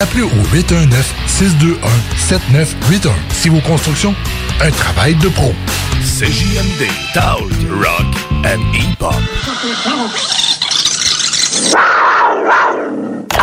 Appelez au 819-621-7981. Si vos constructions, un travail de pro. CJMD, Talk, Rock and Hip-Hop.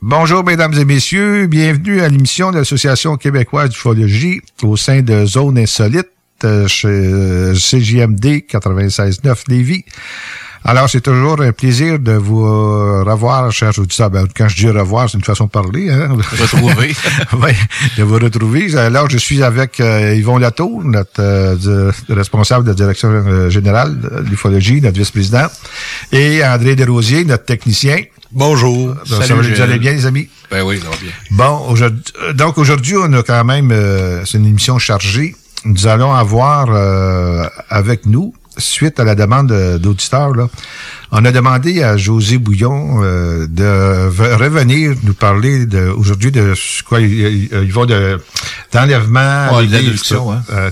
Bonjour, mesdames et messieurs. Bienvenue à l'émission de l'Association québécoise d'ufologie au sein de Zone Insolite euh, chez euh, CJMD 96.9 Lévis. Alors, c'est toujours un plaisir de vous euh, revoir, chers auditeurs. Ben, quand je dis revoir, c'est une façon de parler. Hein? Retrouver. oui, de vous retrouver. Alors, je suis avec euh, Yvon Latour, notre euh, responsable de la direction euh, générale de l'ufologie, notre vice-président, et André Desrosiers, notre technicien. Bonjour. Ça va, vous allez bien, les amis? Ben oui, ça va bien. Bon, aujourd'hui- donc aujourd'hui, on a quand même, euh, c'est une émission chargée. Nous allons avoir euh, avec nous, suite à la demande euh, d'auditeurs, là, on a demandé à José Bouillon euh, de revenir nous parler de aujourd'hui de ce- quoi ils, ils- vont de d'enlèvement, Ouais, hein. Euh,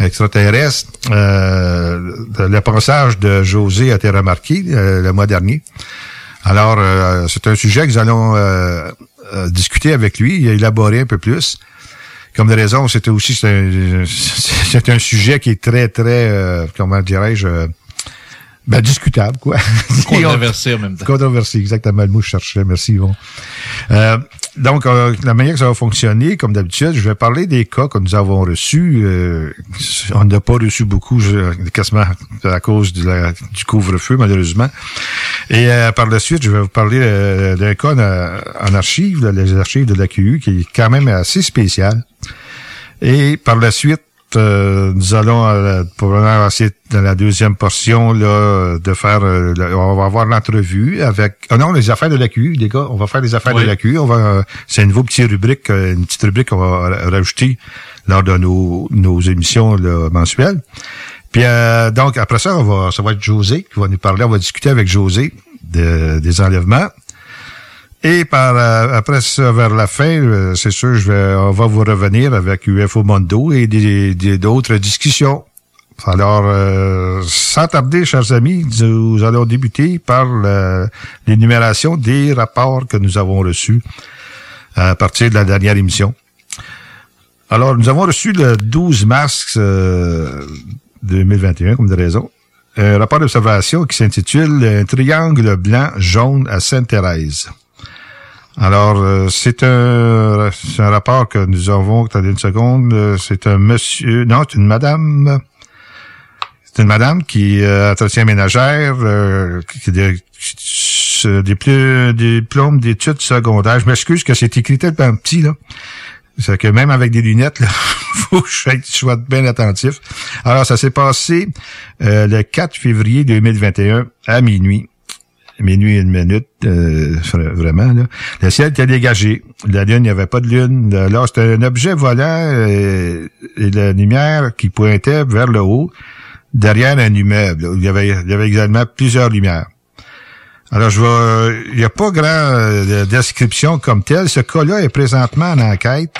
les extraterrestres. Euh, le passage de José a été remarqué euh, le mois dernier. Alors, euh, c'est un sujet que nous allons discuter avec lui, il a élaboré un peu plus. Comme de raison, c'était aussi c'est un, sujet qui est très, très, euh, comment dirais-je, euh, ben, discutable, quoi. Controversé en même temps. Controversé, exactement le mot que je cherchais. Merci, Yvon. Euh, donc, euh, la manière que ça va fonctionner, comme d'habitude, je vais parler des cas que nous avons reçus. Euh, on n'a pas reçu beaucoup, je- quasiment à cause de la- du couvre-feu, malheureusement. Et euh, par la suite, je vais vous parler euh, d'un cas en, en archives, là, les archives de l'AQU, qui est quand même assez spécial. Et par la suite, euh, nous allons euh, probablement essayer dans la deuxième portion là de faire euh, on va avoir l'entrevue avec ah non les affaires de l'AQU les gars on va faire les affaires Oui. de l'AQU on va euh, c'est une nouveau petite rubrique euh, une petite rubrique qu'on va ra- rajouter lors de nos, nos émissions là, mensuelles puis euh, donc après ça on va ça va être José qui va nous parler on va discuter avec José de- des enlèvements et par après ça, vers la fin, euh, c'est sûr, je vais, on va vous revenir avec UFO Mondo et d'autres discussions. Alors, euh, sans tarder, chers amis, nous allons débuter par l'énumération des rapports que nous avons reçus à partir de la dernière émission. Alors, nous avons reçu le 12 mars euh, 2021, comme de raison, un rapport d'observation qui s'intitule Un triangle blanc jaune à Sainte-Thérèse. Alors, euh, c'est un, un rapport que nous avons, attendez une seconde, euh, c'est un monsieur, non, c'est une madame, c'est une madame qui euh, entretient ménagère, euh, qui, des, des diplômes d'études secondaires. Je m'excuse que c'est écrit tellement petit, là. C'est que même avec des lunettes, là, faut que je sois bien attentif. Alors, ça s'est passé le 4 février 2021 à minuit minuit et une minute, euh, vraiment. Là. Le ciel était dégagé. La lune, il n'y avait pas de lune. Là, c'était un objet volant euh, et la lumière qui pointait vers le haut, derrière un immeuble. Il y avait, il y avait également plusieurs lumières. Alors, je vois, il n'y a pas grand euh, description comme telle. Ce cas-là est présentement en enquête.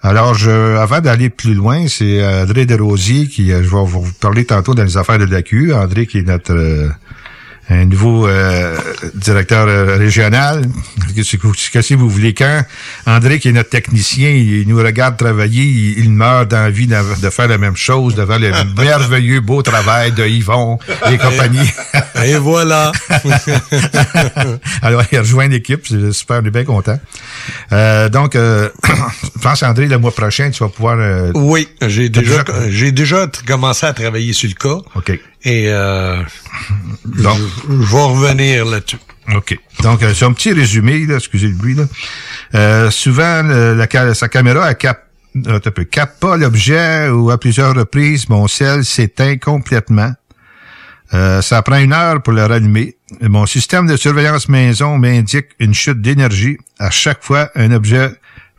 Alors, je, avant d'aller plus loin, c'est André Desrosiers qui, je vais vous parler tantôt dans les affaires de l'AQ. André qui est notre un nouveau euh, directeur euh, régional. Qu'est-ce que vous voulez quand André, qui est notre technicien, il, nous regarde travailler, il, meurt d'envie de, de, faire la même chose devant le merveilleux beau travail de Yvon et compagnie. et voilà. Alors, il rejoint l'équipe, c'est super, on est bien content. Euh, donc, euh, je pense, André, le mois prochain, tu vas pouvoir... oui, j'ai déjà, j'ai déjà commencé à travailler sur le cas. OK. Et euh, Donc, je, vais revenir là-dessus. OK. Donc, c'est un petit résumé, là, excusez le bruit. Là. Euh, souvent, la, sa caméra, elle cap, euh, capte pas l'objet ou à plusieurs reprises, mon ciel s'éteint complètement. Euh, ça prend une heure pour le rallumer. Mon système de surveillance maison m'indique une chute d'énergie à chaque fois un objet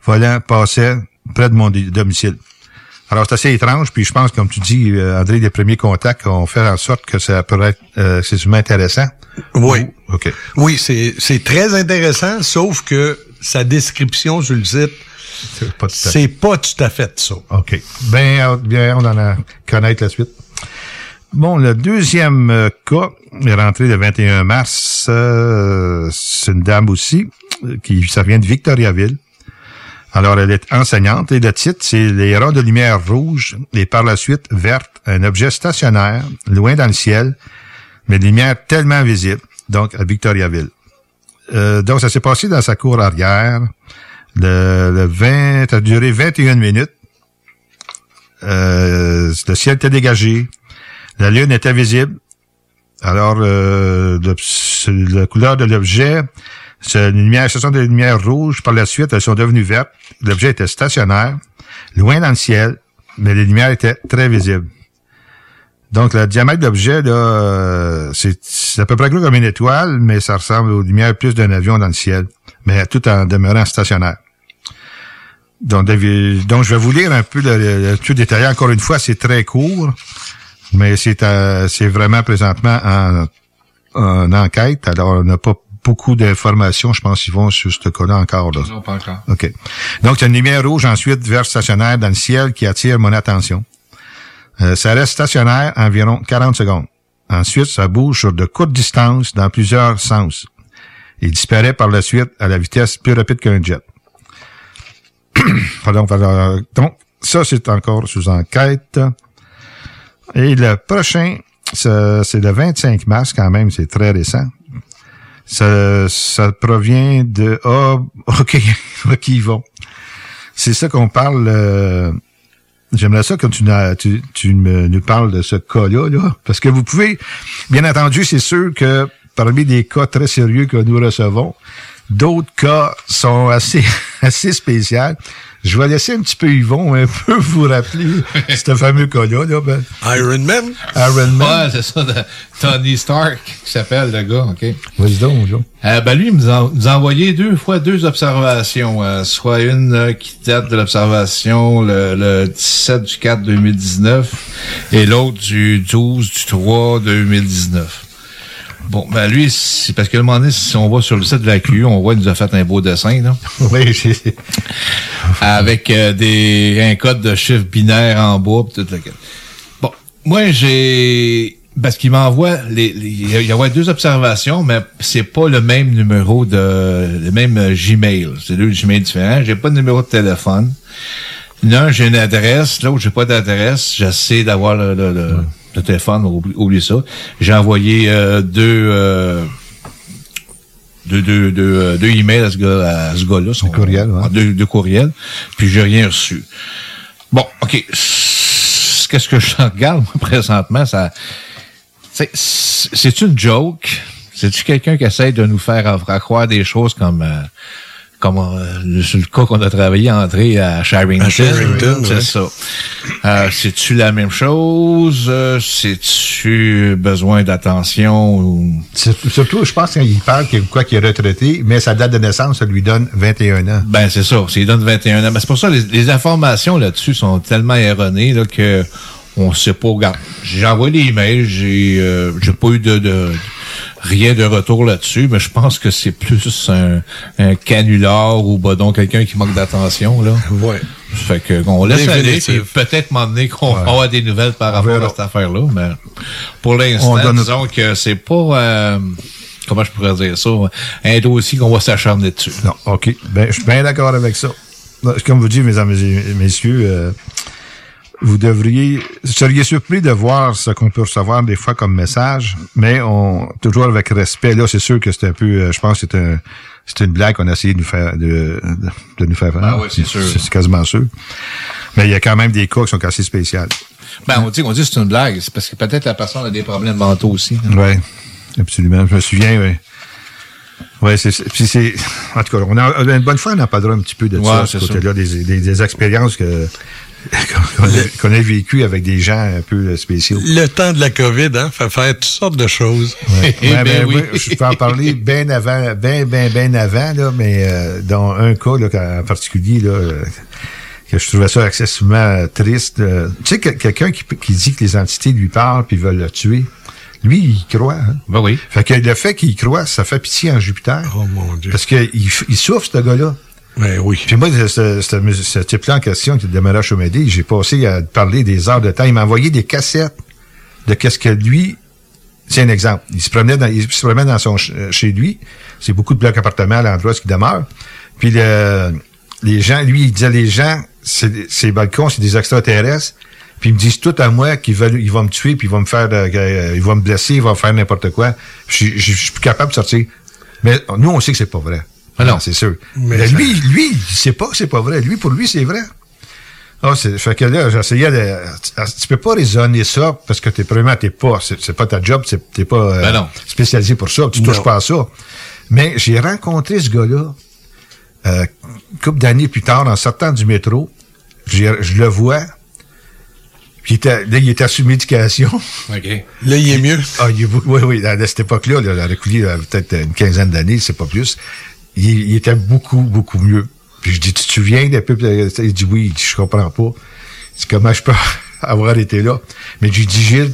volant passait près de mon domicile. Alors, c'est assez étrange, puis je pense, comme tu dis, euh, André, les premiers contacts ont fait en sorte que ça pourrait être euh, c'est intéressant. Oui. OK. Oui, c'est, c'est très intéressant, sauf que sa description sur le site, c'est pas tout à fait ça. OK. Ben, bien, on en a connaître la suite. Bon, le deuxième euh, cas est rentré le 21 mars. c'est une dame aussi, qui ça vient de Victoriaville. Alors, elle est enseignante et le titre, c'est Les ronds de lumière rouge et par la suite verte, un objet stationnaire, loin dans le ciel, mais de lumière tellement visible, donc à Victoriaville. Euh, donc, ça s'est passé dans sa cour arrière. Le, le 20, ça a duré 21 minutes. Euh, le ciel était dégagé. La lune était visible. Alors, euh, la couleur de l'objet, lumière, ce sont des lumières rouges. Par la suite, elles sont devenues vertes. L'objet était stationnaire, loin dans le ciel, mais les lumières étaient très visibles. Donc, le diamètre d'objet, là, euh, c'est à peu près gros comme une étoile, mais ça ressemble aux lumières plus d'un avion dans le ciel, mais tout en demeurant stationnaire. Donc, je vais vous lire un peu le, tout détaillé. Encore une fois, c'est très court, mais c'est euh, c'est vraiment présentement en, en enquête. Alors, on n'a pas beaucoup d'informations, je pense, qu'ils vont sur ce cas-là encore. Là. Non, pas encore. OK. Donc, il y a une lumière rouge ensuite vert stationnaire dans le ciel qui attire mon attention. Euh, ça reste stationnaire environ 40 secondes. Ensuite, ça bouge sur de courtes distances dans plusieurs sens. Il disparaît par la suite à la vitesse plus rapide qu'un jet. Pardon, donc, ça, c'est encore sous enquête. Et le prochain, c'est le 25 mars quand même, c'est très récent. Ça, ça provient de ah ok ok ils vont. C'est ça qu'on parle. Euh, J'aimerais ça quand tu, nous parles de ce cas-là, là, parce que vous pouvez, bien entendu, c'est sûr que parmi des cas très sérieux que nous recevons, d'autres cas sont assez assez spéciaux. Je vais laisser un petit peu Yvon un peu vous rappeler ce fameux cas-là. Là, ben. Iron Man? Iron Man. Ouais, c'est ça. Tony Stark qui s'appelle le gars, OK. Vas-y donc, Joe. Euh, ben lui, il nous a, envoyé deux fois deux observations. Euh, soit une euh, qui date de l'observation le, le 17 du 4 2019 et l'autre du 12 du 3 2019. Bon, ben lui, c'est parce que le moment donné, si on va sur le site de la Q, on voit qu'il nous a fait un beau dessin, là. Oui, j'ai... Avec euh, des un code de chiffres binaires en bois pis tout le Bon, moi j'ai parce qu'il m'envoie les, il y a deux observations, mais c'est pas le même numéro de le même Gmail. C'est deux Gmail différents. J'ai pas de numéro de téléphone. L'un, j'ai une adresse, l'autre, j'ai pas d'adresse. J'essaie d'avoir le, le, Le téléphone, oublie, oublie ça. J'ai envoyé euh, deux, euh, deux, deux, deux, euh, deux emails à ce gars, à ce gars-là. Son- courriel, ouais. Deux, deux courriels. Puis j'ai rien reçu. Bon, OK. Qu'est-ce que je regarde, moi, présentement? Ça, c'est, c'est une joke. C'est-tu quelqu'un qui essaie de nous faire, faire croire des choses comme, euh, comme euh, le, sur le cas qu'on a travaillé entrer à Sherrington? À Sherrington, c'est ouais. ça. Euh, c'est-tu la même chose? Euh, C'est-tu besoin d'attention? ou- Surtout, je pense qu'il parle qu'il quoi qu'il est retraité, mais sa date de naissance, ça lui donne 21 ans. Ben, c'est ça. C'est donne 21 ans. Mais c'est pour ça, les, les informations là-dessus sont tellement erronées, là, que on sait pas. Regarde, j'ai envoyé des emails, j'ai, euh, j'ai pas eu de, de, rien de retour là-dessus, mais je pense que c'est plus un, un canular ou bah, donc quelqu'un qui manque d'attention, là. Ouais. Fait que, on laisse aller, peut-être m'emmener qu'on va avoir des nouvelles par rapport à cette affaire-là, mais pour l'instant, On donne- disons que c'est pas, euh, comment je pourrais dire ça, un dossier qu'on va s'acharner dessus. Non, OK. Ben, je suis bien d'accord avec ça. Comme vous dites, mesdames et messieurs, euh, vous devriez, vous seriez surpris de voir ce qu'on peut recevoir des fois comme message, mais on, toujours avec respect. Là, c'est sûr que c'est un peu, euh, je pense que c'est un, c'est une blague qu'on a essayé de nous faire, de, de, nous faire faire. Ah ouais, c'est sûr. C'est quasiment sûr. Mais il y a quand même des cas qui sont assez spéciaux. Ben, on dit, on dit que c'est une blague. C'est parce que peut-être la personne a des problèmes mentaux aussi. hein. Oui, absolument. Je me souviens, oui. Ouais, c'est, c'est- puis c'est, en tout cas, on a, une bonne fois, on en parlera un petit peu de Ouais, ça, ce côté-là, des, des, des expériences que, qu'on, a, vécues avec des gens un peu spéciaux. Le temps de la COVID, hein, fait faire toutes sortes de choses. Ouais, Eh Ouais, ben ben, oui. oui, Je peux en parler bien avant, bien, bien, bien avant, là, mais euh, dans un cas là, en particulier, là, euh, que je trouvais ça excessivement euh, triste. euh, tu sais, que- quelqu'un qui, qui dit que les entités lui parlent puis veulent le tuer, lui, il croit. Hein? Ben oui. Fait que le fait qu'il croit, ça fait pitié en Jupiter. Oh mon Dieu. Parce qu'il il souffre, ce gars-là. Ben oui. Puis moi, ce, ce, ce, type-là en question, qui demeurait à Chaumédé, j'ai passé à parler des heures de temps. Il m'a envoyé des cassettes de qu'est-ce que lui... C'est un exemple. Il se promenait dans, il se promenait dans son euh, chez lui. C'est beaucoup de blocs appartements à l'endroit où il demeure. Puis le, les gens, lui, il disait les gens, ces balcons, c'est des extraterrestres. Puis ils me disent tout à moi qu'ils veulent, ils vont me tuer, puis ils vont me faire, euh, euh, ils me blesser, ils vont faire n'importe quoi. Je suis plus capable de sortir. Mais nous, on sait que c'est pas vrai. Ah non. c'est sûr. Mais Mais ça- lui, lui, il sait pas que c'est pas vrai. Lui, pour lui, c'est vrai. Ah, c'est, fait que là, j'essayais de, tu peux pas raisonner ça parce que t'es, premièrement, t'es pas, c'est, pas ta job, c'est, t'es pas euh, Ben non. spécialisé pour ça, tu touches Non. pas à ça. Mais j'ai rencontré ce gars-là, euh, une couple d'années plus tard, en sortant du métro, je le vois, puis il était, là, il était sous médication. OK. Là, il est mieux. Ah, il oui, oui, à cette époque-là, là, la reculée, là, peut-être une quinzaine d'années, c'est pas plus. Il, il était beaucoup, beaucoup mieux. Puis je dis, tu te souviens d'un peu? Il dit oui, il dit, je comprends pas. C'est comment je peux avoir été là? Mais j'ai dit, Gilles,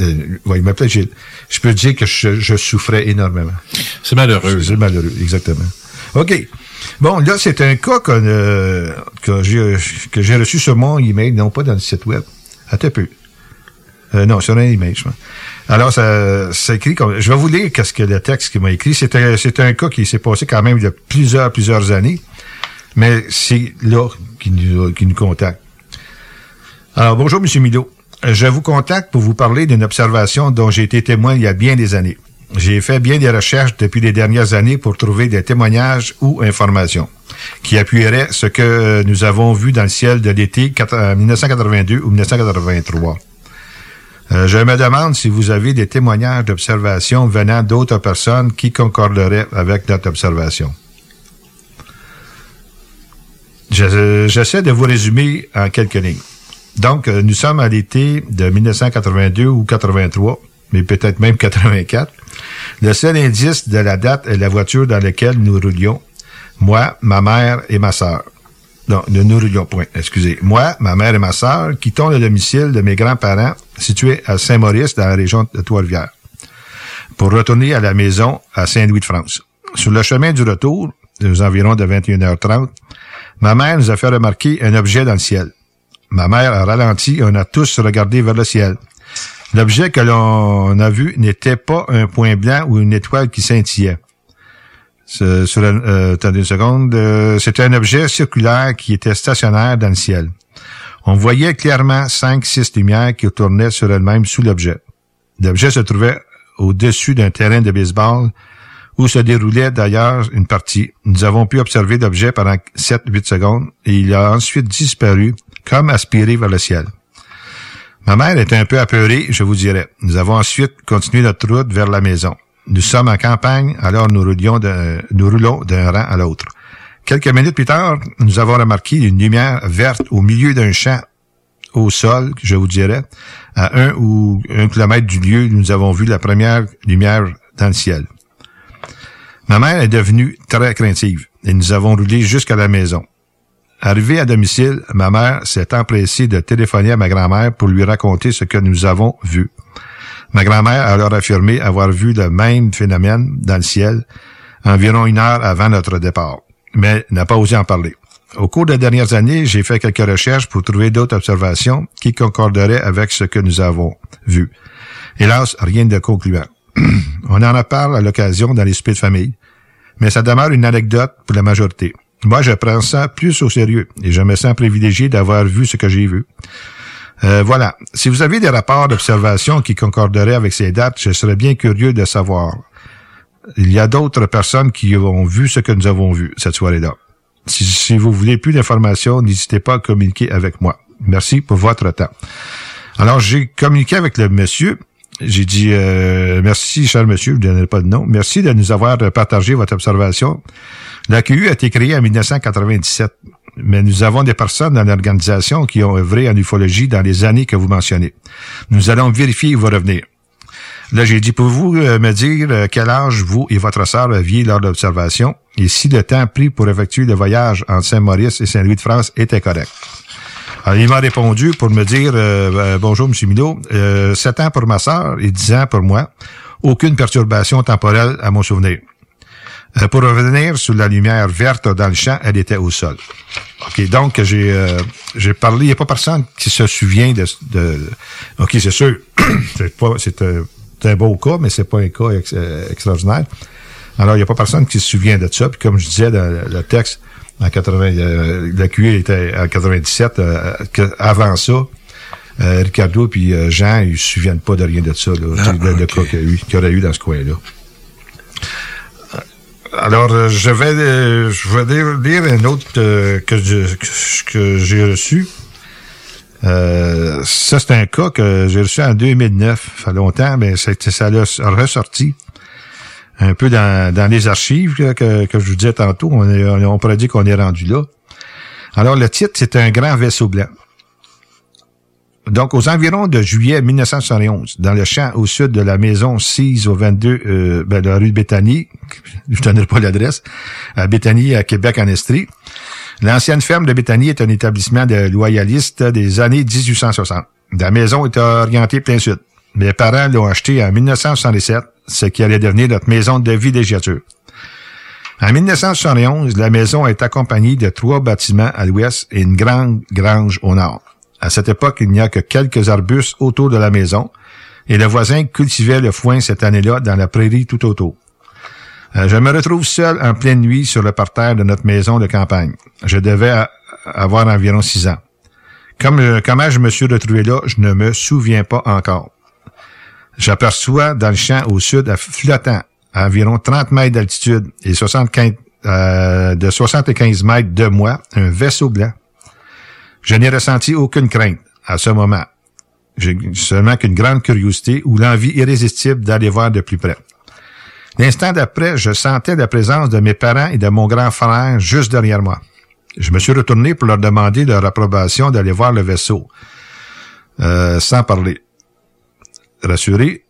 euh, ouais, il m'appelait Gilles. Je peux dire que je, je souffrais énormément. C'est malheureux. C'est malheureux, exactement. OK. Bon, là, c'est un cas euh, que j'ai que j'ai reçu sur mon email, non pas dans le site web. Attends un peu. Euh, non, sur un email, je pense. Alors, ça, ça écrit comme. Je vais vous lire qu'est-ce que le texte qu'il m'a écrit. C'est un, c'est un cas qui s'est passé quand même il y a plusieurs, plusieurs années. Mais c'est là qu'il nous, qu'il nous contacte. Alors, bonjour, M. Milo. Je vous contacte pour vous parler d'une observation dont j'ai été témoin il y a bien des années. J'ai fait bien des recherches depuis les dernières années pour trouver des témoignages ou informations qui appuieraient ce que nous avons vu dans le ciel de l'été 4- 1982 ou 1983. Euh, je me demande si vous avez des témoignages d'observation venant d'autres personnes qui concorderaient avec notre observation. Je- J'essaie de vous résumer en quelques lignes. Donc, euh, nous sommes à l'été de 1982 ou 83, mais peut-être même 84. Le seul indice de la date est la voiture dans laquelle nous roulions, moi, ma mère et ma sœur. Non, ne nous roulions point, excusez. Moi, ma mère et ma sœur quittons le domicile de mes grands-parents situé à Saint-Maurice dans la région de Trois-Rivières pour retourner à la maison à Saint-Louis-de-France. Sur le chemin du retour, aux environs de 21h30, ma mère nous a fait remarquer un objet dans le ciel. Ma mère a ralenti et on a tous regardé vers le ciel. L'objet que l'on a vu n'était pas un point blanc ou une étoile qui scintillait. Euh, attendez une seconde. euh, C'était un objet circulaire qui était stationnaire dans le ciel. On voyait clairement cinq, six lumières qui tournaient sur elles-mêmes sous l'objet. L'objet se trouvait au-dessus d'un terrain de baseball où se déroulait d'ailleurs une partie. Nous avons pu observer l'objet pendant 7-8 secondes et il a ensuite disparu comme aspiré vers le ciel. Ma mère était un peu apeurée, je vous dirais. Nous avons ensuite continué notre route vers la maison. Nous sommes en campagne, alors nous roulions de, nous roulons d'un rang à l'autre. Quelques minutes plus tard, nous avons remarqué une lumière verte au milieu d'un champ au sol, je vous dirais. À un ou un kilomètre du lieu, nous avons vu la première lumière dans le ciel. Ma mère est devenue très craintive et nous avons roulé jusqu'à la maison. Arrivé à domicile, ma mère s'est empressée de téléphoner à ma grand-mère pour lui raconter ce que nous avons vu. Ma grand-mère a alors affirmé avoir vu le même phénomène dans le ciel environ une heure avant notre départ, mais n'a pas osé en parler. Au cours des dernières années, j'ai fait quelques recherches pour trouver d'autres observations qui concorderaient avec ce que nous avons vu. Hélas, rien de concluant. On en a parlé à l'occasion dans les de famille, mais ça demeure une anecdote pour la majorité. Moi, je prends ça plus au sérieux et je me sens privilégié d'avoir vu ce que j'ai vu. Euh, voilà. Si vous avez des rapports d'observation qui concorderaient avec ces dates, je serais bien curieux de savoir. Il y a d'autres personnes qui ont vu ce que nous avons vu cette soirée-là. Si, si vous voulez plus d'informations, n'hésitez pas à communiquer avec moi. Merci pour votre temps. Alors, j'ai communiqué avec le monsieur j'ai dit euh, merci, cher monsieur, je ne donnerai pas de nom. Merci de nous avoir partagé votre observation. La QU a été créée en 1997, mais nous avons des personnes dans l'organisation qui ont œuvré en ufologie dans les années que vous mentionnez. Nous allons vérifier vos revenir. Là, j'ai dit, pouvez-vous euh, me dire euh, quel âge vous et votre sœur aviez lors de l'observation? Et si le temps pris pour effectuer le voyage entre Saint-Maurice et Saint-Louis de France était correct? Alors, il m'a répondu pour me dire euh, euh, Bonjour, M. Milo, euh, 7 ans pour ma sœur et 10 ans pour moi. Aucune perturbation temporelle à mon souvenir. Euh, pour revenir sur la lumière verte dans le champ, elle était au sol. OK, donc j'ai j'ai parlé, il n'y a pas personne qui se souvient de... de OK, c'est sûr, c'est pas c'est un, un, beau cas, mais c'est pas un cas extraordinaire. Alors, il n'y a pas personne qui se souvient de ça. Puis comme je disais dans le texte, en 80, euh, la QE était en 97. Euh, avant ça, euh, Ricardo puis euh, Jean, ils se souviennent pas de rien de ça, là, ah, de, de cas qu'il y, aurait eu dans ce coin-là. Alors, je vais, je vais lire, un autre que, je, que j'ai reçu. ça, c'est un cas que j'ai reçu en 2009. Ça fait longtemps, mais ça, a ressorti un peu dans, dans les archives que, que je vous disais tantôt. On, est, dire qu'on est rendu là. Alors, le titre, c'est un grand vaisseau blanc. Donc, aux environs de juillet 1971, dans le champ au sud de la maison 6 au 22 euh, ben, de la rue de Béthanie, je ne donnerai pas l'adresse, à Béthanie, à Québec, en Estrie, l'ancienne ferme de Béthanie est un établissement de loyalistes des années 1860. La maison est orientée plein sud. Mes parents l'ont acheté en 1967 ce qui allait devenir notre maison de villégiature. En 1971, la maison est accompagnée de trois bâtiments à l'ouest et une grande grange au nord. À cette époque, il n'y a que quelques arbustes autour de la maison et le voisin cultivait le foin cette année-là dans la prairie tout autour. Euh, je me retrouve seul en pleine nuit sur le parterre de notre maison de campagne. Je devais avoir environ six ans. Comme, euh, comment je me suis retrouvé là, je ne me souviens pas encore. J'aperçois dans le champ au sud, à flottant, à environ 30 mètres d'altitude et 75, euh, de 75 mètres de moi, un vaisseau blanc. Je n'ai ressenti aucune crainte à ce moment. J'ai seulement qu'une grande curiosité ou l'envie irrésistible d'aller voir de plus près. L'instant d'après, je sentais la présence de mes parents et de mon grand frère juste derrière moi. Je me suis retourné pour leur demander leur approbation d'aller voir le vaisseau, euh, sans parler rassuré.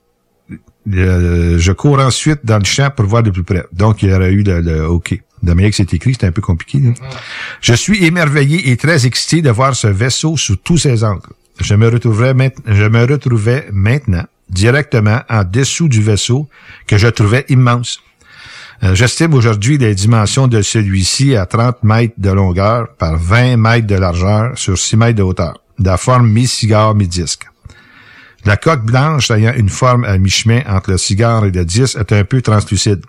Euh, je cours ensuite dans le champ pour voir de plus près. Donc, il y aurait eu le, OK. De manière que c'est écrit, c'est un peu compliqué. Je suis émerveillé et très excité de voir ce vaisseau sous tous ses angles. Je me retrouverais je me retrouvais maintenant directement en dessous du vaisseau que je trouvais immense. Euh, j'estime aujourd'hui les dimensions de celui-ci à 30 mètres de longueur par 20 mètres de largeur sur 6 mètres de hauteur, de la forme mi-cigare, mi-disque. La coque blanche ayant une forme à mi-chemin entre le cigare et le disque est un peu translucide.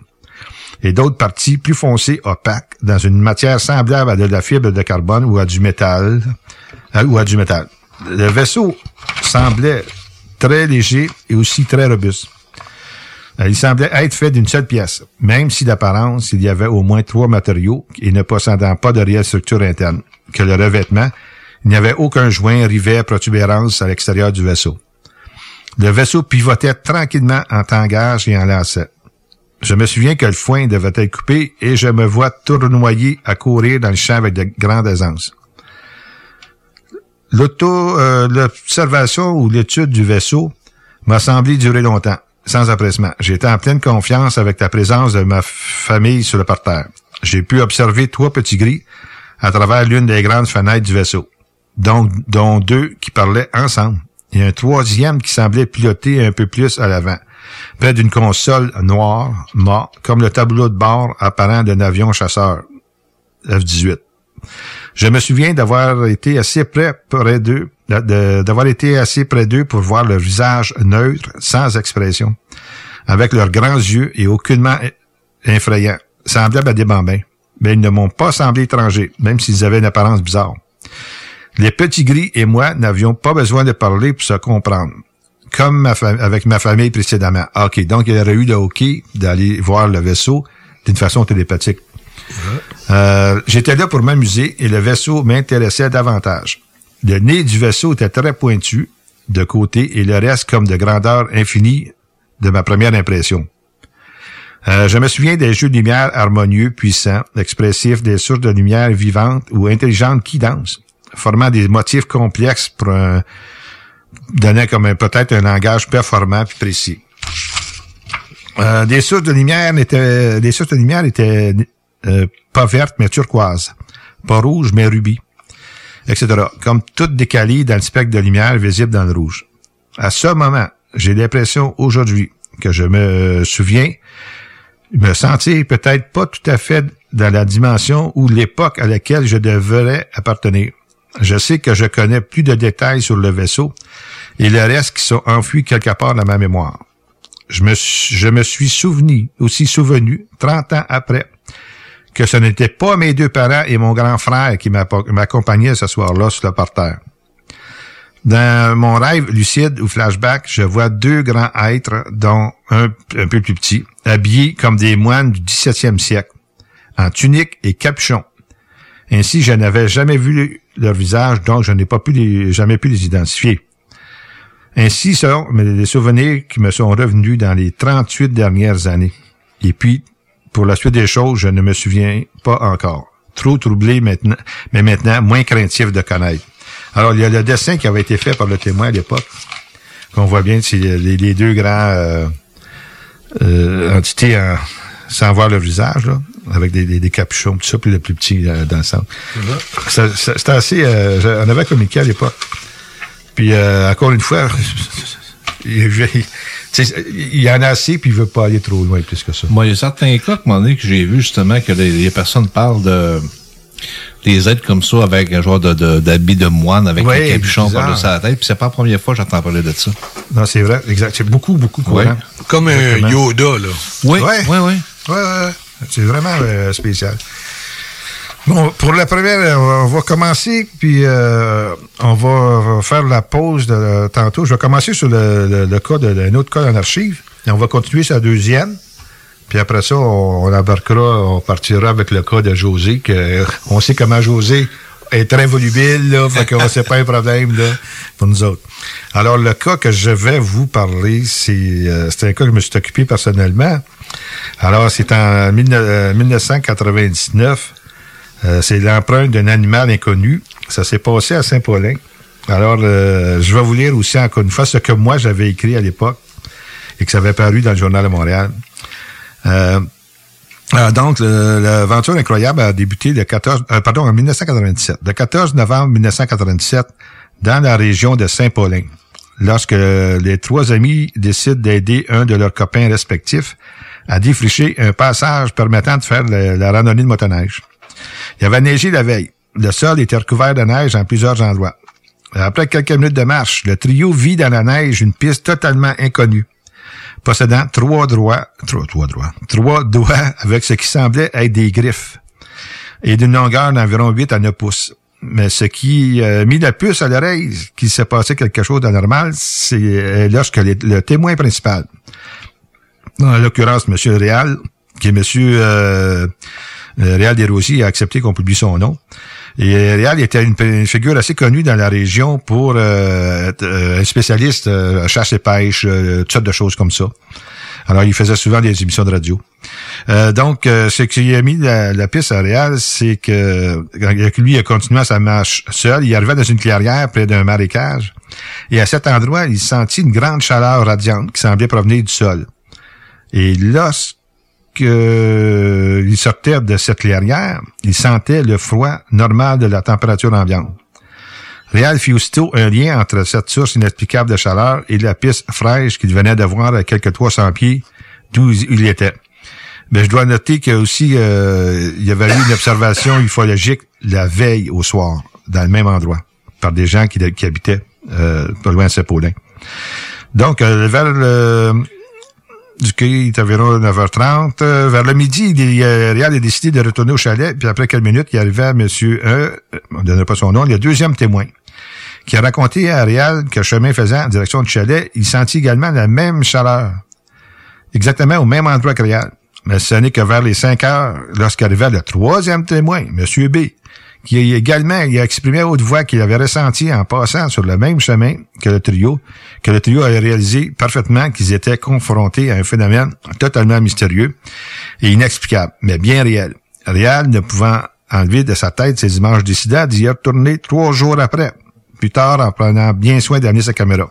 Et d'autres parties plus foncées, opaques, dans une matière semblable à de la fibre de carbone ou à du métal, ou à du métal. Le vaisseau semblait très léger et aussi très robuste. Euh, il semblait être fait d'une seule pièce, même si d'apparence, il y avait au moins trois matériaux et ne possédant pas de réelle structure interne, que le revêtement, il n'y avait aucun joint, rivet, protubérance à l'extérieur du vaisseau. Le vaisseau pivotait tranquillement en tangage et en lacet. Je me souviens que le foin devait être coupé et je me vois tournoyer à courir dans le champ avec de grandes aisances. L'auto, euh, l'observation ou l'étude du vaisseau m'a semblé durer longtemps, sans empressement. J'étais en pleine confiance avec la présence de ma famille sur le parterre. J'ai pu observer trois petits gris à travers l'une des grandes fenêtres du vaisseau, dont deux qui parlaient ensemble, et un troisième qui semblait piloter un peu plus à l'avant, près d'une console noire, mort, comme le tableau de bord apparent d'un avion chasseur F-18. Je me souviens d'avoir été assez près d'eux, d'avoir été assez près d'eux pour voir leur visage neutre, sans expression, avec leurs grands yeux et aucunement effrayants, semblables à des bambins. Mais ils ne m'ont pas semblé étrangers, même s'ils avaient une apparence bizarre. Les petits gris et moi n'avions pas besoin de parler pour se comprendre. Comme avec ma famille précédemment. Ah, OK, donc il aurait eu le hockey d'aller voir le vaisseau d'une façon télépathique. Euh, J'étais là pour m'amuser et le vaisseau m'intéressait davantage. Le nez du vaisseau était très pointu de côté et le reste comme de grandeur infinie de ma première impression. Euh, je me souviens des jeux de lumière harmonieux, puissants, expressifs, des sources de lumière vivantes ou intelligentes qui dansent, formant des motifs complexes pour un, donnant comme peut-être un langage performant puis précis. Euh, des sources de lumière étaient, des sources de lumière étaient euh, pas vertes mais turquoises, pas rouges mais rubis, etc. Comme toutes décalées dans le spectre de lumière visible dans le rouge. À ce moment, j'ai l'impression aujourd'hui que je me souviens me sentir peut-être pas tout à fait dans la dimension ou l'époque à laquelle je devrais appartenir. Je sais que je connais plus de détails sur le vaisseau et le reste qui sont enfouis quelque part dans ma mémoire. Je me, suis souvenu, aussi souvenu, 30 ans après, que ce n'était pas mes deux parents et mon grand frère qui m'accompagnaient ce soir-là sur le parterre. Dans mon rêve lucide ou flashback, je vois deux grands êtres, dont un un peu plus petit, habillés comme des moines du 17e siècle, en tunique et capuchon. Ainsi, je n'avais jamais vu leur visage, donc je n'ai pas pu les, jamais pu les identifier. Ainsi sont les souvenirs qui me sont revenus dans les 38 dernières années. Et puis, pour la suite des choses, je ne me souviens pas encore. Trop troublé maintenant, mais maintenant moins craintif de connaître. Alors, il y a le dessin qui avait été fait par le témoin à l'époque. qu'on voit bien, c'est les, deux grands euh, euh, entités sans voir le visage, là, avec des, des, capuchons, tout ça, puis le plus petit euh, dans le centre. C'était assez... Euh, on avait communiqué à l'époque. Puis, euh, encore une fois, il, il, y en a assez, puis il veut pas aller trop loin plus que ça. Moi, il y a certains cas, que j'ai vu justement que les personnes parlent de les êtres comme ça avec un genre de d'habit de, moine avec un capuchon par-dessus la tête. Puis c'est pas la première fois que j'entends parler de ça. Non, c'est vrai, exact. C'est beaucoup, beaucoup courant. Comme un Yoda, là. Oui, oui, oui. Ouais, ouais, C'est vraiment euh, spécial. Bon, pour la première, on va commencer, puis euh, on va faire la pause de tantôt. Je vais commencer sur le, cas d'un autre cas en archive, et on va continuer sur la deuxième. Puis après ça, on, embarquera, on partira avec le cas de José, que on sait comment José est très volubile, là, fait c'est pas un problème là, pour nous autres. Alors, le cas que je vais vous parler, c'est euh, un cas que je me suis occupé personnellement. Alors, c'est en 1999. Euh, euh, c'est l'empreinte d'un animal inconnu. Ça s'est passé à Saint-Paulin. Alors, je vais vous lire aussi encore une fois ce que moi j'avais écrit à l'époque et que ça avait paru dans le Journal de Montréal. Euh, euh, donc, l'aventure incroyable a débuté le 14, euh, pardon, en 1997. Le 14 novembre 1997, dans la région de Saint-Paulin, lorsque les trois amis décident d'aider un de leurs copains respectifs à défricher un passage permettant de faire la randonnée de motoneige. Il avait neigé la veille. Le sol était recouvert de neige en plusieurs endroits. Après quelques minutes de marche, le trio vit dans la neige une piste totalement inconnue possédant trois droits, trois, trois droits, trois doigts avec ce qui semblait être des griffes et d'une longueur d'environ 8 à 9 pouces. mais ce qui a mis la puce à l'oreille qu'il s'est passé quelque chose d'anormal, c'est lorsque le témoin principal, en l'occurrence M. Réal, qui est M. Euh, Réal Desrosiers, a accepté qu'on publie son nom. Et Réal était une, figure assez connue dans la région pour euh, être un spécialiste à chasse et pêche, toutes sortes de choses comme ça. Alors, il faisait souvent des émissions de radio. Euh, donc, euh, ce qui a mis la, piste à Réal, c'est que lui a continué sa marche seul. Il arrivait dans une clairière près d'un marécage. Et à cet endroit, il sentit une grande chaleur radiante qui semblait provenir du sol. Et lorsque il sortait de cette clairière, il sentait le froid normal de la température ambiante. Réal fit aussitôt un lien entre cette source inexplicable de chaleur et la piste fraîche qu'il venait de voir à quelques 300 pieds d'où il était. Mais je dois noter qu'il aussi, euh, il y avait eu une observation ufologique la veille au soir, dans le même endroit, par des gens qui, habitaient euh, pas loin de Sepaulin. Donc, euh, vers le du il est environ 9h30. Euh, vers le midi, il, a décidé de retourner au chalet, puis après quelques minutes, il arrivait à monsieur, euh, on ne donnera pas son nom, le deuxième témoin, qui a raconté à Réal que chemin faisant en direction du chalet, il sentit également la même chaleur, exactement au même endroit que Réal. Mais ce n'est que vers les 5 heures, lorsqu'arrivait le troisième témoin, monsieur B, qui a également il a exprimé à haute voix qu'il avait ressenti en passant sur le même chemin que le trio, que le trio avait réalisé parfaitement qu'ils étaient confrontés à un phénomène totalement mystérieux et inexplicable, mais bien réel. Réel ne pouvant enlever de sa tête ces images décida d'y retourner trois jours après, plus tard en prenant bien soin d'amener sa caméra.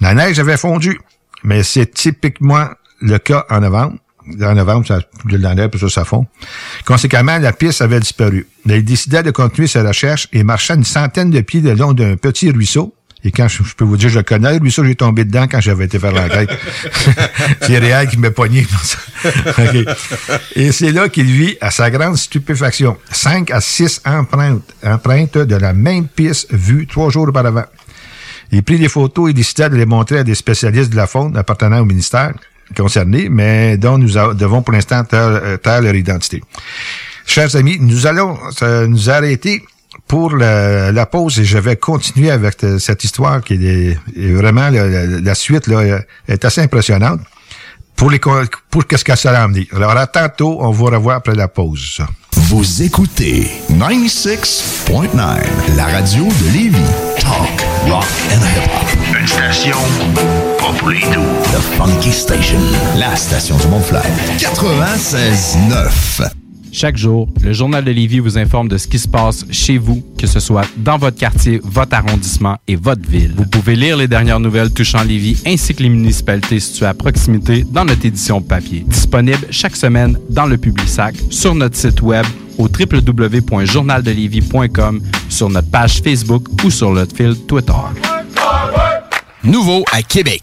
La neige avait fondu, mais c'est typiquement le cas en novembre en novembre, ça de la puis ça, ça fond. Conséquemment, la piste avait disparu. il décida de continuer sa recherche et marcha une centaine de pieds le long d'un petit ruisseau. Et quand je, peux vous dire, je le connais, le ruisseau, j'ai tombé dedans quand j'avais été faire l'enquête. c'est réel qui m'a pogné. Et c'est là qu'il vit, à sa grande stupéfaction, cinq à six empreintes, empreintes de la même piste vue trois jours auparavant. Il prit des photos et décida de les montrer à des spécialistes de la faune appartenant au ministère concernés, mais dont nous devons pour l'instant taire, taire, leur identité. Chers amis, nous allons euh, nous arrêter pour la, pause et je vais continuer avec euh, cette histoire qui est, vraiment la, suite là, est assez impressionnante pour les pour qu'est-ce que ça a amené. Alors à tantôt, on vous revoit après la pause. Vous écoutez 96.9, la radio de Lévis. Talk, rock and hip-hop. Une station pas pour les The Funky Station, la station du Mont-Flair. 96.9. Chaque jour, le Journal de Lévis vous informe de ce qui se passe chez vous, que ce soit dans votre quartier, votre arrondissement et votre ville. Vous pouvez lire les dernières nouvelles touchant Lévis ainsi que les municipalités situées à proximité dans notre édition papier. Disponible chaque semaine dans le Publisac, sur notre site web au www.journaldelévis.com, sur notre page Facebook ou sur notre fil Twitter. Nouveau à Québec.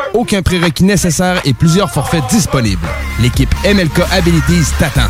aucun prérequis nécessaire et plusieurs forfaits disponibles. L'équipe MLK Abilities t'attend.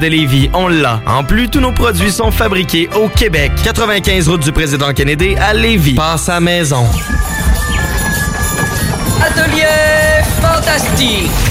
de Lévis, on l'a. En plus, tous nos produits sont fabriqués au Québec. 95 route du président Kennedy à Lévis. Passe à maison. Atelier fantastique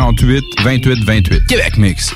648 28 28. Québec Mix.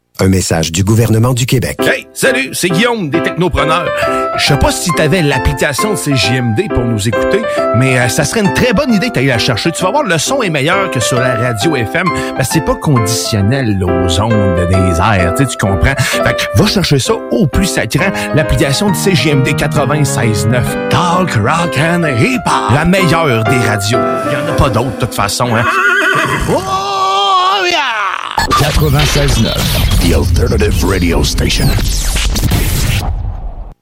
Un message du gouvernement du Québec. Hey, salut, c'est Guillaume des Technopreneurs. Je sais pas si tu avais l'application de CJMD pour nous écouter, mais euh, ça serait une très bonne idée d'aller la chercher. Tu vas voir, le son est meilleur que sur la radio FM, parce que c'est pas conditionnel aux ondes des airs, tu comprends? Fait que va chercher ça au plus sacrant, l'application de CJMD 96.9. Talk, rock and hip La meilleure des radios. Il y en a pas d'autres, de toute façon, hein? Oh, yeah! 96.9, The Alternative Radio Station.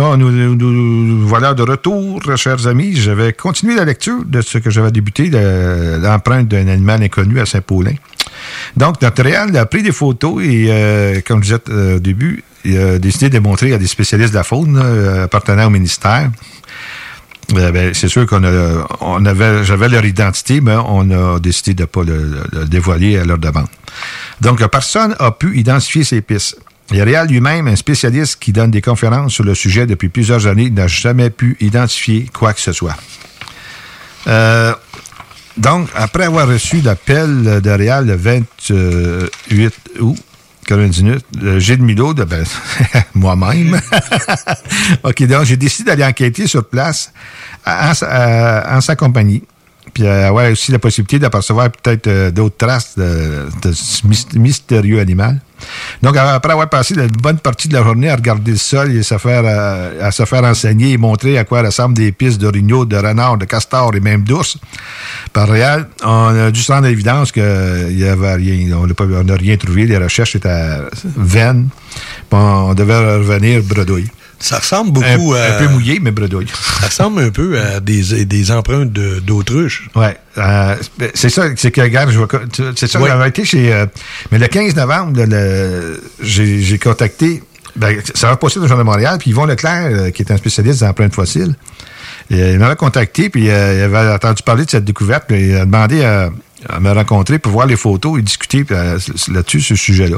Non, nous, voilà de retour, chers amis. J'avais continué la lecture de ce que j'avais débuté, l'empreinte d'un animal inconnu à Saint-Paulin. Donc, notre réal a pris des photos et, euh, comme je disais euh, au début, il a décidé de montrer à des spécialistes de la faune euh, appartenant au ministère. Ben, c'est sûr qu'on avait, j'avais leur identité, mais on a décidé de ne pas le, le dévoiler à leur demande. Donc, personne n'a pu identifier ces pistes. Réal lui-même, un spécialiste qui donne des conférences sur le sujet depuis plusieurs années, n'a jamais pu identifier quoi que ce soit. Euh, donc, après avoir reçu l'appel de Réal le 28 août, 98, le Gilles Milo, de, ben, moi-même. OK, donc j'ai décidé d'aller enquêter sur place en sa compagnie. Puis euh, avoir aussi la possibilité d'apercevoir peut-être euh, d'autres traces de, de ce mys- mystérieux animal. Donc, après avoir passé une bonne partie de la journée à regarder le sol et se faire, euh, à se faire enseigner et montrer à quoi ressemblent des pistes d'orignaux, de renards, de castors et même d'ours, par réel, on a dû se rendre à l'évidence qu'il n'y avait rien. On n'a rien trouvé. Les recherches étaient vaines. On devait revenir bredouille. Ça ressemble beaucoup un, à... un peu mouillé, mais bredouille. Ça ressemble un peu à des, des empreintes de- d'autruche. Ouais. euh, c'est ça, c'est que, regarde, je tu- c'est ça, Ouais. j'avais été chez. euh, mais le 15 novembre, j'ai contacté. Ben, ça va passer dans le Journal de Montréal, puis Yvon Leclerc, euh, qui est un spécialiste d'empreintes fossiles, et, euh, il m'avait contacté, puis euh, il avait entendu parler de cette découverte, puis il a demandé à, à me rencontrer pour voir les photos et discuter là-dessus, ce sujet-là.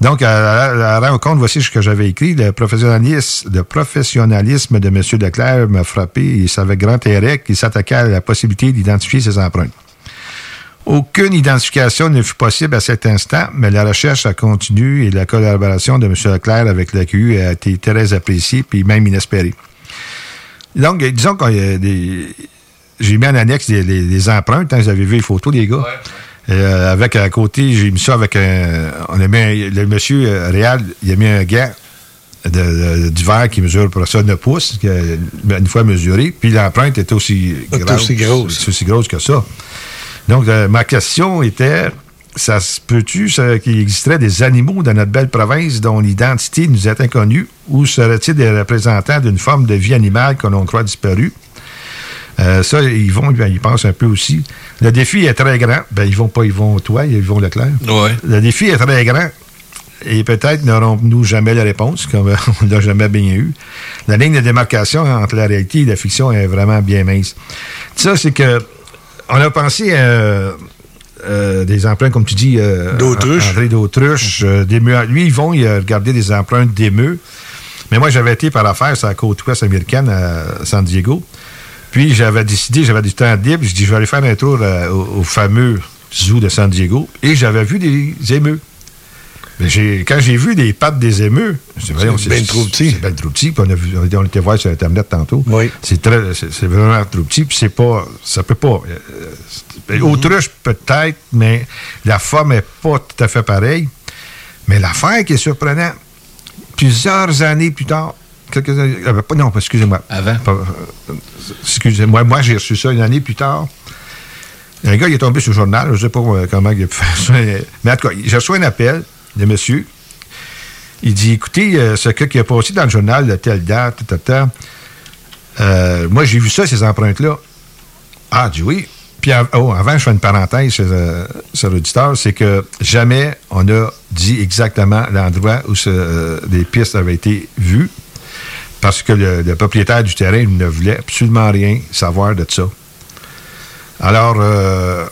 Donc, à, la rencontre, voici ce que j'avais écrit. Le professionnalisme, le professionnalisme de M. Leclerc m'a frappé et savait grand intérêt qu'il s'attaquait à la possibilité d'identifier ses empreintes. Aucune identification ne fut possible à cet instant, mais la recherche a continué et la collaboration de M. Leclerc avec l'AQU a été très appréciée puis même inespérée. Donc, euh, disons que j'ai mis en annexe les empreintes. hein, vous avez vu les photos, les gars? Euh, avec à côté, j'ai mis ça avec un. On a mis un- le monsieur euh, Réal, il a mis un gant d'hiver qui mesure pour ça 9 pouces, une fois mesuré, puis l'empreinte était aussi grosse, aussi grosse. aussi grosse que ça. Donc, ma question était, ça se peut-tu qu'il existerait des animaux dans notre belle province dont l'identité nous est inconnue, ou serait-il des représentants d'une forme de vie animale que l'on croit disparue? Euh, ça, ils vont, ben, ils pensent un peu aussi. Le défi est très grand. Ben, ils vont pas, ils vont toi, ils vont Leclerc. Ouais. Le défi est très grand. Et peut-être n'aurons-nous jamais la réponse, comme on l'a jamais bien eu. La ligne de démarcation entre la réalité et la fiction est vraiment bien mince. Ça, c'est que on a pensé à euh, des empreintes, comme tu dis, euh, d'autruche. Euh, Lui, ils vont a regardé des empreintes d'émeux. Mais moi, j'avais été par affaire sur la côte ouest américaine à San Diego. Puis j'avais décidé, j'avais du temps libre, je dis je vais aller faire un tour au, fameux zoo de San Diego et j'avais vu des émeux. Mais quand j'ai vu des pattes des émeux, c'est bien trop petit. C'est bien trop petit. Puis on, a vu, on était voir sur Internet tantôt. Oui. C'est très, c'est vraiment trop petit. Puis c'est pas, ça peut pas. Euh, autruche peut-être, mais la forme n'est pas tout à fait pareille. Mais l'affaire qui est surprenante, plusieurs années plus tard, quelques années, euh, non, excusez-moi. Avant? Euh, excusez-moi, moi, j'ai reçu ça une année plus tard. Un gars, il est tombé sur le journal, je ne sais pas comment il a pu faire ça, mais en tout cas, j'ai reçu un appel de monsieur. Il dit, écoutez, euh, ce cas qui a passé dans le journal de telle date, moi, j'ai vu ça, ces empreintes-là. Ah, dit oui. Puis oh, avant, je fais une parenthèse euh, sur l'auditeur, c'est que jamais on a dit exactement l'endroit où ce, les pistes avaient été vues parce que le, propriétaire du terrain ne voulait absolument rien savoir de ça. Alors, euh,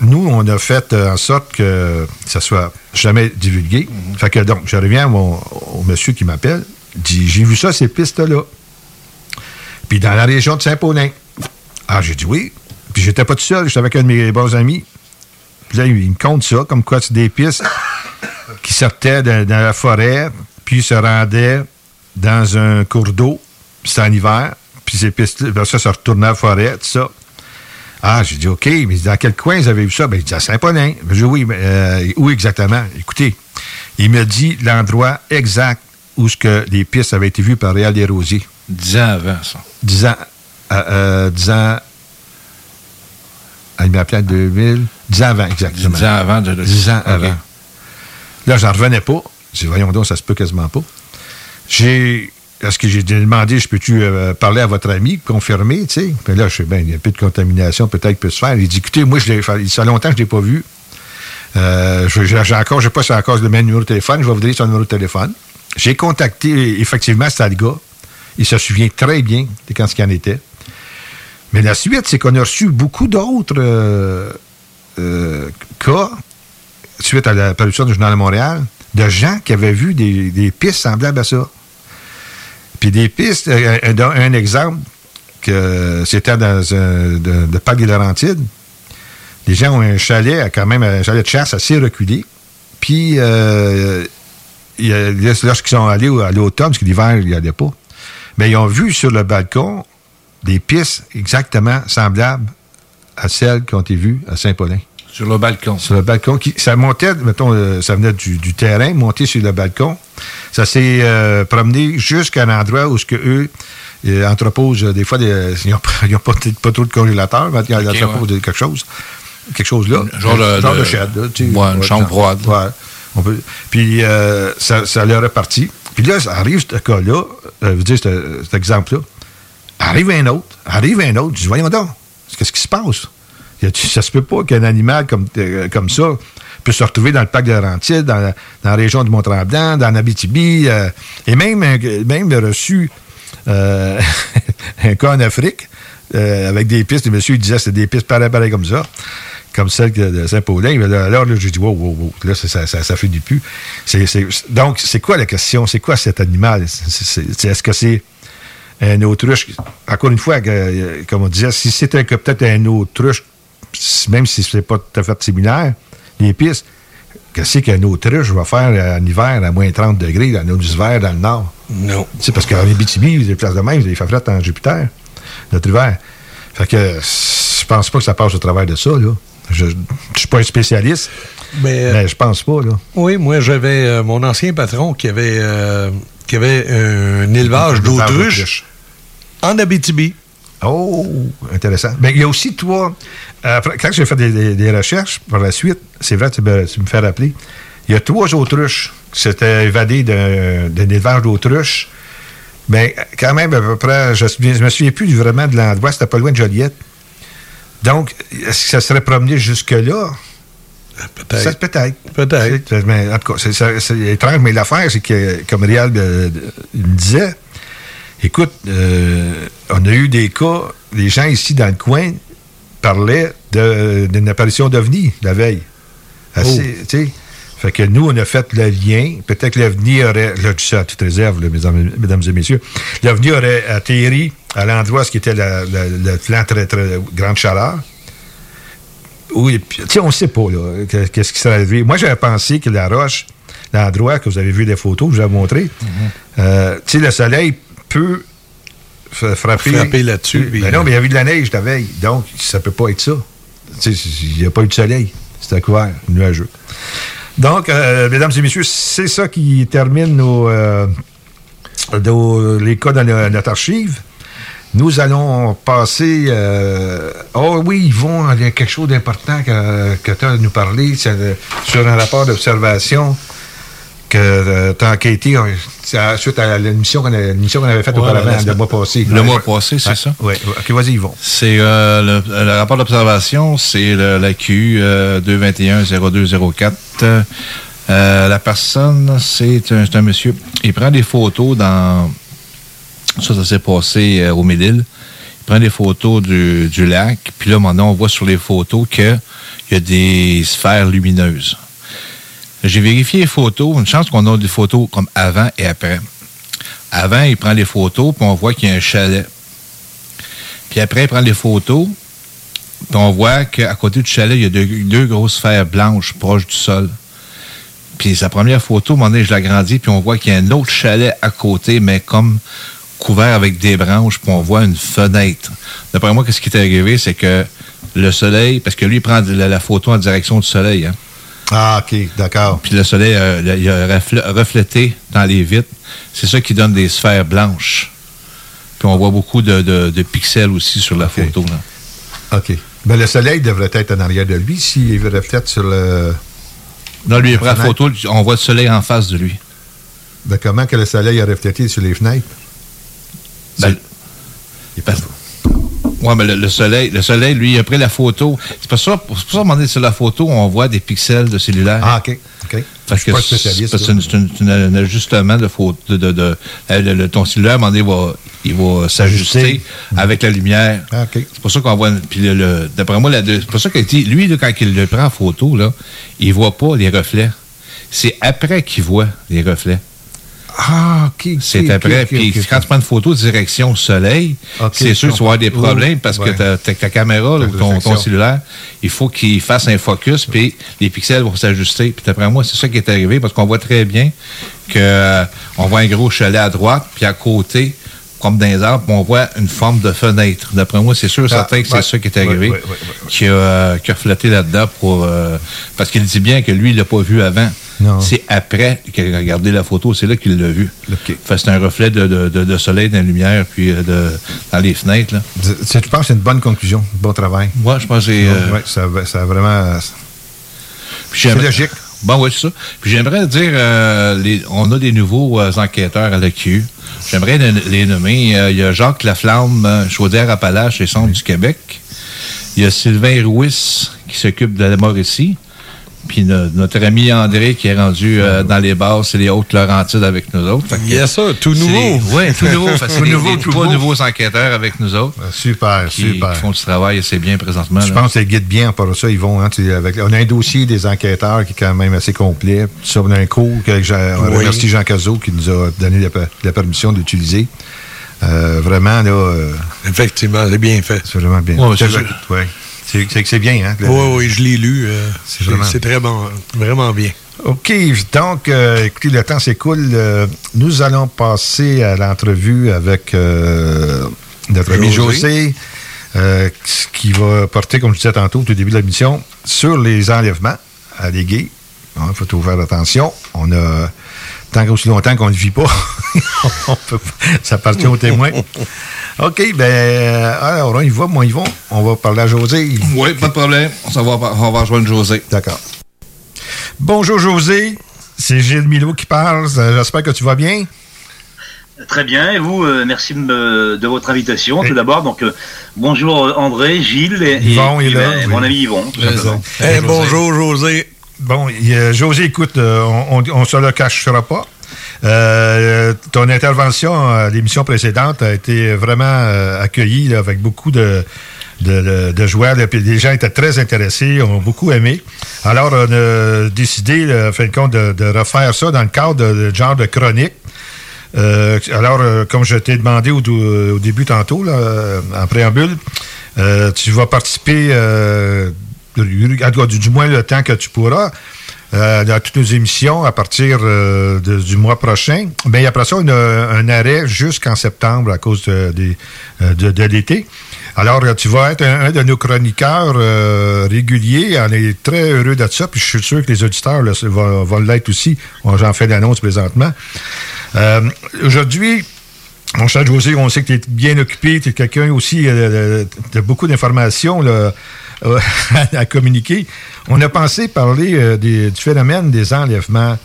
nous, on a fait en sorte que ça soit jamais divulgué. Mm-hmm. Fait que donc, je reviens au monsieur qui m'appelle, dit J'ai vu ça, ces pistes-là. Puis dans la région de Saint-Paulin. Ah, j'ai dit oui. Puis j'étais pas tout seul, j'étais avec un de mes bons amis. Puis là, il me compte ça, comme quoi c'est des pistes qui sortaient dans, la forêt, puis se rendaient dans un cours d'eau, c'était en hiver, puis ces pistes ça, ça retournait à la forêt, tout ça. Ah, j'ai dit, OK, mais dans quel coin vous avez vu ça? Ben, il dit, à Saint-Paulin. J'ai dit, oui, mais euh, où exactement? Écoutez, il me dit l'endroit exact où ce que les pistes avaient été vues par Réal Desrosiers. Dix ans avant, ça. Dix ans, euh, euh dix ans il m'a appelé en 2000. 10 ans avant, exactement. 10 ans avant. De, 10 ans avant. Là, j'en revenais pas. J'ai dit, voyons donc, ça se peut quasiment pas. J'ai. Est-ce que j'ai demandé, je peux-tu euh, parler à votre ami, confirmer, tu sais? Puis là, je sais bien, il y a peu de contamination, peut-être peut se faire. Il dit, écoutez, moi, je il ça longtemps que je ne l'ai pas vu. Euh, j'ai encore, je sais pas si c'est encore le même numéro de téléphone, je vais vous donner son numéro de téléphone. J'ai contacté, effectivement, le gars. Il se souvient très bien de quand ce qu'il en était. Mais la suite, c'est qu'on a reçu beaucoup d'autres euh, euh, cas, suite à la parution du Journal de Montréal, de gens qui avaient vu des, pistes semblables à ça. Puis des pistes, euh, un, exemple, que c'était dans un de, Parc des Laurentides. Les gens ont un chalet, quand même, un chalet de chasse assez reculé. Puis, lorsqu'ils sont allés à l'automne, parce que l'hiver, il n'y allait pas, mais ils ont vu sur le balcon des pistes exactement semblables à celles qui ont été vues à Saint-Paulin. Sur le balcon. Sur le balcon. Qui, ça montait, mettons, euh, ça venait du, terrain, monté sur le balcon. Ça s'est euh, promené jusqu'à un endroit où ce que eux euh, entreposent des fois, des, ils n'ont pas, pas, trop de congélateurs, mais ils entreposent quelque chose. Quelque chose là. Genre, de, genre de, shed. Là, tu une chambre froide. Ouais. On peut, puis ça, ça leur est parti. Puis là, ça arrive, ce cas-là, je veux dire, cet exemple-là. Arrive un autre, arrive un autre. Je dis, voyons donc, qu'est-ce qui se passe? Ça se peut pas qu'un animal comme, euh, comme ça puisse se retrouver dans le parc de Laurentides, dans, la région du Mont-Tremblant, dans l'Abitibi, euh, et même, même reçu euh, un cas en Afrique avec des pistes. Le monsieur il disait c'était des pistes pareilles, pareilles comme ça comme celle de Saint-Paulin. Alors, là, j'ai dit, wow, wow, wow, là, ça, ça, fait du pu. donc, c'est quoi la question? C'est quoi cet animal? Est-ce que c'est un autruche? Encore une fois, comme on disait, si c'était peut-être un autruche, même si ce n'est pas tout à fait similaire, les pistes, qu'est-ce qu'un autruche va faire en hiver à moins 30 degrés, dans nos hivers dans le nord? Non. C'est parce qu'en Abitibi, les places de même, vous avez fait en Jupiter, notre hiver. Fait que je pense pas que ça passe au travers de ça, là. Je ne suis pas un spécialiste, mais, mais, je pense pas, là. Oui, moi, j'avais euh, mon ancien patron qui avait... Euh, y avait un élevage d'autruches en Abitibi. Oh, intéressant. Ben, il y a aussi, toi, après, quand j'ai fait des, des, recherches par la suite, c'est vrai, tu me, tu me, fais rappeler, il y a trois autruches qui s'étaient évadées d'un élevage d'autruches. Mais quand même, à peu près, je ne me souviens plus vraiment de l'endroit, c'était pas loin de Joliette. Donc, est-ce que ça serait promené jusque-là? Peut-être. Peut-être. Peut-être. Mais en tout cas, c'est étrange, mais l'affaire, c'est que, comme Réal me disait, écoute, euh, on a eu des cas, les gens ici dans le coin parlaient d'une apparition d'OVNI la veille. Assez, Oh. tu sais. Fait que nous, on a fait le lien. Peut-être que l'OVNI aurait, là, je dis ça à toute réserve, là, mesdames, mesdames et messieurs, l'OVNI aurait atterri à l'endroit ce qui était la- la- le flanc très, très grande chaleur. Oui, sais, on ne sait pas, là, qu'est-ce qui serait arrivé. Moi, j'avais pensé que la roche, l'endroit que vous avez vu des photos, que je vous ai montré, euh, tu sais, le soleil peut frapper. Frapper là-dessus, Ben puis- non, mais il y a eu de la neige la veille, donc ça peut pas être ça. Il n'y a pas eu de soleil. C'était couvert, nuageux. Donc, euh, mesdames et messieurs, c'est ça qui termine nos, euh, nos- les cas dans le- notre archive. Nous allons passer. euh, oh oui, Yvon, il y a quelque chose d'important que, que tu as à nous parler euh, sur un rapport d'observation que tu as enquêté euh, suite à l'émission qu'on, avait faite Ouais, auparavant, le mois passé. Le mois passé, c'est ça? Oui, ok, vas-y, Yvon. C'est euh, le, le rapport d'observation, c'est la Q euh, 221-0204. Euh, la personne, c'est un, monsieur. Il prend des photos dans. Ça, ça s'est passé euh, au Médil. Il prend des photos du, du lac, puis là, maintenant, on voit sur les photos qu'il y a des sphères lumineuses. J'ai vérifié les photos. Une chance qu'on a des photos comme avant et après. Avant, il prend les photos, puis on voit qu'il y a un chalet. Puis après, il prend les photos, puis on voit qu'à côté du chalet, il y a deux, grosses sphères blanches proches du sol. Puis sa première photo, donné, je l'agrandis, puis on voit qu'il y a un autre chalet à côté, mais comme couvert avec des branches, puis on voit une fenêtre. D'après moi, qu'est-ce qui est arrivé, c'est que le soleil, parce que lui, il prend la, la photo en direction du soleil, hein. Ah, OK, d'accord. Puis le soleil, euh, il a refl- reflété dans les vitres. C'est ça qui donne des sphères blanches. Puis on voit beaucoup de, de- de pixels aussi sur la photo. Là. OK. Ben, le soleil devrait être en arrière de lui s'il reflète sur le. Non, lui, il la prend la photo, on voit le soleil en face de lui. Ben, comment que le soleil a reflété sur les fenêtres? Ben, parce- Ouais, mais le, le soleil, le soleil, lui, a pris la photo. C'est pour ça, c'est pour ça, moment donné, sur la photo, on voit des pixels de cellulaire. Ah, OK. OK. Parce que c'est un ajustement de photo. De, de, de- le- le- ton cellulaire, à un moment donné, va, il va s'ajuster avec la lumière. Ah, OK. C'est pour ça qu'on voit. Puis le- le- d'après moi, c'est pour ça qu'il dit, lui, là, quand il le prend en photo, là, il voit pas les reflets. C'est après qu'il voit les reflets. Ah, OK. C'est après. Puis quand tu prends une photo direction soleil, c'est sûr que tu vas avoir des problèmes parce Ouais. que ta, caméra là, ou ton, ton cellulaire, il faut qu'il fasse un focus, puis les pixels vont s'ajuster. Puis d'après moi, c'est ça qui est arrivé parce qu'on voit très bien que euh, on voit un gros chalet à droite, puis à côté, comme dans les arbres, on voit une forme de fenêtre. D'après moi, c'est sûr, Ah, certain que c'est ouais. ça qui est arrivé, ouais, ouais, ouais, Qui, a, euh, qui a reflété là-dedans pour euh, parce qu'il dit bien que lui, il l'a pas vu avant. C'est après qu'il a regardé la photo, c'est là qu'il l'a vu. OK. Fait que c'est un reflet de, de- de- de soleil dans la lumière, puis euh, de, dans les fenêtres. Là. Tu tu penses que c'est une bonne conclusion, bon travail. Moi, je pense que c'est. euh, ça, va- ça a vraiment. C'est logique. Bon, oui, c'est ça. Puis j'aimerais dire, euh, les- on a des nouveaux enquêteurs à la Q. J'aimerais les, nommer. Il y a Jacques Laflamme, Chaudière-Appalaches et Centre du Québec. Il y a Sylvain Ruiz qui s'occupe de la Mauricie. Puis no- notre ami André qui est rendu euh, dans les basses et les Hautes-Laurentides avec nous autres. Fait que Yes, ça, tout c'est nouveau. les- Ouais, tout nouveau. Fait c'est Tout les- nouveau, les tout trois nouveaux enquêteurs avec nous autres. Super, qui, super. qui font du travail assez bien présentement. Je là. pense que ça guide bien par ça. Ils vont, hein, avec, on a un dossier des enquêteurs qui est quand même assez complet. Ça, on a un cours que on Oui. remercie Jean Cazot qui nous a donné la, per- la permission d'utiliser. Euh, vraiment, là, euh, Effectivement, c'est bien fait. c'est vraiment bien. Ouais, c'est C'est- que c'est bien, hein? Oui, oui, je l'ai lu. euh, c'est vraiment- très bon, vraiment bien. OK, donc, euh, écoutez, le temps s'écoule. Euh, nous allons passer à l'entrevue avec notre ami José. Qui va porter, comme je disais tantôt, au tout début de la mission, sur les enlèvements à l'égué. Il faut toujours faire attention. On a, tant qu'aussi longtemps qu'on ne vit pas, ça appartient aux témoins. OK, ben, alors, on y va, moi, ils vont. On va parler à José. Oui, pas de problème. On va, on va rejoindre José. D'accord. Bonjour, José. C'est Gilles Milo qui parle. J'espère que tu vas bien. Très bien, et vous, euh, merci de, votre invitation tout d'abord. Donc, euh, bonjour euh, André, Gilles et, Yvon, et, mon ami Yvon. Eh, bonjour José. Bon, José, écoute, on ne se le cachera pas. ton intervention à l'émission précédente a été vraiment accueillie avec beaucoup de, de, de, joueurs. Les gens étaient très intéressés, ont beaucoup aimé. Alors, on a décidé, en fin de compte, de, refaire ça dans le cadre de, genre de chronique. Euh, alors, euh, comme je t'ai demandé au, début tantôt, là, en préambule, euh, tu vas participer, du, du, moins le temps que tu pourras, dans toutes nos émissions à partir du mois prochain. Mais après ça, on a un arrêt jusqu'en septembre à cause de, de, l'été. Alors, tu vas être un, de nos chroniqueurs réguliers. On est très heureux de ça. Puis je suis sûr que les auditeurs vont, vont l'être aussi. J'en fais l'annonce présentement. Euh, aujourd'hui, mon cher José, on sait que tu es bien occupé, tu es quelqu'un aussi euh, de beaucoup d'informations euh, à communiquer. On a pensé parler du phénomène des enlèvements,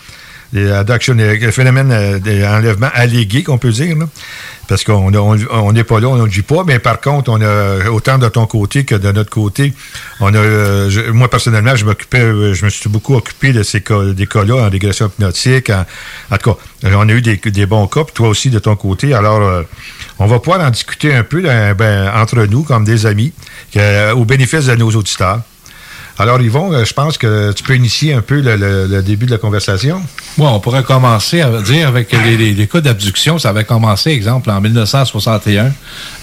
des le phénomène des enlèvements allégués, qu'on peut dire. Parce qu'on n'est pas là, on ne dit pas, mais par contre, on a autant de ton côté que de notre côté. On a, euh, moi, personnellement, je m'occupais, euh, je me suis beaucoup occupé de ces cas, des cas-là en régression hypnotique. En, tout cas, on a eu des, bons cas, puis toi aussi de ton côté. Alors, euh, on va pouvoir en discuter un peu ben, entre nous, comme des amis, au bénéfice de nos auditeurs. Alors, Yvon, euh, je pense que tu peux initier un peu le, début de la conversation. Oui, on pourrait commencer à dire avec les, cas d'abduction. Ça avait commencé, exemple, en 1961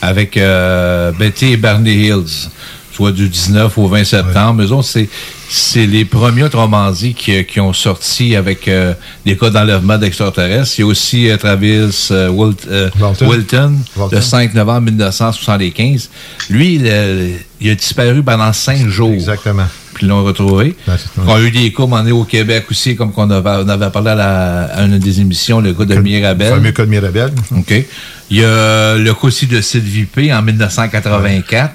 avec euh, Betty et Bernie Hills soit du 19 au 20 septembre. Mais c'est, c'est les premiers, autrement dit, qui, qui ont sorti avec euh, des cas d'enlèvement d'extraterrestres. Il y a aussi Travis Wilton, le 5 novembre 1975. Lui, il, il a disparu pendant cinq jours. Exactement puis l'ont retrouvé. on a eu des cas, on est au Québec aussi, comme qu'on avait, on avait parlé à, une des émissions, le cas de Mirabel. Le fameux cas de Mirabel. OK. Il y a le cas aussi de Sylvie P. en 1984.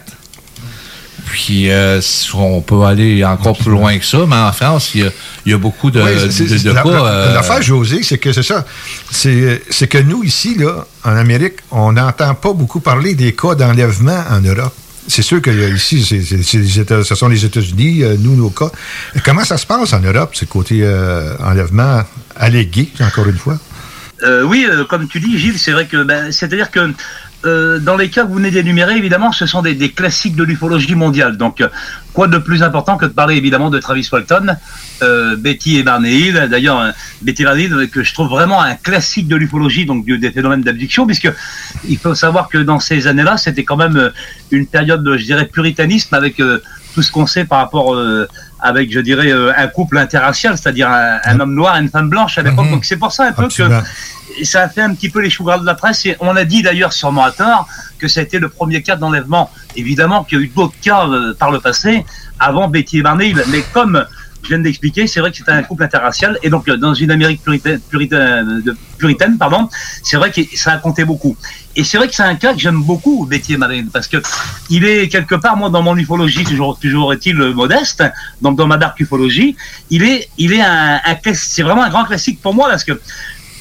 Puis euh, on peut aller encore plus loin que ça, mais en France, il y a, beaucoup de, cas. Euh, l'affaire, José, c'est que c'est ça. C'est que nous, ici, là, en Amérique, on n'entend pas beaucoup parler des cas d'enlèvement en Europe. C'est sûr que euh, ici, ce sont les États-Unis, euh, nous, nos cas. Comment ça se passe en Europe, ce côté euh, enlèvement allégué, encore une fois? oui, comme tu dis, Gilles, c'est vrai que, ben, c'est-à-dire que euh, dans les cas que vous venez d'énumérer, évidemment, ce sont des, classiques de l'ufologie mondiale. Donc, euh, quoi de plus important que de parler évidemment de Travis Walton, euh, Betty et Barney Hill. D'ailleurs, Betty Barney Hill, que je trouve vraiment un classique de l'ufologie, donc des phénomènes d'abduction, puisque il faut savoir que dans ces années-là, c'était quand même une période, je dirais, puritanisme avec tout ce qu'on sait par rapport avec, je dirais, un couple interracial, c'est-à-dire un, homme noir et une femme blanche à l'époque. Mhm. Donc c'est pour ça un peu que ça a fait un petit peu les choux gras de la presse. Et on a dit d'ailleurs, sûrement à tort, que ça a été le premier cas d'enlèvement. Évidemment qu'il y a eu d'autres cas euh, par le passé, avant Betty et Barney. Mais comme je viens d'expliquer, c'est vrai que c'était un couple interracial. Et donc, euh, dans une Amérique puritaine, puritaine, pardon, c'est vrai que ça a compté beaucoup. Et c'est vrai que c'est un cas que j'aime beaucoup, et Barney, parce que il est quelque part, moi, dans mon ufologie, toujours, toujours est-il modeste, donc dans ma dark ufologie, il est, il est un, c'est vraiment un grand classique pour moi, parce que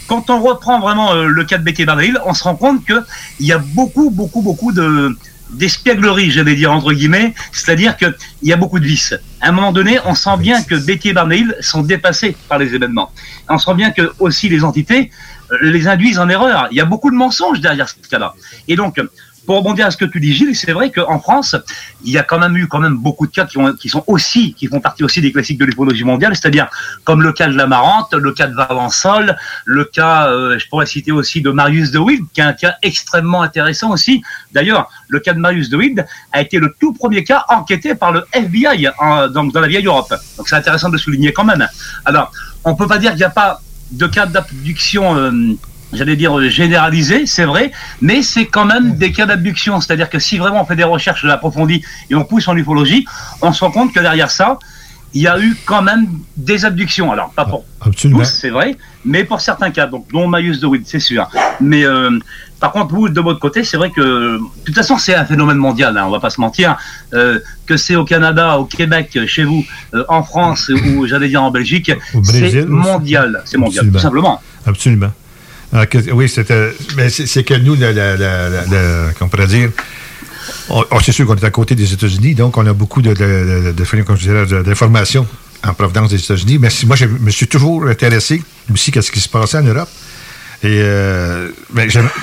quand on reprend vraiment euh, le cas de Betty Barnhill, on se rend compte qu'il y a beaucoup, beaucoup, beaucoup de d'espièglerie, j'allais dire entre guillemets, c'est-à-dire qu'il y a beaucoup de vices. À un moment donné, on sent bien que Betty et Barnhill sont dépassés par les événements. On sent bien que aussi les entités euh, les induisent en erreur. Il y a beaucoup de mensonges derrière ce cas-là. Et donc, pour rebondir à ce que tu dis, Gilles, c'est vrai qu'en France, il y a quand même eu quand même beaucoup de cas qui, ont, qui sont aussi, qui font partie aussi des classiques de l'ufologie mondiale, c'est-à-dire comme le cas de la Marante, le cas de Valençol, le cas, euh, je pourrais citer aussi de Marius de Wild, qui est un cas extrêmement intéressant aussi. D'ailleurs, le cas de Marius de Wild a été le tout premier cas enquêté par le FBI donc dans la vieille Europe. Donc c'est intéressant de souligner quand même. Alors, on peut pas dire qu'il n'y a pas de cas d'abduction. Euh, j'allais dire euh, généralisé, c'est vrai, mais c'est quand même des cas d'abduction. C'est-à-dire que si vraiment on fait des recherches approfondies et on pousse en ufologie, on se rend compte que derrière ça, il y a eu quand même des abductions. Alors, pas pour tous, c'est vrai, mais pour certains cas, donc dont Marius de Witt, c'est sûr. Mais euh, par contre, vous, de votre côté, c'est vrai que, de toute façon, c'est un phénomène mondial, hein, on va pas se mentir. Euh, que c'est au Canada, au Québec, chez vous, euh, en France ou j'allais dire en Belgique, c'est mondial. C'est mondial, tout simplement. Absolument. Ah, oui, c'était. Mais c'est que nous, la, qu'on pourrait dire, oh, c'est sûr qu'on est à côté des États-Unis, donc on a beaucoup de, d'informations en provenance des États-Unis. Mais moi, je me suis toujours intéressé aussi à ce qui se passait en Europe. Et euh,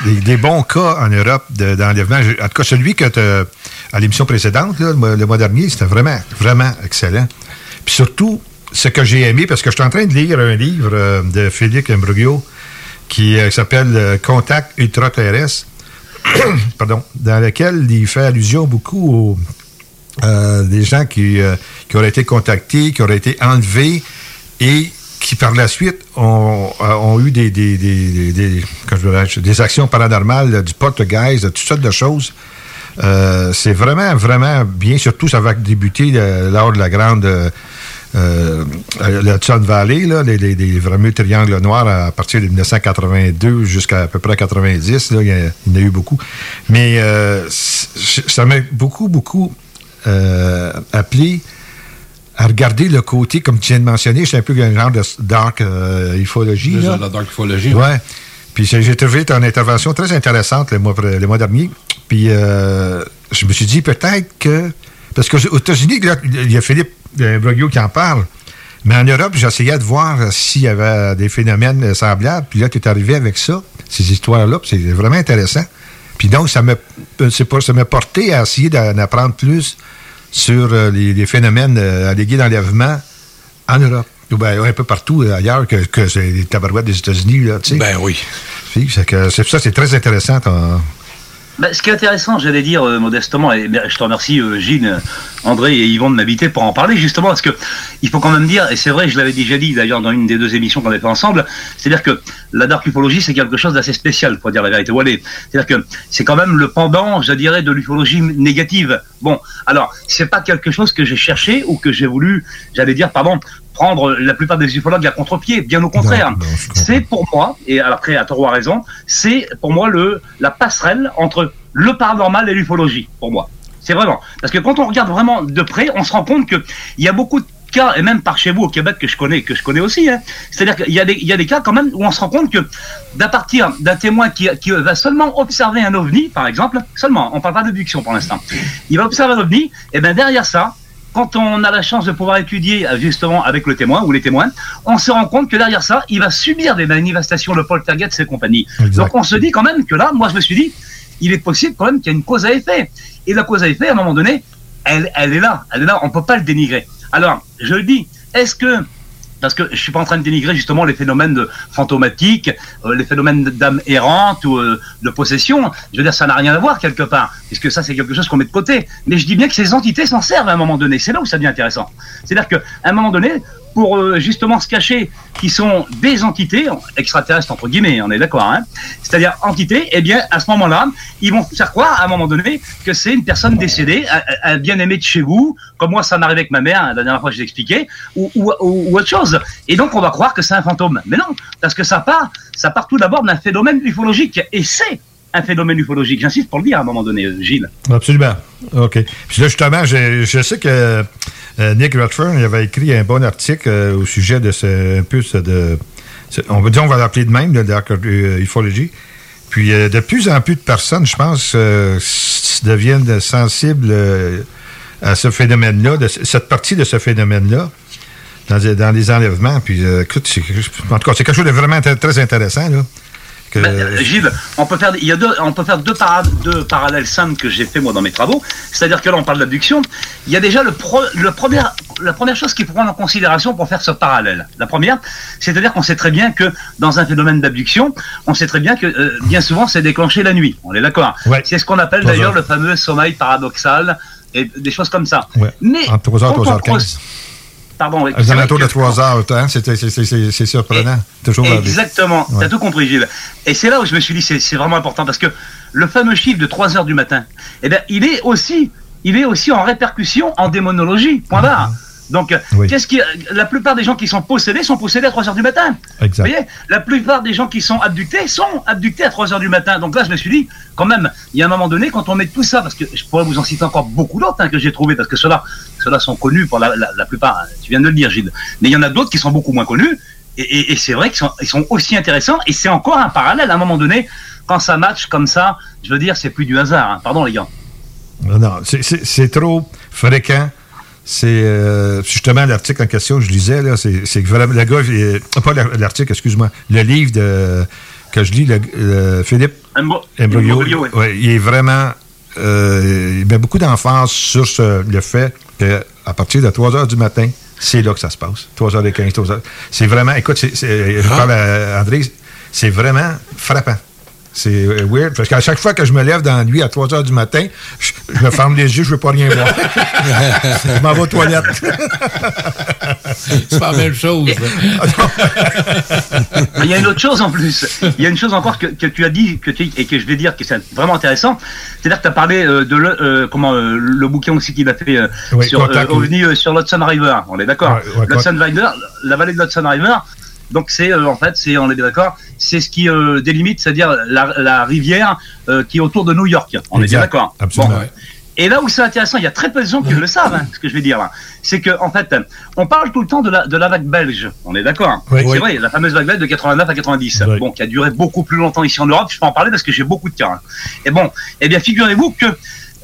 des, bons cas en Europe d'enlèvement. en tout cas, celui que à l'émission précédente, le, mois dernier, c'était vraiment, vraiment excellent. Puis surtout, ce que j'ai aimé, parce que je suis en train de lire un livre euh, de Félix Imbrugio qui euh, s'appelle Contact ultra-terrestre, pardon, dans lequel il fait allusion beaucoup aux des gens qui, qui auraient été contactés, qui auraient été enlevés et qui par la suite ont, ont eu des, des, des, des, des actions paranormales, du poltergeist, toutes sortes de choses. Euh, c'est vraiment, vraiment bien. Surtout, ça va débuter euh, lors de la grande... Euh, euh le Hudson Valley, là, les, les, les, fameux triangles noirs à partir de 1982 jusqu'à à peu près 90, là, il, y en a, eu beaucoup. Mais ça m'a beaucoup, beaucoup appelé à regarder le côté, comme tu viens de mentionner, c'est un peu un genre de dark euh, ufologie. La dark ufologie. Ouais. Puis j'ai trouvé ton intervention très intéressante le mois, le mois dernier. Puis euh, je me suis dit peut-être que. Parce qu'aux États-Unis, il y a Philippe euh, Brogio qui en parle. Mais en Europe, j'essayais de voir s'il y avait des phénomènes semblables. Puis là, tu es arrivé avec ça, ces histoires-là. C'est vraiment intéressant. Puis donc, ça m'a porté à essayer d'en apprendre plus sur euh, les, phénomènes euh, allégués d'enlèvement en Europe. Ou bien, un peu partout euh, ailleurs que, que les tabarouettes des États-Unis. Ben oui. C'est ça, c'est très intéressant. Bah, ce qui est intéressant, j'allais dire modestement, et je te remercie Gilles, André et Yvon de m'habiter pour en parler justement, parce que il faut quand même dire, et c'est vrai, je l'avais déjà dit d'ailleurs dans une des deux émissions qu'on avait fait ensemble, c'est-à-dire que la dark ufologie c'est quelque chose d'assez spécial, pour dire la vérité. C'est-à-dire que c'est quand même le pendant, je dirais, de l'ufologie négative. Bon, alors c'est pas quelque chose que j'ai cherché ou que j'ai voulu, j'allais dire, pardon, prendre la plupart des ufologues à contre-pied, bien au contraire. C'est pour moi, et après à tort a raison, c'est pour moi le la passerelle entre le paranormal et l'ufologie, pour moi. C'est vraiment. Parce que quand on regarde vraiment de près, on se rend compte qu'il y a beaucoup de cas, et même par chez vous au Québec que je connais, que je connais aussi, hein. c'est-à-dire qu'il y, a des, il y a des cas quand même où on se rend compte que d'à partir d'un témoin qui, qui, va seulement observer un ovni, par exemple, seulement, on parle pas d'abduction pour l'instant, il va observer un ovni, et bien derrière ça, quand on a la chance de pouvoir étudier justement avec le témoin ou les témoins, on se rend compte que derrière ça, il va subir des manifestations de poltergeist et compagnie. Donc on se dit quand même que là, moi je me suis dit, il est possible quand même qu'il y ait une cause à effet. Et la cause à effet, à un moment donné, elle, elle est là, elle est là, on ne peut pas le dénigrer. Alors, je le dis, est-ce que parce que je suis pas en train de dénigrer justement les phénomènes fantomatiques, euh, les phénomènes d'âme errante ou euh, de possession. Je veux dire, ça n'a rien à voir quelque part, puisque ça c'est quelque chose qu'on met de côté. Mais je dis bien que ces entités s'en servent à un moment donné. C'est là où ça devient intéressant. C'est-à-dire qu'à un moment donné, pour euh, justement se cacher qui sont des entités extraterrestres entre guillemets, on est d'accord, hein c'est-à-dire entités, eh bien à ce moment-là, ils vont faire croire à un moment donné que c'est une personne décédée, un, bien-aimé de chez vous, comme moi ça m'arrivait avec ma mère la dernière fois que je l'expliquais, ou, ou, autre chose. Et donc on va croire que c'est un fantôme. Mais non, parce que ça part, ça part tout d'abord d'un phénomène ufologique, et c'est un phénomène ufologique. J'insiste pour le dire à un moment donné, Gilles. Absolument. OK. Puis là, justement, je, je sais que euh, Nick Rutherford avait écrit un bon article euh, au sujet de ce, un peu de. on va dire, on va l'appeler de même, l'ufologie. Puis euh, de plus en plus de personnes, je pense, deviennent sensibles à ce phénomène-là, cette partie de ce phénomène-là. Dans, dans, les enlèvements. Puis, écoute, en tout cas, c'est quelque chose de vraiment très intéressant. Là. Ben, Gilles, on peut faire, il y a deux, on peut faire deux, deux parallèles simples que j'ai fait moi dans mes travaux. C'est-à-dire que là, on parle d'abduction. Il y a déjà le, le premier, la première chose qu'il faut prendre en considération pour faire ce parallèle. La première, c'est-à-dire qu'on sait très bien que dans un phénomène d'abduction, on sait très bien que euh, bien souvent c'est déclenché la nuit. On est d'accord. C'est ce qu'on appelle d'ailleurs le fameux sommeil paradoxal et des choses comme ça. Mais entre 3 h 3 15 Pardon, oui. alentours de 3 heures, hein, c'est surprenant. Toujours exactement, tu as tout compris, Gilles. Et c'est là où je me suis dit, c'est vraiment important, parce que le fameux chiffre de 3 heures du matin, eh bien, il est aussi, il est aussi en répercussion en démonologie, point barre. Donc, qu'est-ce qui, la plupart des gens qui sont possédés sont possédés à 3 heures du matin. Exact. Vous voyez, la plupart des gens qui sont abductés sont abductés à 3 heures du matin. Donc là, je me suis dit, quand même, il y a un moment donné, quand on met tout ça, parce que je pourrais vous en citer encore beaucoup d'autres hein, que j'ai trouvé, parce que ceux-là, ceux-là sont connus pour la, la, la plupart. hein, Tu viens de le dire, Gilles. Mais il y en a d'autres qui sont beaucoup moins connus. Et, et- et c'est vrai qu'ils sont, ils sont aussi intéressants. Et c'est encore un parallèle à un moment donné, quand ça match comme ça. Je veux dire, c'est plus du hasard. hein. Pardon, les gars. Non, non, c'est- c'est c'est trop fréquent. C'est euh, justement l'article en question que je lisais, là, c'est vraiment le gars, ah, pas l'ar- l'article, excuse-moi, le livre de, que je lis, le, le Philippe Imbroglio, ouais, il est vraiment, euh, il met beaucoup d'emphase sur ce- le fait qu'à partir de 3 heures du matin, c'est là que ça se passe. 3h15, 3h. C'est vraiment, écoute, c'est- c'est- je parle à André, c'est vraiment frappant. C'est euh, weird, parce qu'à chaque fois que je me lève dans la nuit à 3 heures du matin, je, je me ferme les yeux, je veux pas rien voir. je m'en vais aux toilettes. C'est pas la même chose. Mais il y a une autre chose en plus. Il y a une chose encore que, que tu as dit que tu- et que je vais dire que c'est vraiment intéressant. C'est-à-dire que tu as parlé euh, de le, euh, comment, euh, le bouquin aussi qu'il a fait euh, Oui, sur euh, OVNI euh, sur l'Hudson River. On est d'accord Ouais, ouais, River, la vallée de l'Hudson River. Donc c'est euh, en fait, c'est on est bien d'accord, c'est ce qui euh, délimite, c'est-à-dire la, la rivière euh, qui est autour de New York. On est bien Exact. d'accord. Absolument. Bon. Et là où c'est intéressant, il y a très peu de gens qui le savent, hein, ce que je vais dire là. C'est que, en fait, on parle tout le temps de la, de la vague belge. On est d'accord. Oui. C'est Oui. vrai, la fameuse vague belge de 89 à 90. Bon, qui a duré beaucoup plus longtemps ici en Europe. Je peux en parler parce que j'ai beaucoup de cas. hein. Et bon, eh bien, figurez-vous que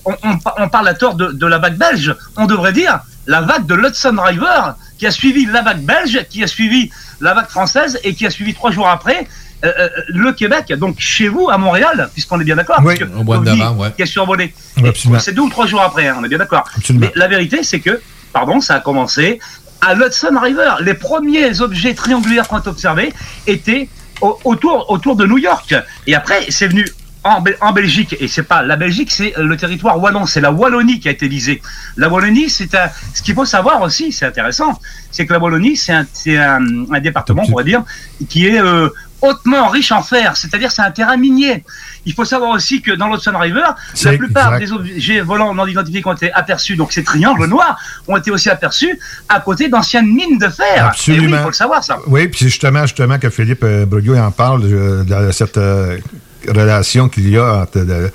on, on par- on parle à tort de, de la vague belge. On devrait dire la vague de l'Hudson River qui a suivi la vague belge, qui a suivi la vague française et qui a suivi trois jours après euh, euh, le Québec. Donc chez vous, à Montréal, puisqu'on est bien d'accord. Oui, parce que ouais. Qui a survolé. Oui. C'est deux ou trois jours après, hein, on est bien d'accord. Mais la vérité, c'est que, pardon, ça a commencé à l'Hudson River. Les premiers objets triangulaires qu'on a observés étaient au- autour, autour de New York. Et après, c'est venu en, Bel- en Belgique, et c'est pas la Belgique, c'est euh, le territoire wallon, c'est la Wallonie qui a été visée. La Wallonie, c'est un, ce qu'il faut savoir aussi, c'est intéressant, c'est que la Wallonie, c'est un, un, un département, on pourrait dire, qui est euh, hautement riche en fer, c'est-à-dire c'est un terrain minier. Il faut savoir aussi que dans l'Hudson River, la plupart exact. des objets volants non identifiés qui ont été aperçus, donc ces triangles noirs, ont été aussi aperçus à côté d'anciennes mines de fer. Et oui, Absolument. il faut le savoir ça. Oui, puis c'est justement, justement que Philippe euh, Bruguier en parle de, de cette euh, relation qu'il y a entre, euh,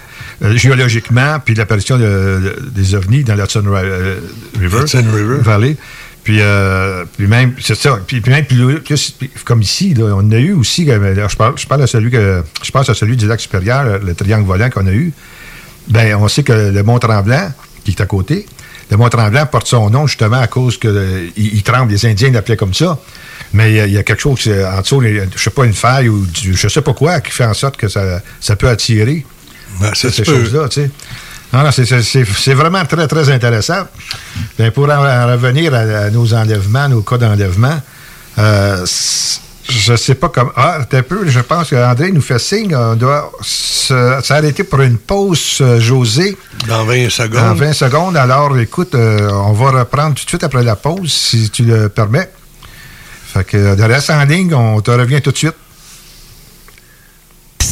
géologiquement puis l'apparition de- de- des ovnis dans l'Hudson euh, River, River. Valley. Puis, euh, puis même, c'est ça. Puis, puis même, plus- plus- puis comme ici, là, on a eu aussi, euh, là, je parle, je parle à celui que, je pense à celui du lac supérieur, le triangle volant qu'on a eu. Ben, on sait que le Mont Tremblant, qui est à côté, le Mont Tremblant porte son nom justement à cause que il, il tremble. Les Indiens l'appelaient comme ça. Mais il y a- il y, a quelque chose euh, en dessous, je sais pas, une faille ou du- je sais pas quoi, qui fait en sorte que ça, ça peut attirer Ben, ça ces choses-là, tu sais. Non, non, c'est- vraiment très, très intéressant. Ben, pour en, en revenir à, à nos enlèvements, nos cas d'enlèvement, euh, je sais pas comment. Ah, un peu, je pense qu'André nous fait signe. On doit s'arrêter pour une pause, euh, José. Dans 20 secondes. En 20 secondes. Alors, écoute, euh, on va reprendre tout de suite après la pause, si tu le permets. Fait que, euh, de en ligne, on te revient tout de suite.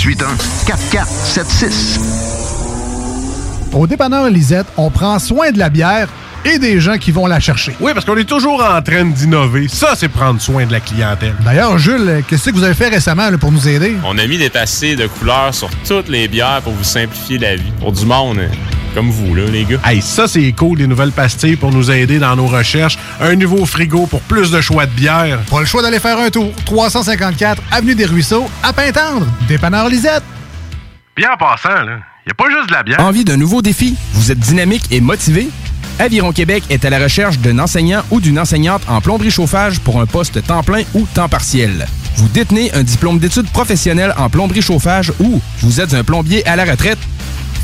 681-4476. Au dépanneur Lisette, on prend soin de la bière et des gens qui vont la chercher. Oui, parce qu'on est toujours en train d'innover. Ça, c'est prendre soin de la clientèle. D'ailleurs, Jules, qu'est-ce que vous avez fait récemment là, pour nous aider? On a mis des passés de couleurs sur toutes les bières pour vous simplifier la vie. Pour du monde euh, comme vous, là, les gars. Hey, ça, c'est cool, des nouvelles pastilles pour nous aider dans nos recherches. Un nouveau frigo pour plus de choix de bière. Pas le choix d'aller faire un tour. 354 Avenue des Ruisseaux, à Pintendre. Dépanneur Lisette. Bien en passant, là, y a pas juste de la bière. Envie d'un nouveau défi? Vous êtes dynamique et motivé? Aviron Québec est à la recherche d'un enseignant ou d'une enseignante en plomberie chauffage pour un poste temps plein ou temps partiel. Vous détenez un diplôme d'études professionnelles en plomberie chauffage ou vous êtes un plombier à la retraite?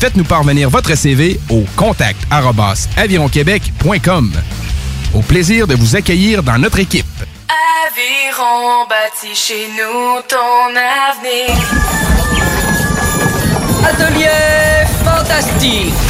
Faites-nous parvenir votre CV au contact avironquebec.com. Au plaisir de vous accueillir dans notre équipe. Aviron bâti chez nous ton avenir. Atelier fantastique.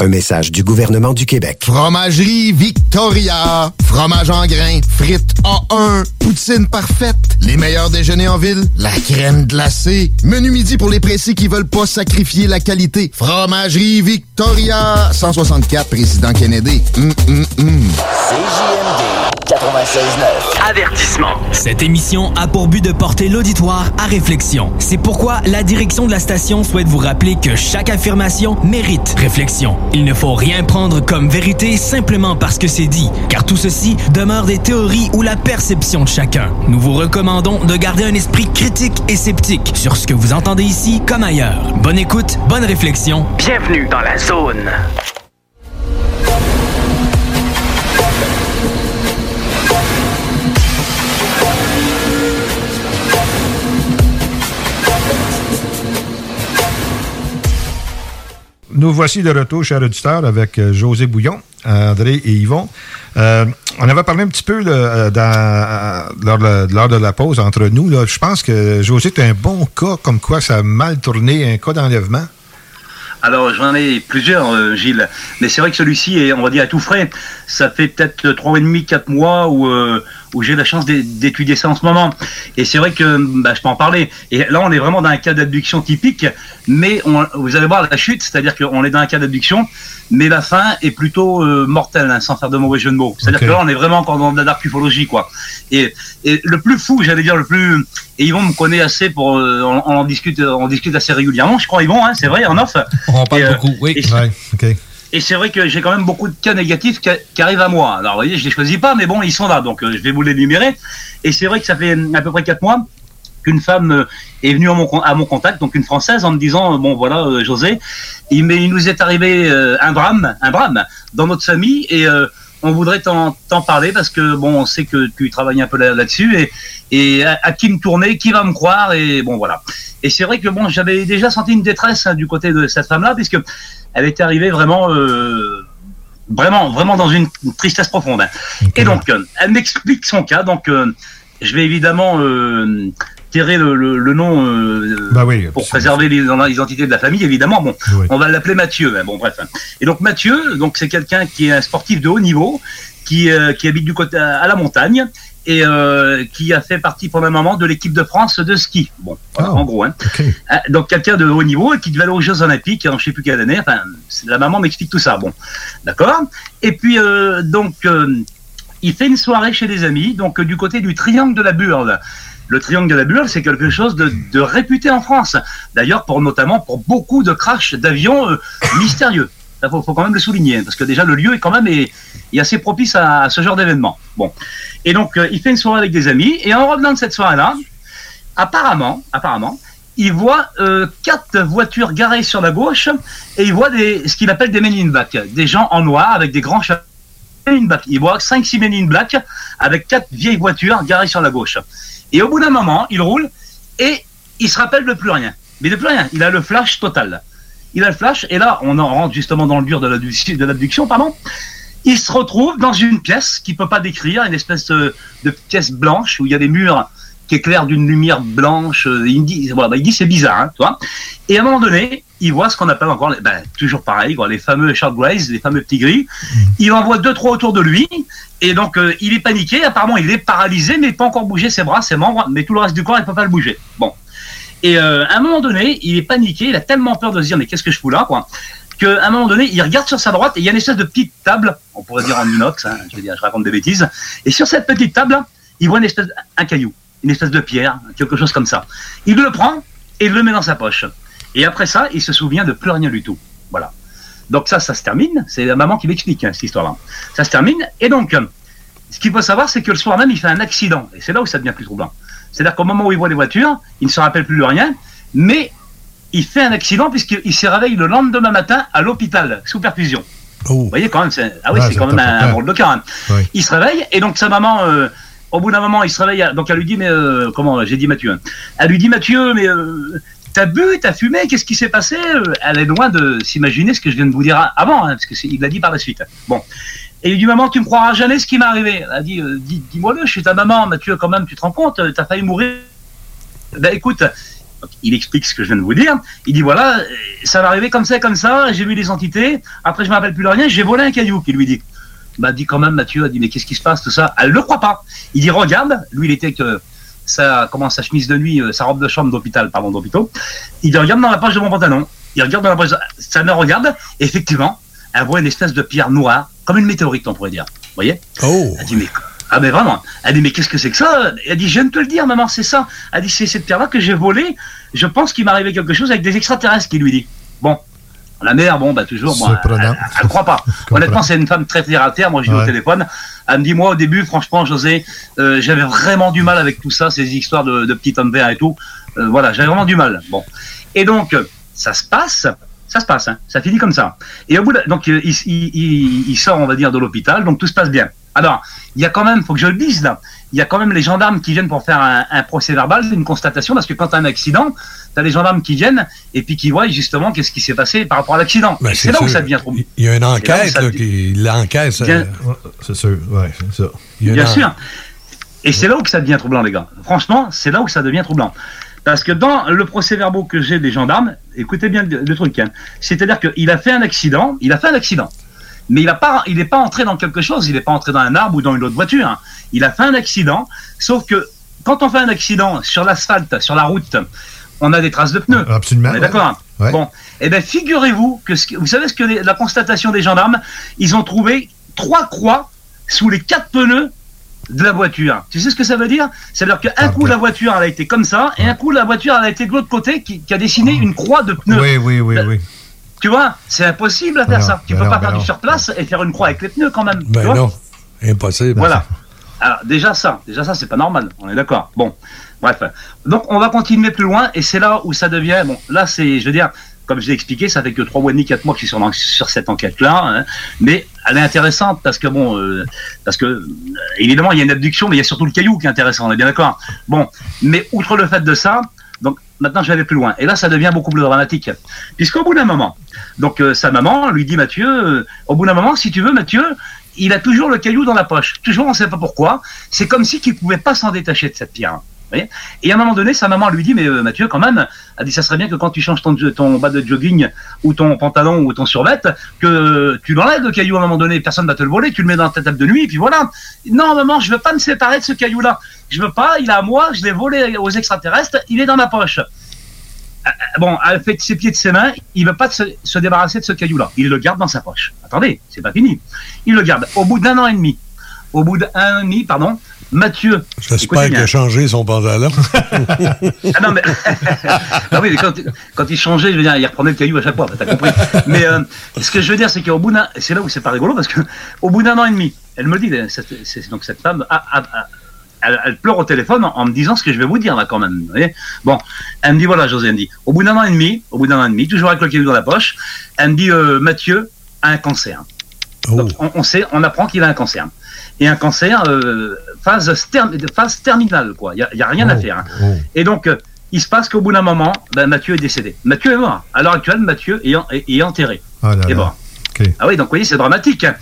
Un message du gouvernement du Québec. Fromagerie Victoria. Fromage en grains. Frites A1. Poutine parfaite. Les meilleurs déjeuners en ville. La crème glacée. Menu midi pour les pressés qui veulent pas sacrifier la qualité. Fromagerie Victoria. 164 Président Kennedy. Hum, hum, hum. CJMD 96.9. Avertissement. Cette émission a pour but de porter l'auditoire à réflexion. C'est pourquoi la direction de la station souhaite vous rappeler que chaque affirmation mérite réflexion. Il ne faut rien prendre comme vérité simplement parce que c'est dit, car tout ceci demeure des théories ou la perception de chacun. Nous vous recommandons de garder un esprit critique et sceptique sur ce que vous entendez ici comme ailleurs. Bonne écoute, bonne réflexion. Bienvenue dans la zone. Nous voici de retour, chers auditeurs, avec euh, José Bouillon, André et Yvon. Euh, on avait parlé un petit peu euh, lors, de, la pause entre nous. Je pense que José, tu un bon cas, comme quoi ça a mal tourné, un cas d'enlèvement. Alors j'en ai plusieurs, Gilles, mais c'est vrai que celui-ci est, on va dire, à tout frais. Ça fait peut-être trois et demi, quatre mois où, où j'ai la chance d'é- d'étudier ça en ce moment. Et c'est vrai que bah, je peux en parler. Et là, on est vraiment dans un cas d'abduction typique, mais on- vous allez voir la chute, c'est-à-dire qu'on est dans un cas d'abduction, mais la fin est plutôt euh, mortelle, hein, sans faire de mauvais jeu de mots. C'est-à-dire que là, on est vraiment encore dans de la dark ufologie, quoi. Et, et le plus fou, j'allais dire le plus, et Yvon me connaît assez pour, euh, on, on en discute, on discute assez régulièrement, je crois Yvon, hein, c'est vrai, en off. On parle Et, euh, beaucoup, oui. et- Ouais. Et c'est vrai que j'ai quand même beaucoup de cas négatifs qui, arrivent à moi. Alors, vous voyez, je les choisis pas, mais bon, ils sont là, donc euh, je vais vous les énumérer. Et c'est vrai que ça fait à peu près quatre mois qu'une femme euh, est venue à mon, contact, donc une française, en me disant, euh, bon voilà, José, il, il nous est arrivé un drame, un drame dans notre famille, et on voudrait t'en parler parce que bon, on sait que tu travailles un peu là- là-dessus, et à, à qui me tourner, qui va me croire, et bon voilà. Et c'est vrai que bon, j'avais déjà senti une détresse hein, du côté de cette femme-là, puisque elle était arrivée vraiment, euh, vraiment, vraiment dans une tristesse profonde. hein. Et donc, euh, elle m'explique son cas. Donc, euh, je vais évidemment euh, tirer le, le- le nom euh, Bah oui, pour préserver l'identité de la famille, évidemment. Bon, Oui. on va l'appeler Mathieu. hein, bon, bref. Et donc Mathieu, donc c'est quelqu'un qui est un sportif de haut niveau, qui, euh, qui habite du côté à, à la montagne et euh, qui a fait partie pendant un moment de l'équipe de France de ski. Bon, Oh. en gros. Hein. Ah, Donc quelqu'un de haut niveau et qui devait aller aux Jeux Olympiques en je sais plus quelle année. Enfin, la maman m'explique tout ça. Bon, d'accord. Et puis euh, donc euh, il fait une soirée chez des amis, donc euh, du côté du Triangle de la Burle. Le Triangle de la Burle, c'est quelque chose de, de réputé en France. D'ailleurs, pour notamment pour beaucoup de crashs d'avions euh, mystérieux. Il faut, quand même le souligner, parce que déjà le lieu est quand même est, assez propice à, ce genre d'événement. Bon, et donc euh, il fait une soirée avec des amis, et en revenant de cette soirée-là, apparemment, apparemment, il voit euh, quatre voitures garées sur la gauche et il voit des, ce qu'il appelle des men in black, des gens en noir avec des grands chapeaux. Il voit 5-6 men in black avec quatre vieilles voitures garées sur la gauche. Et au bout d'un moment, il roule et il se rappelle de plus rien. Mais de plus rien. Il a le flash total. Il a le flash, et là, on en rentre justement dans le dur de l'abduction, pardon. Il se retrouve dans une pièce qu'il peut pas décrire, une espèce de, de pièce blanche où il y a des murs qui éclairent d'une lumière blanche. Euh, Il dit, voilà, bah, c'est bizarre, hein, tu vois. Et à un moment donné, il voit ce qu'on appelle encore, les- ben, toujours pareil, les fameux short grays, les fameux petits gris. Il en voit deux, trois autour de lui. Et donc, euh, il est paniqué. Apparemment, il est paralysé, mais il peut encore bouger ses bras, ses membres, mais tout le reste du corps, il peut pas le bouger. Bon. Et euh, à un moment donné, il est paniqué, il a tellement peur de se dire, mais qu'est-ce que je fous là, quoi, qu'à un moment donné, il regarde sur sa droite et il y a une espèce de petite table, on pourrait dire en inox, hein, je veux dire, je raconte des bêtises. Et sur cette petite table, il voit une espèce, un caillou, une espèce de pierre, quelque chose comme ça. Il le prend et le met dans sa poche. Et après ça, il se souvient de plus rien du tout. Voilà. Donc ça, ça se termine. C'est la maman qui m'explique hein, cette histoire-là. Ça se termine. Et donc, ce qu'il faut savoir, c'est que le soir même, il fait un accident. Et c'est là où ça devient plus troublant. C'est-à-dire qu'au moment où il voit les voitures, il ne se rappelle plus de rien, mais il fait un accident puisqu'il se réveille le lendemain matin à l'hôpital, sous perfusion. Vous voyez quand même, c'est, ah oui, c'est quand même un, drôle de cas. hein. Oui. Il se réveille et donc sa maman, euh, au bout d'un moment, il se réveille. Donc elle lui dit, mais euh, comment J'ai dit Mathieu. hein. Elle lui dit Mathieu, mais euh, t'as bu, t'as fumé, qu'est-ce qui s'est passé Elle est loin de s'imaginer ce que je viens de vous dire avant, hein, parce que c'est- il l'a dit par la suite. Bon. Et il lui dit maman, tu me croiras jamais ce qui m'est arrivé. Elle a dit, euh, dis, dis-moi-le, je suis ta maman, Mathieu, quand même, tu te rends compte, euh, t'as failli mourir. Ben écoute, il explique ce que je viens de vous dire. Il dit voilà, euh, ça va arriver comme ça, comme ça. J'ai vu les entités. Après, je me rappelle plus de rien. J'ai volé un caillou. Qui lui dit. Bah dit quand même Mathieu. A dit mais qu'est-ce qui se passe tout ça? Elle le croit pas. Il dit regarde. Lui, il était que sa comment sa chemise de nuit, sa robe de chambre d'hôpital, pardon d'hôpital. Il dit regarde dans la poche de mon pantalon. Il regarde dans la poche. Sa mère regarde. Effectivement, elle voit une espèce de pierre noire, comme une météorite, on pourrait dire. Vous voyez Oh. Elle dit mais ah mais vraiment. Elle dit mais qu'est-ce que c'est que ça? Elle dit je viens de te le dire maman, c'est ça. Elle dit c'est cette pierre-là que j'ai volée. Je pense qu'il m'est arrivé quelque chose avec des extraterrestres qui lui dit. Bon. La mère, bon, bah toujours, moi, elle, elle, elle croit pas. Honnêtement, c'est une femme très terre à terre. Moi, je dis au Ouais. téléphone. Elle me dit, moi, au début, franchement, José, euh, j'avais vraiment du mal avec tout ça, ces histoires de, de petits hommes verts et tout. Euh, voilà, j'avais vraiment du mal. Bon. Et donc, ça se passe. Ça se passe, hein. ça finit comme ça. Et au bout de, donc euh, il, il- sort, on va dire, de l'hôpital, donc tout se passe bien. Alors, il y a quand même, faut que je le dise là, il y a quand même les gendarmes qui viennent pour faire un, un procès verbal, une constatation, parce que quand tu as un accident, tu as les gendarmes qui viennent et puis qui voient justement qu'est-ce qui s'est passé par rapport à l'accident. Ben, c'est là où ça devient trop. Il y a une enquête, là, qui l'enquête. Bien- C'est sûr, ouais, c'est ça. Il y a une Bien en- sûr. Et c'est là où que ça devient troublant, les gars. Franchement, c'est là où ça devient troublant. Parce que dans le procès verbal que j'ai des gendarmes, écoutez bien le, le truc, hein. c'est-à-dire qu'il a fait un accident, il a fait un accident, mais il n'est pas, il est pas entré dans quelque chose, il n'est pas entré dans un arbre ou dans une autre voiture. hein. Il a fait un accident, sauf que quand on fait un accident sur l'asphalte, sur la route, on a des traces de pneus. Absolument. D'accord. hein Ouais. Bon, eh bien, figurez-vous que, ce vous savez ce que les- la constatation des gendarmes, ils ont trouvé trois croix sous les quatre pneus de la voiture. Tu sais ce que ça veut dire? C'est-à-dire qu'un coup la voiture elle a été comme ça, et un coup la voiture elle a été de l'autre côté qui, qui a dessiné une croix de pneus. Oui, oui, oui, oui. Tu vois, c'est impossible à faire Ben ça. Tu ben peux non, pas ben faire non. du surplace et faire une croix avec les pneus quand même. tu Ben vois? non, impossible. voilà. Alors déjà ça, déjà ça c'est pas normal, on est d'accord. Bon, bref. Donc on va continuer plus loin et c'est là où ça devient. Bon, là c'est, je veux dire, comme je l'ai expliqué, ça fait que trois mois et demi, quatre mois que je suis sur, cette enquête-là, hein. mais elle est intéressante parce que bon, euh, parce que euh, évidemment il y a une abduction, mais il y a surtout le caillou qui est intéressant, on est bien d'accord. Bon, mais outre le fait de ça, donc maintenant je vais aller plus loin. Et là ça devient beaucoup plus dramatique, puisqu'au bout d'un moment, donc euh, sa maman lui dit Mathieu, au bout d'un moment, si tu veux, Mathieu, il a toujours le caillou dans la poche. Toujours, on ne sait pas pourquoi. C'est comme si qu'il pouvait pas s'en détacher de cette pierre. Et à un moment donné, sa maman lui dit, mais euh, Mathieu, quand même, elle dit, ça serait bien que quand tu changes ton, bas de jogging ou ton pantalon ou ton survêt, que tu l'enlèves le caillou à un moment donné, personne va te le voler, tu le mets dans ta table de nuit, et puis voilà. Non, maman, je veux pas me séparer de ce caillou-là. Je veux pas, il est à moi, je l'ai volé aux extraterrestres, il est dans ma poche. Euh, Bon, elle fait de ses pieds de ses mains, il veut pas se, se débarrasser de ce caillou-là. Il le garde dans sa poche. Attendez, c'est pas fini. Il le garde. Au bout d'un an et demi, au bout d'un an et demi, pardon, Mathieu. J'espère qu'il a changé son pantalon. Ah non, mais. ah oui, mais quand, quand il changeait, je veux dire, il reprenait le caillou à chaque fois, t'as compris. Mais euh, ce que je veux dire, c'est qu'au bout d'un. C'est là où c'est pas rigolo, parce que au bout d'un an et demi, elle me dit, cette, c'est- donc cette femme, elle, elle pleure au téléphone en, en me disant ce que je vais vous dire là quand même. vous voyez bon, elle me dit voilà, José, elle me dit, au bout d'un an et demi, au bout d'un an et demi, toujours avec le caillou dans la poche, elle me dit euh, Mathieu a un cancer. Donc on, on sait, on apprend qu'il a un cancer. Et un cancer euh, phase, terminale, quoi. Il y a, a rien à faire. hein. Et donc, euh, il se passe qu'au bout d'un moment, ben, Mathieu est décédé. Mathieu est mort. À l'heure actuelle, Mathieu est, en- est- est enterré. Ah là. OK. Ah oui, donc vous voyez, c'est dramatique. hein.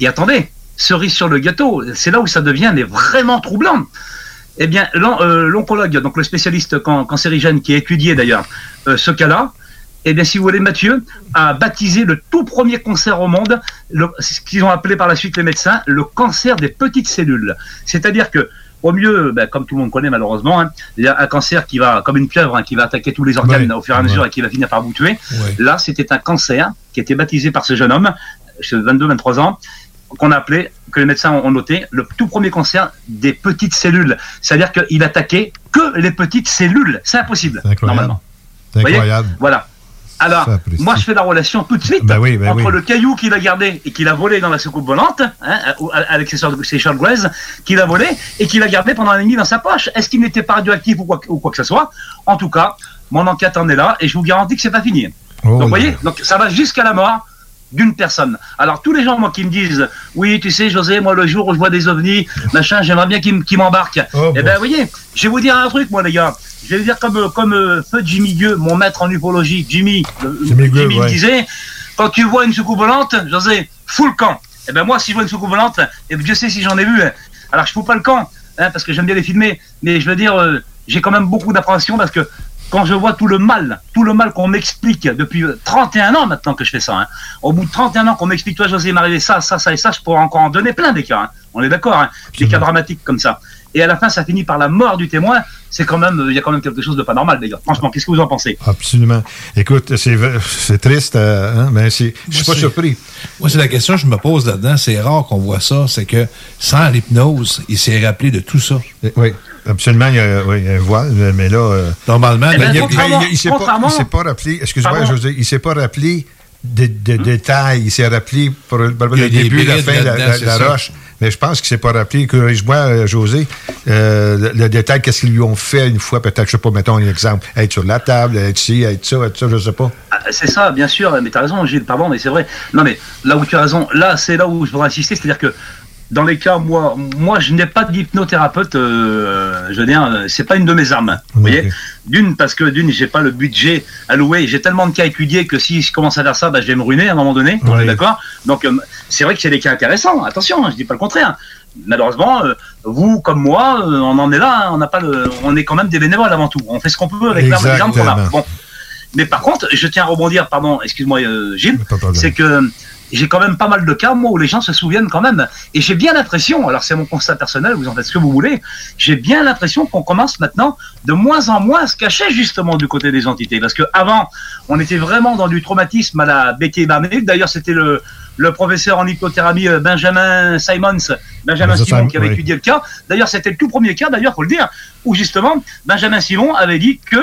Et attendez, cerise sur le gâteau, c'est là où ça devient mais vraiment troublant. Eh bien, euh, l'oncologue, donc le spécialiste can- cancérigène qui a étudié d'ailleurs ce cas-là, eh bien, si vous voulez, Mathieu a baptisé le tout premier cancer au monde, le- ce qu'ils ont appelé par la suite les médecins, le cancer des petites cellules. C'est-à-dire que, au mieux, ben, comme tout le monde connaît malheureusement, hein, il y a un cancer qui va, comme une pieuvre, hein, qui va attaquer tous les organes Ouais, au fur et à mesure ouais. et qui va finir par vous tuer. Ouais. Là, c'était un cancer qui était baptisé par ce jeune homme, 22-23 ans, qu'on a appelé, que les médecins ont noté, le tout premier cancer des petites cellules. C'est-à-dire qu'il attaquait que les petites cellules. C'est impossible, C'est incroyable. normalement. C'est Vous voyez incroyable. Voilà. Alors, moi, je fais la relation tout de suite oui, ben entre oui. le caillou qu'il a gardé et qu'il a volé dans la soucoupe volante, hein, ou- avec ses short, ses short grays, qu'il a volé et qu'il a gardé pendant un an et demi dans sa poche. Est-ce qu'il n'était pas radioactif ou quoi, ou quoi que ce soit? En tout cas, mon enquête en est là et je vous garantis que c'est pas fini. Oh Donc, vous voyez, donc ça va jusqu'à la mort d'une personne. Alors tous les gens moi qui me disent oui tu sais José moi le jour où je vois des ovnis machin j'aimerais bien qu'ils m'embarquent. Oh, eh ben vous voyez je vais vous dire un truc moi les gars je vais vous dire comme comme euh, feu Jimmy Gueux mon maître en ufologie Jimmy le- Jimmy Gueux, ouais. disait quand tu vois une soucoupe volante José fous le camp. Eh ben moi si je vois une soucoupe volante et Dieu sait si j'en ai vu hein. alors je fous pas le camp hein, parce que j'aime bien les filmer mais je veux dire euh, j'ai quand même beaucoup d'appréhension parce que quand je vois tout le mal, tout le mal qu'on m'explique depuis euh, 31 ans maintenant que je fais ça, hein. au bout de 31 ans qu'on m'explique, toi José, il arrivé ça, ça, ça et ça, je pourrais encore en donner plein des cas, hein. on est d'accord, hein. des cas dramatiques comme ça. Et à la fin, ça finit par la mort du témoin, c'est quand même, euh, il y a quand même quelque chose de pas normal, les gars. Franchement, qu'est-ce que vous en pensez? Absolument. Écoute, c'est triste, euh, hein, mais c'est- je suis pas surpris. Moi, c'est la question que je me pose là-dedans. C'est rare qu'on voit ça. C'est que sans l'hypnose, il s'est rappelé de tout ça. Oui, absolument. Il y a, oui, il y a un voile, mais là. euh, Normalement, il, il s'est pas, rappelé. Excuse-moi? José, il s'est pas rappelé de, de détails. Il s'est rappelé pour le, pour des début, la fin, la, roche. Mais je pense qu'il s'est pas rappelé. Corrige-moi, euh, José, euh, le, le détail, qu'est-ce qu'ils lui ont fait une fois, peut-être, je sais pas, mettons un exemple, être sur la table, être ci, être ça, être ça, je sais pas. Ah, C'est ça, bien sûr, mais tu as raison, Gilles, pardon, mais c'est vrai. Non, mais là où tu as raison, là, c'est là où je voudrais insister, c'est-à-dire que dans les cas, moi, moi je n'ai pas d'hypnothérapeute, euh, je veux dire, euh, c'est pas une de mes armes. Vous voyez D'une, parce que d'une, j'ai pas le budget alloué, j'ai tellement de cas étudiés que si je commence à faire ça, bah, je vais me ruiner à un moment donné, d'accord Donc, euh, c'est vrai que c'est des cas intéressants, attention, hein, je dis pas le contraire. Malheureusement, euh, vous comme moi, on en est là, hein, on n'a pas le, on est quand même des bénévoles avant tout. On fait ce qu'on peut avec l'arme les armes qu'on a. Bon. Mais par contre, je tiens à rebondir, pardon, excuse-moi euh, Gilles, c'est que j'ai quand même pas mal de cas, moi, où les gens se souviennent quand même. Et j'ai bien l'impression, alors c'est mon constat personnel, vous en faites ce que vous voulez, j'ai bien l'impression qu'on commence maintenant de moins en moins à se cacher justement du côté des entités. Parce que avant, on était vraiment dans du traumatisme à la Betty Barnett. D'ailleurs, c'était le, le professeur en hypnothérapie euh, Benjamin Simons, Benjamin Benjamin Simon, qui avait oui. étudié le cas. D'ailleurs, c'était le tout premier cas, d'ailleurs, faut le dire, où justement, Benjamin Simon avait dit que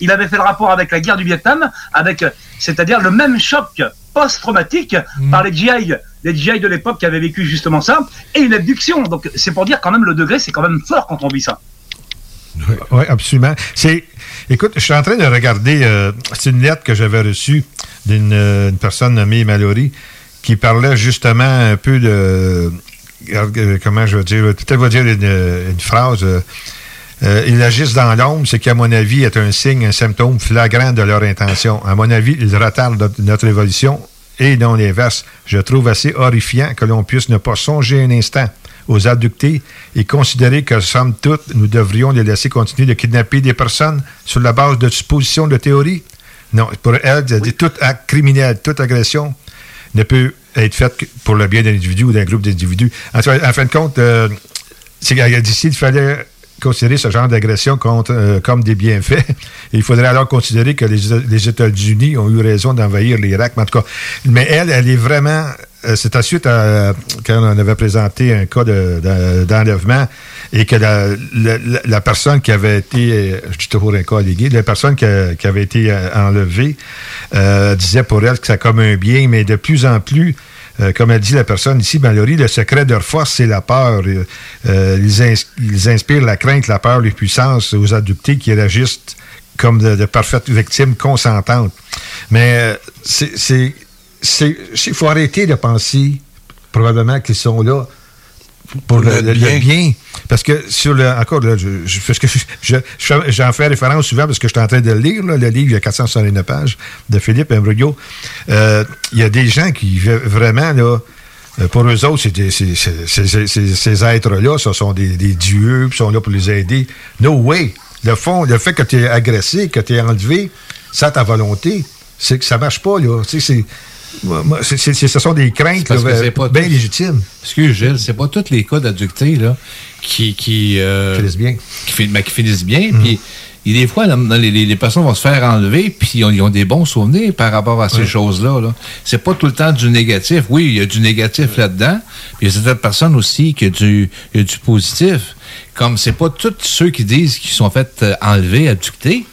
il avait fait le rapport avec la guerre du Vietnam, avec, c'est-à-dire le même choc post-traumatique par les GI, les GI de l'époque qui avaient vécu justement ça, et une abduction. Donc, c'est pour dire quand même le degré, c'est quand même fort quand on vit ça. Oui, absolument. C'est, écoute, je suis en train de regarder, euh, c'est une lettre que j'avais reçue d'une euh, personne nommée Mallory qui parlait justement un peu de, euh, comment je veux dire, peut-être va dire une, une phrase. euh, euh, ils agissent dans l'ombre, ce qui, à mon avis, est un signe, un symptôme flagrant de leur intention. À mon avis, ils retardent notre- évolution et non l'inverse. Je trouve assez horrifiant que l'on puisse ne pas songer un instant aux abductés et considérer que, somme toute, nous devrions les laisser continuer de kidnapper des personnes sur la base de suppositions de théorie. Non, pour elle, elle dit, tout acte criminel, toute agression ne peut être faite que pour le bien d'un individu ou d'un groupe d'individus. En, fin de compte, euh, c'est qu'elle a dit ici, il fallait considérer ce genre d'agression euh, comme des bienfaits. Il faudrait alors considérer que les, les États-Unis ont eu raison d'envahir l'Irak. En tout cas, mais elle, elle est vraiment. Euh, C'est à suite à quand on avait présenté un cas de- de- d'enlèvement et que la, personne qui avait été, euh, je dis toujours un cas allégué, la personne qui, a- avait été euh, enlevée euh, disait pour elle que c'est comme un bien, mais de plus en plus, euh, comme elle dit la personne ici, Mallory, le secret de leur force, c'est la peur. Euh, euh, ils, ins- ils inspirent la crainte, la peur, les puissances aux adoptés qui réagissent comme de, de parfaites victimes consentantes. Mais euh, c'est- Il faut arrêter de penser, probablement, qu'ils sont là pour le, le- le bien. Parce que sur le. Encore, là, je, je- parce que je- je- je- j'en fais référence souvent parce que je suis en train de le lire, là, le livre, il y a 469 pages de Philippe Imbrugio. Euh, Il y a des gens qui vraiment, là. euh, Pour eux autres, c'est des- ces êtres-là, ce sont des, des dieux, puis sont là pour les aider. No way. Le fond, le fait que tu es agressé, que tu es enlevé, ça ta volonté, c'est que ça marche pas, là. Tu sais, c'est- moi, moi, ce sont des craintes là, bien tous- légitimes. Excuse Gilles, c'est pas tous les cas d'adducté là qui qui euh, finissent bien, qui, ben, qui finissent bien. Puis y a des fois, les, les- les personnes vont se faire enlever, puis ils ont, ils ont des bons souvenirs par rapport à ces choses-là. Là. C'est pas tout le temps du négatif. Oui, il y a du négatif là-dedans. Puis il y a certaines personnes aussi qui a du, il y a du positif. Comme c'est pas tous ceux qui disent qu'ils sont fait euh, enlever, abductés,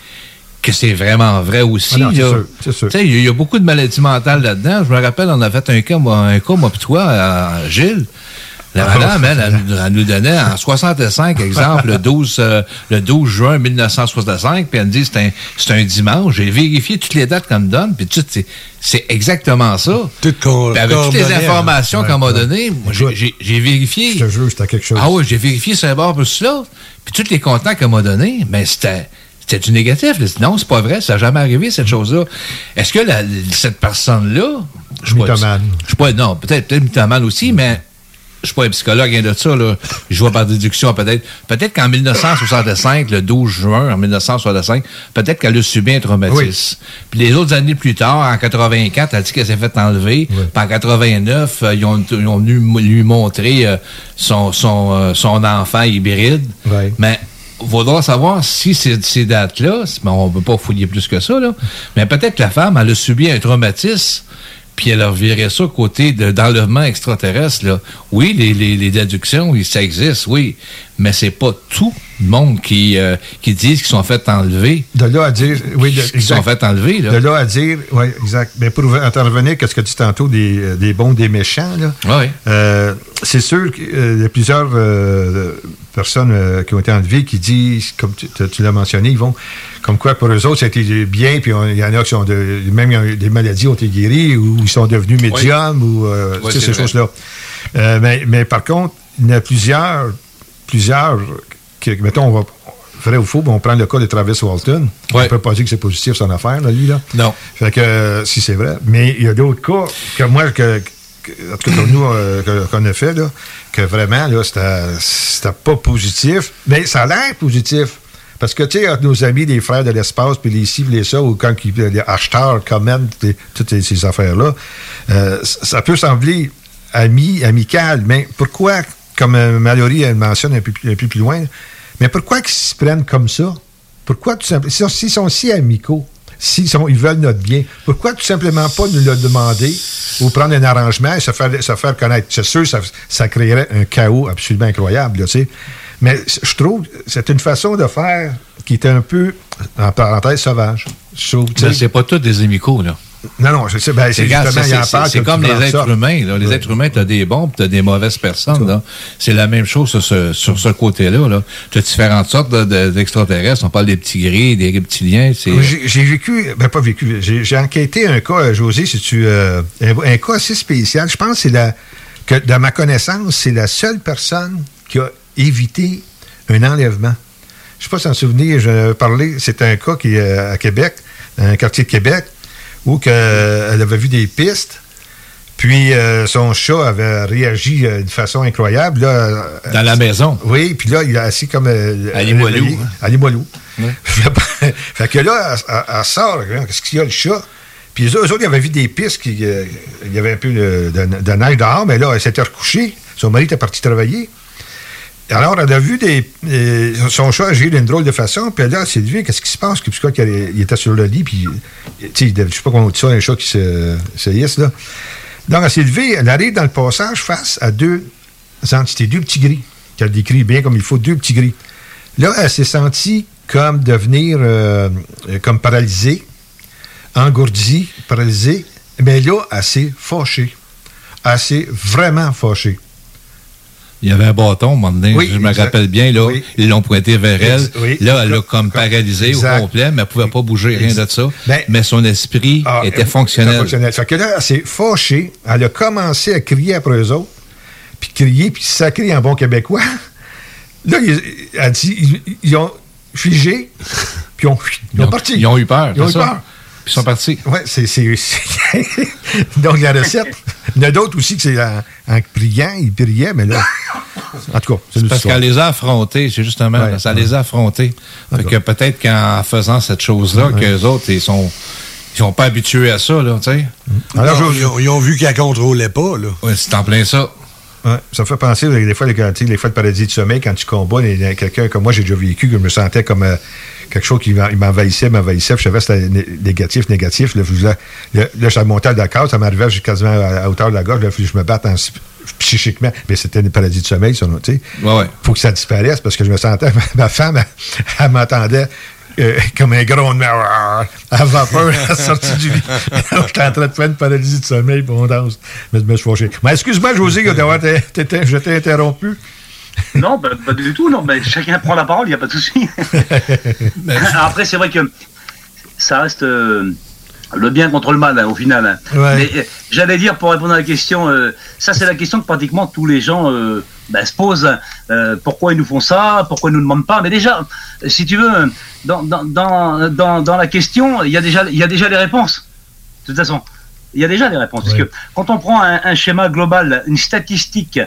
que c'est vraiment vrai aussi. Ah c'est sûr, c'est sûr. Tu sais, Il y, a- beaucoup de maladies mentales là-dedans. Je me rappelle, on a fait un cas, moi, un cas, moi puis toi, à Gilles. La Ah, madame, elle, elle, nous- elle nous donnait en 65, exemple, le 12, euh, le 12 juin 1965, puis elle me dit c'est un, c'est un dimanche. J'ai vérifié toutes les dates qu'elle me donne, puis tout, c'est, c'est exactement ça. Puis avec toutes les coordonnées, informations hein. qu'elle m'a données, moi, j'ai- vérifié. Je te jure, c'était quelque chose. Ah oui, j'ai vérifié sur un bord plus cela. Puis tous les contents qu'elle m'a donnés, mais c'était. C'était du négatif. Non, c'est pas vrai, ça n'a jamais arrivé, cette chose-là. Est-ce que la- cette personne-là. Je suis pas- Mythomane. Je suis pas. Non, peut-être peut mythomane aussi, mais je suis pas un psychologue, rien de ça. Là. Je vois par déduction, peut-être. Peut-être qu'en 1965, le 12 juin, en 1965, peut-être qu'elle a subi un traumatisme. Puis les autres années plus tard, en 84, elle dit qu'elle s'est fait enlever. Puis en 89, euh, ils, ont, ils ont venu lui montrer euh, son, son, euh, son enfant hybride. Mais faudra savoir si ces, dates-là, mais on ne peut pas fouiller plus que ça, là, mais peut-être que la femme, elle a subi un traumatisme, puis elle a reviré ça côté de- d'enlèvement extraterrestre. Là. Oui, les, les, les déductions, oui, ça existe, oui, mais c'est pas tout le monde qui, euh, qui disent qu'ils sont fait enlever. De là à dire, oui, de, Qui sont fait enlever, là. De là à dire, oui, exact. Mais pour intervenir, qu'est-ce que tu dis tantôt des, euh, des bons, des méchants, là? Oui. Euh, c'est sûr qu'il y a plusieurs euh, personnes euh, qui ont été enlevées qui disent, comme tu, l'as mentionné, ils vont, comme quoi pour eux autres, été bien, puis il y en a qui sont de, même des maladies ont été guéries, ou ils sont devenus médiums, ou euh, Oui, ces choses-là. Euh, mais, mais par contre, il y en a plusieurs, plusieurs, qui, mettons, on va, vrai ou faux, ben, on prend le cas de Travis Walton. On ne peut pas dire que c'est positif son affaire, là, lui, là. Non. Fait que, euh, si c'est vrai. Mais il y a d'autres cas que moi, que, que- en tout cas, comme nous, euh, que- qu'on a fait, là, que vraiment, là, c'était pas positif. Mais ça a l'air positif. Parce que, tu sais, entre nos amis, les frères de l'espace, puis les ci, puis les ça, ou quand ils- les acheteurs commentent les- toutes ces, affaires-là, euh, ça peut sembler ami, amical, mais pourquoi, comme euh, Mallory elle mentionne un peu, plus- un peu plus loin, mais pourquoi ils se prennent comme ça? Pourquoi tout simplement, s'ils sont si amicaux, s'ils ils veulent notre bien, pourquoi tout simplement pas nous le demander ou prendre un arrangement et se faire, se faire connaître? C'est sûr, ça, ça créerait un chaos absolument incroyable, là, tu sais. Mais je trouve que c'est une façon de faire qui est un peu, en parenthèse, sauvage. Je trouve. Mais c'est pas tous des amicaux, là. Non, non, je sais, ben, c'est comme les êtres ça. humains. Là. Les Ouais. êtres humains, tu as des bons tu as des mauvaises personnes. C'est la même chose sur ce, sur ce côté-là. Là. Tu as différentes sortes de- de- d'extraterrestres. On parle des petits gris, des reptiliens. J'ai vécu, ben pas vécu, j'ai enquêté un cas, euh, José, si tu, euh, un, un cas assez spécial. Je pense que c'est la, que dans ma connaissance, c'est la seule personne qui a évité un enlèvement. Je ne sais pas si en souvenir, je parlé, c'est un cas qui est euh, à Québec, dans un quartier de Québec, où que, euh, elle avait vu des pistes. Puis euh, son chat avait réagi euh, d'une façon incroyable. Là, euh, Dans la maison. Oui, puis là, il a assis comme. Euh, À Limoilou, hein. À Limoilou. fait que là, elle, sort, qu'est-ce qu'il y a, le chat? Puis eux, eux autres, ils avaient vu des pistes, qui, euh, il y avait un peu de, de- de neige dehors, mais là, elle s'était recouchée. Son mari était parti travailler. Alors, elle a vu des, son chat agir d'une drôle de façon, puis elle s'est levée, qu'est-ce qui se passe? Puis, quoi, il était sur le lit, puis, tu sais, je sais pas comment on dit ça, un chat qui se, se hisse, là. Donc, elle s'est elle arrive dans le passage face à deux entités, deux petits gris, qu'elle décrit bien comme il faut, deux petits gris. Là, elle s'est sentie comme devenir, euh, euh, comme paralysée, engourdie, paralysée. Mais là, elle s'est fâchée. Elle s'est vraiment fâchée. Il y avait un bâton, un moment donné, Oui, je me exact. rappelle bien, là, Oui. ils l'ont pointé vers elle. Oui. là, elle l'a comme paralysée Exact. au complet, mais elle pouvait pas bouger, rien de ça. Ben- mais son esprit Ah, était fonctionnel. Fait que là, elle s'est fâchée. Elle a commencé à crier après eux autres. puis crier, puis sacrer en bon québécois. Là, il, elle dit, ils, ils ont figé, puis ils ont, ils ont parti. Ils ont eu peur. Ils ont eu ça? peur. Ils sont partis. Oui, c'est. Donc, la recette. Il y en a d'autres aussi que c'est en, en priant, ils priaient, mais là. En tout cas, c'est Parce qu'elle les a affrontés, c'est justement, Ouais, ça ouais. les a affrontés. Fait que peut-être qu'en faisant cette chose-là, Ouais. qu'eux autres, ils sont, ils sont pas habitués à ça, là, tu sais. Alors, ils, ont, ils ont vu qu'elle contrôlait pas, là. Ouais, c'est en plein ça. Ouais, ça me fait penser, des fois, les, fois de paradis de sommeil, quand tu combats, quelqu'un comme moi, j'ai déjà vécu, que je me sentais comme euh, quelque chose qui m'en- il m'envahissait, m'envahissait, puis je savais que c'était né- négatif, négatif. Là, je- là, là, là, je montais à Dakar, ça m'arrivait jusqu'à quasiment à, à hauteur de la gorge, là, il je me batte en- psychiquement. Mais c'était des paradis de sommeil, ça, tu sais. Ouais, ouais. faut que ça disparaisse parce que je me sentais, ma femme, elle, elle m'entendait euh, comme un grondement à vapeur à la sortie du lit. J'étais en train de faire une paralysie de sommeil pour on danse. Mais je me suis fâché. Mais excuse-moi, José, d'avoir été- été- je t'ai interrompu. Non, bah, pas du tout, non. mais chacun prend la parole, il n'y a pas de souci. Après, c'est vrai que ça reste euh, le bien contre le mal, hein, au final. hein. Ouais. Mais euh, j'allais dire, pour répondre à la question, euh, ça, c'est la question que pratiquement tous les gens bah, se posent. hein. Pourquoi ils nous font ça Pourquoi ils nous demandent pas Mais déjà, si tu veux, dans, dans, dans, dans, la question, il y, a déjà, il y a déjà les réponses. De toute façon, il y a déjà les réponses. Parce que quand on prend un, un schéma global, une statistique,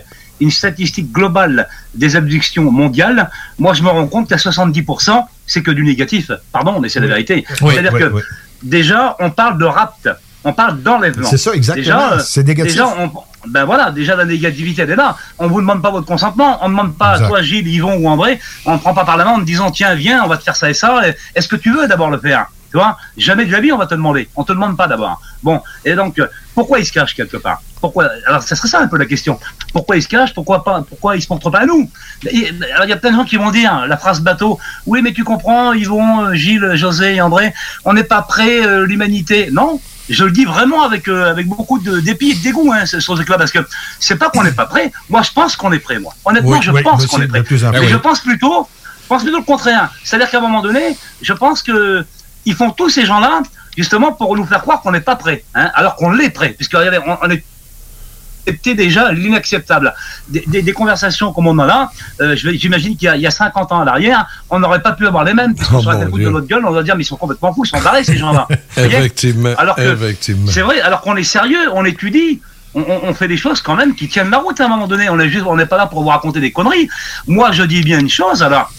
une statistique globale des abductions mondiales, moi je me rends compte qu'à 70%, c'est que du négatif. Pardon, mais c'est la vérité. Oui, C'est-à-dire oui, que oui. déjà, on parle de rapt, on parle d'enlèvement. C'est ça, exactement. Déjà, euh, C'est négatif. Déjà, on- ben voilà, déjà la négativité elle est là. On vous demande pas votre consentement, on ne demande pas Exact. à toi Gilles, Yvon ou André, on ne prend pas par la main en te disant tiens viens, on va te faire ça et ça. Est-ce que tu veux d'abord le faire? Tu vois? Jamais de la vie on va te demander. On te demande pas d'abord. Bon, et donc euh, pourquoi ils se cachent quelque part? Pourquoi Alors ça serait ça un peu la question. Pourquoi ils se cachent Pourquoi pas Pourquoi ils se montrent pas à nous? Et- Alors il y a plein de gens qui vont dire la phrase bateau. Oui, mais tu comprends, Yvon, Gilles, José et André, on n'est pas prêt euh, l'humanité. Non. Je le dis vraiment avec euh, avec beaucoup de dépit et de dégoût hein, ce ce truc-là parce que c'est pas qu'on n'est pas prêt. Moi, je pense qu'on est prêt. Moi, honnêtement, Oui, je oui, pense qu'on est prêt. Mais je pense plutôt, je pense plutôt le contraire. C'est-à-dire qu'à un moment donné, je pense que ils font tous ces gens-là justement pour nous faire croire qu'on n'est pas prêt, hein, alors qu'on l'est prêt, puisque regardez, on, on est accepté déjà l'inacceptable. Des, des- des conversations comme on en a là, euh, j'imagine qu'il y, y a 50 ans à l'arrière, on n'aurait pas pu avoir les mêmes, puisqu'on Oh, serait à de notre gueule, on va dire, mais ils sont complètement fous, ils sont barrés ces gens-là. Effectivement. Alors que effectivement. c'est vrai, alors qu'on est sérieux, on étudie, on, fait des choses quand même qui tiennent la route à un moment donné. On est juste, on n'est pas là pour vous raconter des conneries. Moi, je dis bien une chose, alors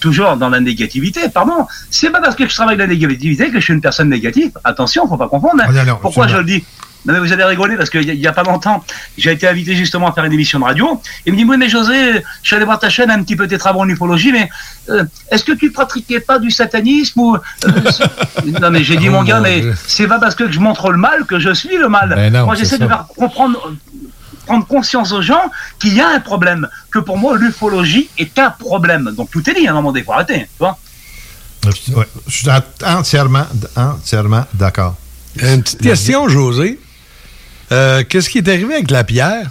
toujours dans la négativité, pardon. C'est pas parce que je travaille la négativité que je suis une personne négative. Attention, faut pas confondre. hein. Ah, Pourquoi je le dis non, mais vous allez rigoler parce qu'il y, a- il y a pas longtemps, j'ai été invité justement à faire une émission de radio. Il me dit Oui, mais José, je suis allé voir ta chaîne, un petit peu tes travaux en ufologie, mais euh, est-ce que tu pratiquais pas du satanisme ou. euh, non, mais j'ai dit, Oh, mon gars, mon mais c'est pas parce que je montre le mal que je suis le mal. Non, moi, j'essaie de faire comprendre. Prendre conscience aux gens qu'il y a un problème, que pour moi l'ufologie est un problème. Donc tout est dit à un moment donné, faut arrêter, tu vois. Ouais, je suis en- entièrement, entièrement d'accord. Une petite question, José. Euh, Qu'est-ce qui est arrivé avec la pierre?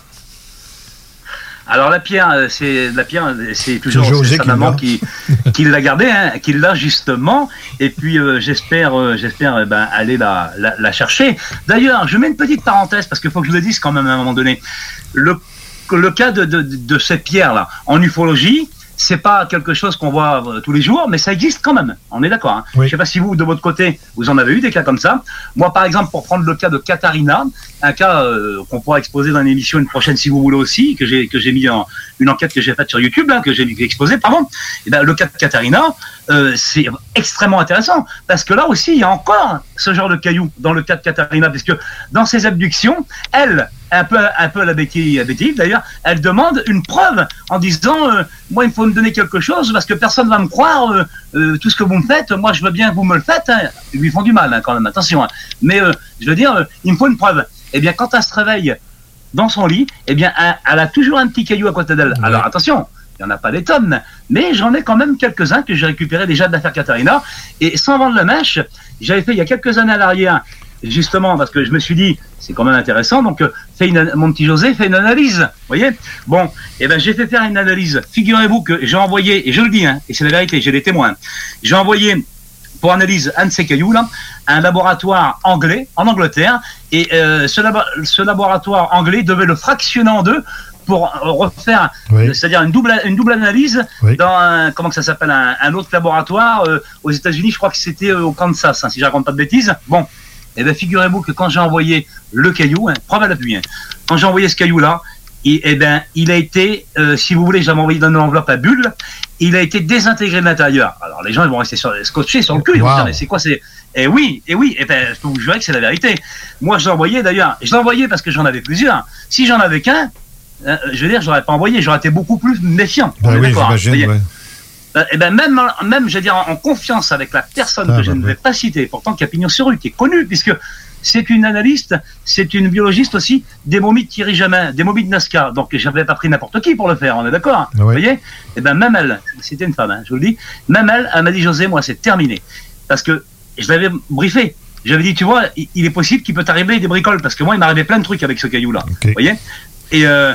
Alors la pierre, euh, c'est la pierre, euh, c'est toujours sa maman qui, qui l'a gardée, hein, qui l'a justement. Et puis euh, j'espère, euh, j'espère eh ben, aller la, la, la chercher. D'ailleurs, je mets une petite parenthèse parce qu'il faut que je le dise quand même à un moment donné. Le, le cas de, de, de cette pierre là en ufologie. C'est pas quelque chose qu'on voit euh, tous les jours, mais ça existe quand même. On est d'accord. Hein. Oui. Je sais pas si vous, de votre côté, vous en avez eu des cas comme ça. Moi, par exemple, pour prendre le cas de Katharina, un cas euh, qu'on pourra exposer dans une émission une prochaine si vous voulez aussi, que j'ai que j'ai mis en une enquête que j'ai faite sur YouTube, là, que j'ai que j'ai exposé, pardon. Et ben, le cas de Katharina, euh, c'est extrêmement intéressant parce que là aussi, il y a encore ce genre de cailloux dans le cas de Katharina, puisque dans ses abductions, elle, un peu un peu à la Hill, d'ailleurs, elle demande une preuve en disant euh, moi il faut me donner quelque chose parce que personne va me croire euh, euh, tout ce que vous me faites, moi je veux bien que vous me le faites. Hein. Ils lui font du mal hein, quand même, attention. hein. Mais euh, je veux dire, euh, il me faut une preuve. Eh bien, quand elle se réveille dans son lit, eh bien, elle, elle a toujours un petit caillou à côté d'elle. Alors attention, il n'y en a pas des tonnes, mais j'en ai quand même quelques-uns que j'ai récupérés déjà de l'affaire Katharina. Et sans vendre le mèche, j'avais fait il y a quelques années à l'arrière, justement, parce que je me suis dit, c'est quand même intéressant, donc euh, une, mon petit José, fais une analyse. Vous voyez? Bon, eh ben j'ai fait faire une analyse. Figurez-vous que j'ai envoyé, et je le dis, hein, et c'est la vérité, j'ai des témoins, j'ai envoyé pour analyse un de ces cailloux un laboratoire anglais en Angleterre, et euh, ce laboratoire anglais devait le fractionner en deux pour refaire, Oui. c'est-à-dire une double, une double analyse Oui. dans un, comment que ça s'appelle, un, un autre laboratoire euh, aux États-Unis. Je crois que c'était euh, au Kansas, hein, si je raconte pas de bêtises. Bon, eh bien, figurez-vous que quand j'ai envoyé le caillou, hein, preuve à l'appui, hein, quand j'ai envoyé ce caillou-là, il, eh ben, il a été, euh, si vous voulez, j'avais envoyé dans une enveloppe à bulle, il a été désintégré de l'intérieur. Alors les gens ils vont rester sur, scotchés sur le cul, ils vont Wow. dire, mais c'est quoi c'est Eh oui, eh oui, eh ben, je peux vous jurer que c'est la vérité. Moi, je l'ai envoyé d'ailleurs, je l'ai envoyé parce que j'en avais plusieurs. Si j'en avais qu'un, je veux dire, je l'aurais pas envoyé, j'aurais été beaucoup plus méfiant. Est oui, hein, j'imagine, ouais. Ben, eh ben même, même, je veux dire, en confiance avec la personne Ah, que je bah, ne ouais. vais pas citer, pourtant qui a pignon sur rue, qui est connue, puisque c'est une analyste, c'est une biologiste aussi des momies de Thierry Jamin, des momies de Nazca. Donc j'avais pas pris n'importe qui pour le faire, on est d'accord hein, Vous voyez Eh ben même elle, c'était une femme, hein, je vous le dis, même elle, elle m'a dit José, moi c'est terminé, parce que je l'avais briefé. J'avais dit, tu vois, il, il est possible qu'il peut t'arriver des bricoles, parce que moi il m'arrivait plein de trucs avec ce caillou-là. Vous voyez et, euh,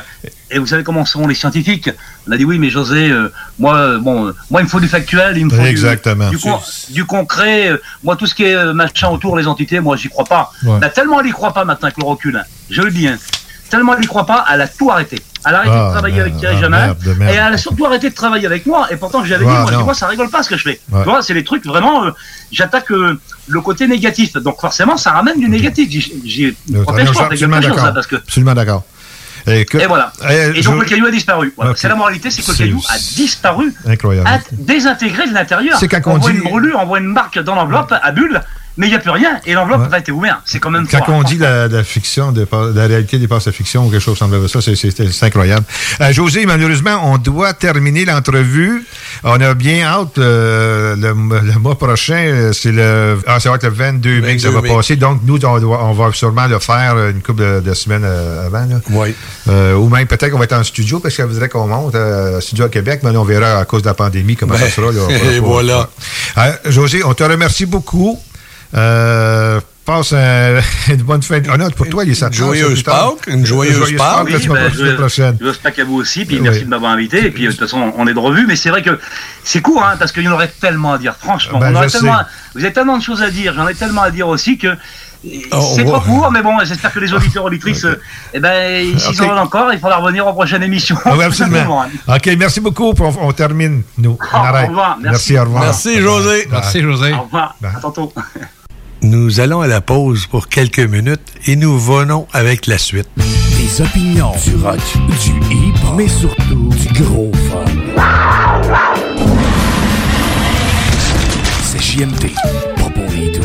et vous savez comment sont les scientifiques On a dit oui, mais José, euh, moi, bon, euh, moi il me faut du factuel, il me faut du- Exactement. Du, con- du concret. moi, tout ce qui est machin autour, les entités, moi j'y crois pas. Ouais. Bah, tellement elle y croit pas maintenant avec le recul, hein, je le dis. Hein, tellement elle y croit pas, elle a tout arrêté. Elle a arrêté Ah, de travailler merde, avec Thierry ah, Jamin merde, merde. et elle a surtout arrêté de travailler avec moi. Et pourtant, j'avais Ouais, dit, moi, non. tu vois, ça rigole pas ce que je fais. Ouais. Tu vois, c'est les trucs vraiment. euh, J'attaque euh, le côté négatif. Donc forcément, ça ramène du négatif. J'y- protège pas, absolument quelque chose, d'accord. hein, parce que Absolument d'accord. Et voilà. et donc je- le caillou a disparu. Voilà. C'est la moralité, c'est que le caillou a disparu, Incroyable. a désintégré de l'intérieur. C'est quand on voit dit- une brûlure, on voit une marque dans l'enveloppe à bulle, mais il n'y a plus rien et l'enveloppe n'a pas été ouverte. C'est quand même Quand fort. on dit la, la fiction, de, la réalité dépasse la fiction ou quelque chose semblable à ça, c'est- incroyable. Euh, José, malheureusement, on doit terminer l'entrevue. On a bien hâte euh, le, le mois prochain. euh, C'est le, ah, ça va être le 22 mai que ça 22 va passer. Donc, nous, on, doit- on va sûrement le faire une couple de, de semaines avant. là. Oui. Euh, ou même peut-être qu'on va être en studio parce qu'elle voudrait qu'on monte euh, en studio à Québec, mais là, on verra à cause de la pandémie comment Ben, ça sera. là. et voilà. José, on te remercie beaucoup. Euh, passe un- une bonne fin. de- non, pour toi, il est Une joyeuse Pâques, une joyeuse Pâques. Oui, ben, prochaine. Je pas qu'à vous aussi, puis Oui. merci de m'avoir invité. Et puis, de toute façon, on est de revue, mais c'est vrai que c'est court, hein, parce qu'il y en aurait tellement à dire. Franchement, Ben, on aurait je tellement, sais. vous avez tellement de choses à dire, j'en ai tellement à dire aussi que. Oh, c'est trop va- court, mais bon, j'espère que les auditeurs auditrices, euh, eh ben, s'ils Ok. en ont encore, il faudra revenir aux prochaines émissions. Ah oui, absolument. OK, merci beaucoup. On, on termine, nous. On Au arrête. revoir, merci. au revoir. Merci, José. Merci, José. Au revoir, à tantôt. Nous allons à la pause pour quelques minutes et nous venons avec la suite. Des opinions, du rock, du hip, mais surtout du gros fun. C'est JMD, pas pour les doux.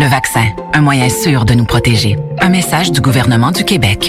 Le vaccin, un moyen sûr de nous protéger. Un message du gouvernement du Québec.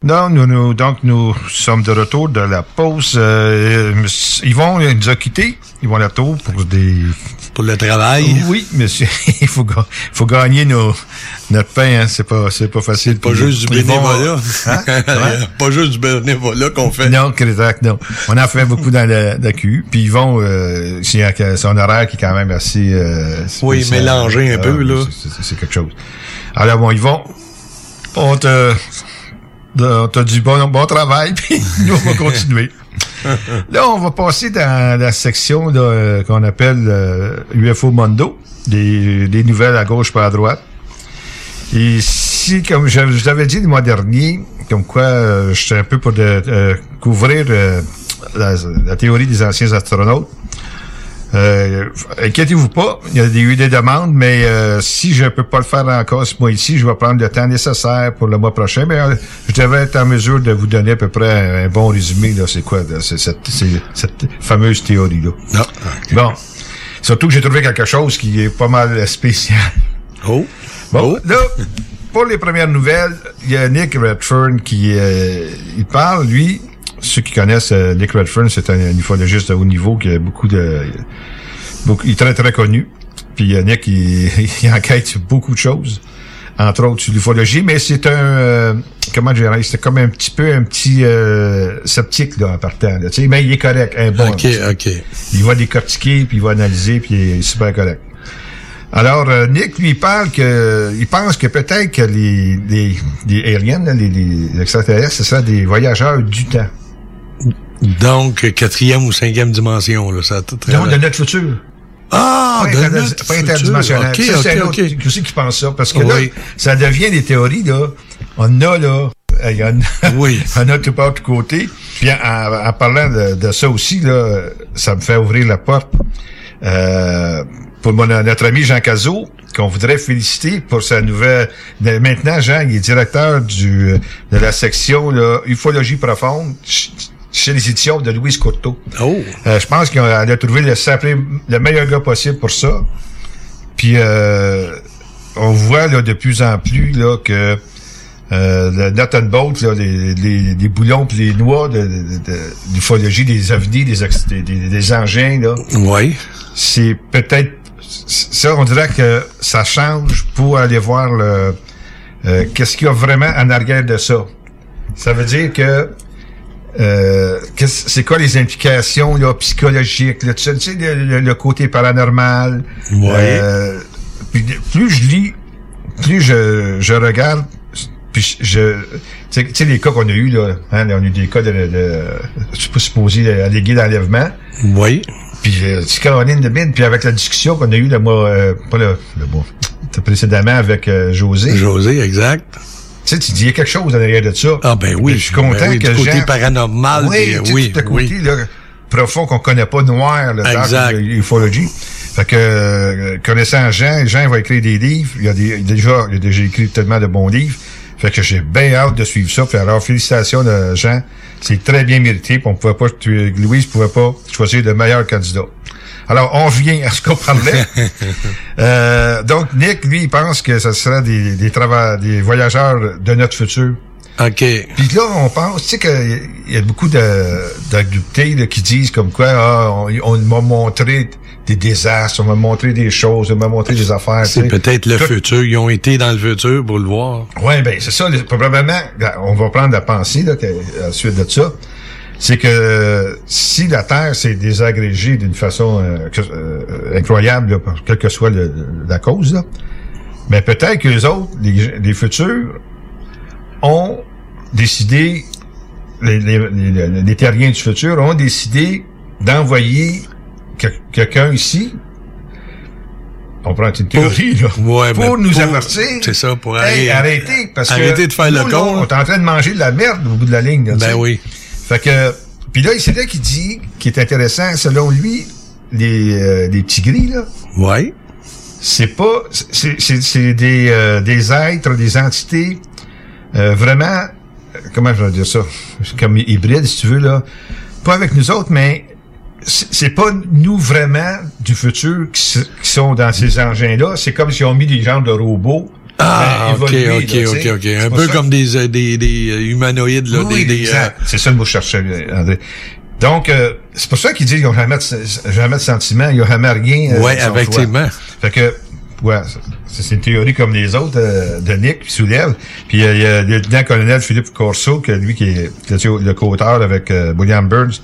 Non, nous, nous- donc nous sommes de retour de la pause. Euh, ils vont nous a quittés. Ils vont à la tour pour des... Pour le travail. Oui, monsieur. Il faut, faut gagner nos, notre pain. Hein. C'est pas, c'est pas facile. Pas juste du ils vont- bénévolat. Hein? Pas juste du bénévolat qu'on fait. Non, exact, non. On en fait beaucoup dans la, la QU. Puis ils vont, euh, c'est un horaire qui est quand même assez... euh, Oui, spécial. mélangé un Ah, peu, là. c'est- quelque chose. Alors bon, ils vont... On te... On t'a dit bon, bon travail, puis nous, on va continuer. Là, on va passer dans la section euh, qu'on appelle euh, UFO Mondo, des, des nouvelles à gauche pas à droite. Et si, comme je, je vous avais dit le mois dernier, comme quoi euh, j'étais un peu pour de, euh, couvrir euh, la, la théorie des anciens astronautes, euh, inquiétez-vous pas, il y a eu des demandes, mais euh, si je peux pas le faire encore ce mois-ci, je vais prendre le temps nécessaire pour le mois prochain. Mais euh, je devrais être en mesure de vous donner à peu près un, un bon résumé. là. C'est quoi là, c'est cette, c'est cette fameuse théorie-là? Bon. Surtout que j'ai trouvé quelque chose qui est pas mal spécial. Oh. Bon, là, pour les premières nouvelles, il y a Nick Redfern qui euh, il parle, lui, ceux qui connaissent euh, Nick Redfern, c'est un, ufologiste de haut niveau qui a beaucoup de... Beaucoup, il est très, très connu. Puis euh, Nick, il, il enquête sur beaucoup de choses, entre autres sur l'ufologie, mais c'est un... euh, comment je dirais? C'est comme un petit peu un petit euh, sceptique, là, en partant. Là, mais il est correct, un bon. OK, OK. Il va décortiquer, puis il va analyser, puis il est super correct. Alors, euh, Nick, lui, il parle que, il pense que peut-être que les, les, les aliens, les, les extraterrestres, ce seraient des voyageurs du temps. Donc, quatrième ou cinquième dimension, là, ça. très- Non, de notre futur. Ah, pas, de notre pas interdimensionnel. OK, Ça, c'est OK, un autre OK. aussi qui pense ça. Parce que là, ça devient des théories, là. On a, là, il y en a, oui. on a tout part de côté. Puis en, en parlant de, de ça aussi, là, ça me fait ouvrir la porte euh, pour mon, notre ami Jean Cazot, qu'on voudrait féliciter pour sa nouvelle... Maintenant, Jean, il est directeur du de la section là, ufologie profonde chez les éditions de Louise Courteau. Oh. Euh, je pense qu'elle a trouvé le, le meilleur gars possible pour ça. Puis euh, on voit là, de plus en plus là, que euh, le nut and bolt, là, les, les, les boulons puis les noix de, de, de- d'ufologie, des ovnis, des, ex- des, des, des engins, là. Oui. C'est peut-être ça, on dirait que ça change pour aller voir le euh, qu'est-ce qu'il y a vraiment en arrière de ça. Ça veut dire que euh, c'est quoi les implications là, psychologiques, là, tu sais, tu sais, le, le- le côté paranormal? Ouais. Euh, puis plus je lis, plus je, je regarde, puis je, tu sais- les cas qu'on a eu là, hein, on a eu des cas de, de suis pas supposé allégués d'enlèvement. Oui. Puis euh, Caroline de Mine, puis avec la discussion qu'on a eue le mois, euh, pas le, le mois, précédemment avec José. José, exact. Tu sais, tu dis, il y a quelque chose en arrière de ça. Ah ben oui. Je suis content Ben oui, que du côté Jean- paranormal, Oui, puis, sais, oui, tout à oui. côté, là, profond qu'on connaît pas, noir, le dark ufology. Fait que, euh, connaissant Jean, Jean va écrire des livres. Il a, des, déjà, il a déjà écrit tellement de bons livres. Fait que j'ai bien hâte de suivre ça. Puis alors, félicitations de Jean. C'est très bien mérité. puis On pouvait pas, tu- Louise pouvait pas choisir de meilleurs candidats. Alors, on vient à ce qu'on parlait. Euh, donc, Nick, lui, il pense que ce sera des, des, des voyageurs de notre futur. OK. Puis là, on pense, tu sais qu'il y a beaucoup de- d'adultés là, qui disent comme quoi, ah, on, on m'a montré des désastres, on m'a montré des choses, on m'a montré des affaires. C'est peut-être le Tout- futur. Ils ont été dans le futur pour le voir. Ouais, ben c'est ça. le- Probablement, on va prendre la pensée là, à la suite de ça. C'est que si la Terre s'est désagrégée d'une façon euh, que- euh, incroyable, là, quelle que soit le- la cause, là, mais peut-être que les autres, les, les futurs, ont décidé, les, les, les- les terriens du futur ont décidé d'envoyer que- quelqu'un ici. On prend une théorie, là. Ouais, pour nous pour- avertir. C'est ça, pour Hey, arrêter- arrêtez, parce que arrêter de faire le nous, là, con. On est en train de manger de la merde au bout de la ligne. là, Ben oui. Fait que, puis là, c'est là qu'il dit, qui est intéressant, selon lui, les, euh, les petits gris, là. Ouais. C'est pas, c'est, c'est, c'est des, euh, des êtres, des entités, euh, vraiment, euh, comment je vais dire ça? Comme hybrides, si tu veux, là. Pas avec nous autres, mais c'est pas nous vraiment du futur qui, qui sont dans ces engins-là. C'est comme s'ils ont mis des genres de robots. Ah, euh, ok, évolués, ok, là, ok, ok. C'est Un peu ça comme des, euh, des, des euh, humanoïdes, là. oui, des, des, exact. C'est ça le mot que je cherchais, André. Donc, euh, c'est pour ça qu'ils disent qu'ils n'ont jamais de, jamais de sentiments, ils n'ont jamais rien. euh, sont effectivement. Fait que, ouais, c'est une théorie comme les autres euh, de Nick qui soulève. Puis euh, il y a le lieutenant-colonel Philippe Corso, que lui qui est, le co-auteur avec euh, William Burns,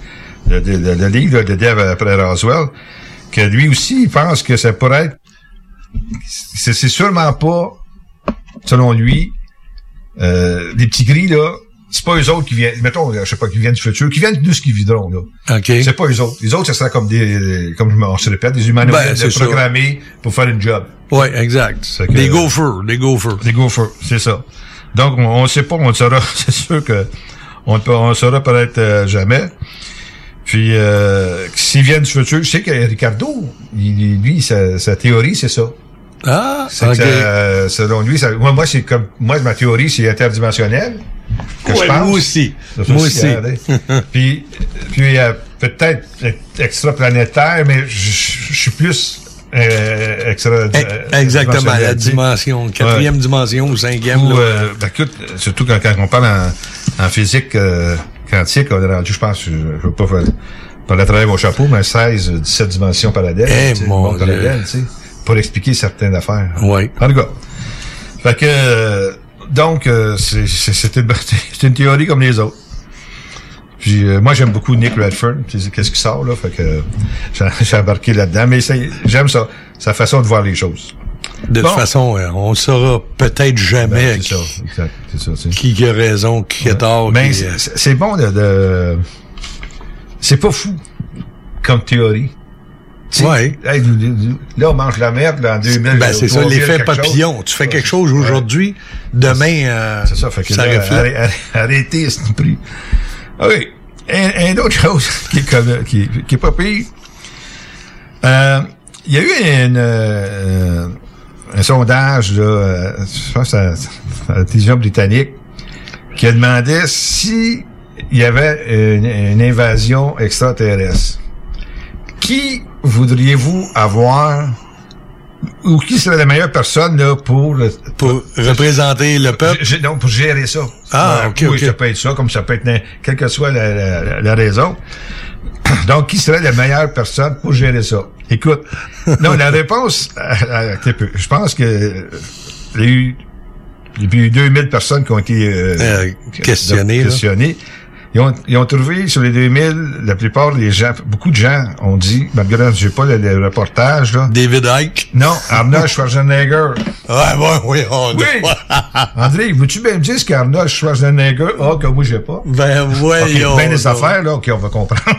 le, le, le- le livre de Dev après Roswell, que lui aussi, il pense que ça pourrait être... C'est sûrement pas, selon lui, euh, les petits gris, là, c'est pas eux autres qui viennent, mettons, je sais pas, qui viennent du futur, qui viennent de ce qu'ils vivront, là. OK. C'est pas eux autres. Les autres, ce serait comme des, comme on se répète, des humanoïdes Ben, ça. programmés pour faire une job. Ouais, exact. que- Des gophers, des gophers. Des gophers, c'est ça. Donc, on, on sait pas, on le saura, c'est sûr que on, peut- on le saura peut-être euh, jamais. Puis, euh, s'ils viennent du futur, je sais que Ricardo, il- lui, sa, sa théorie, c'est ça. Ah, C'est ok. que, euh, selon lui, ça, moi, moi c'est comme, moi, ma théorie, c'est interdimensionnel. Que je Ouais, pense. moi aussi. Moi aussi. puis, puis euh, peut-être extraplanétaire, mais je je suis plus euh, extra. euh, Exactement, la dimension, quatrième dimension ou cinquième. Ou, là. euh, ben, écoute, surtout quand, quand on parle en, en physique euh, quantique, on est rendu, je pense, je, je veux pas faire, pas la travail au chapeau, mais 16, 17 dimensions parallèles. Eh, mon Dieu. parallèle, tu sais, pour expliquer certaines affaires. Oui. En tout cas. Fait que, euh, donc, euh, c'est une, théorie comme les autres. Puis euh, moi j'aime beaucoup Nick Redfern, qu'est-ce qui sort là, fait que j'ai embarqué là-dedans, mais j'aime ça, sa façon de voir les choses. De Bon. toute façon, euh, on le saura peut-être jamais Ben, c'est ça, exact, qui a raison, qui a tort. Ben, qui, c'est- euh, c'est c'est bon de, de- c'est pas fou comme théorie. Ouais. hey, là on mange la merde là, en 2000. Ben, c'est ça, 3000, l'effet chose. papillon. Tu fais quelque chose aujourd'hui, demain, euh, ça, fait que ça là, reflète. arrê- arrê- arrêtez ce prix. Oui, un, un autre chose qui est, qui, qui est pas pire. Euh, Il y a eu une, euh, un sondage, là, euh, je pense à, à la télévision britannique, qui a demandé si il y avait une, une invasion extraterrestre. Qui voudriez-vous avoir ou qui serait la meilleure personne là, pour pour représenter le peuple? G- non pour gérer ça. Ah, ok, oui, ça peut être ça comme ça peut être quelle que soit la, la- la- la raison. Donc qui serait la meilleure personne pour gérer ça? Écoute non la réponse euh, euh, je pense que il y a eu il y a eu 2000 personnes qui ont été euh, questionnées. Ils ont, ils ont trouvé sur les 2000, la plupart des gens, beaucoup de gens ont dit, malgré j'ai pas le, le reportage, là. David Icke? Non, Arnold Schwarzenegger. Ouais, ouais, oui, on Oui. André, veux-tu bien me dire ce qu'Arnold Schwarzenegger a que moi j'ai pas? Ben, voyons. Ben des affaires, là, OK, on va comprendre.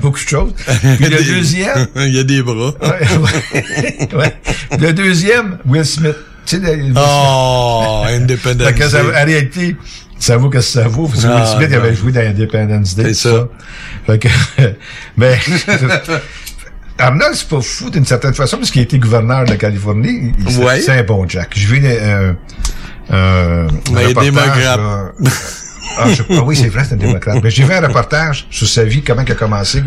Beaucoup de choses. Puis le Des- deuxième, Il y a des bras. ouais, ouais. Le deuxième, Will Smith. Tu sais, Oh, Fait que ça- Day. en réalité, ça vaut que ça vaut. Parce que Will Smith non. avait joué dans Independence Day. C'est ça. Fait que, mais, Arnold, c'est pas fou d'une certaine façon, parce qu'il a été gouverneur de la Californie. C'est- Ouais. C'est un bon Jack. Je vis euh, euh, un démocrate. là. Ah, je- ah oui, c'est vrai, c'est un démocrate. Mais j'ai vu un reportage sur sa vie, comment il a commencé.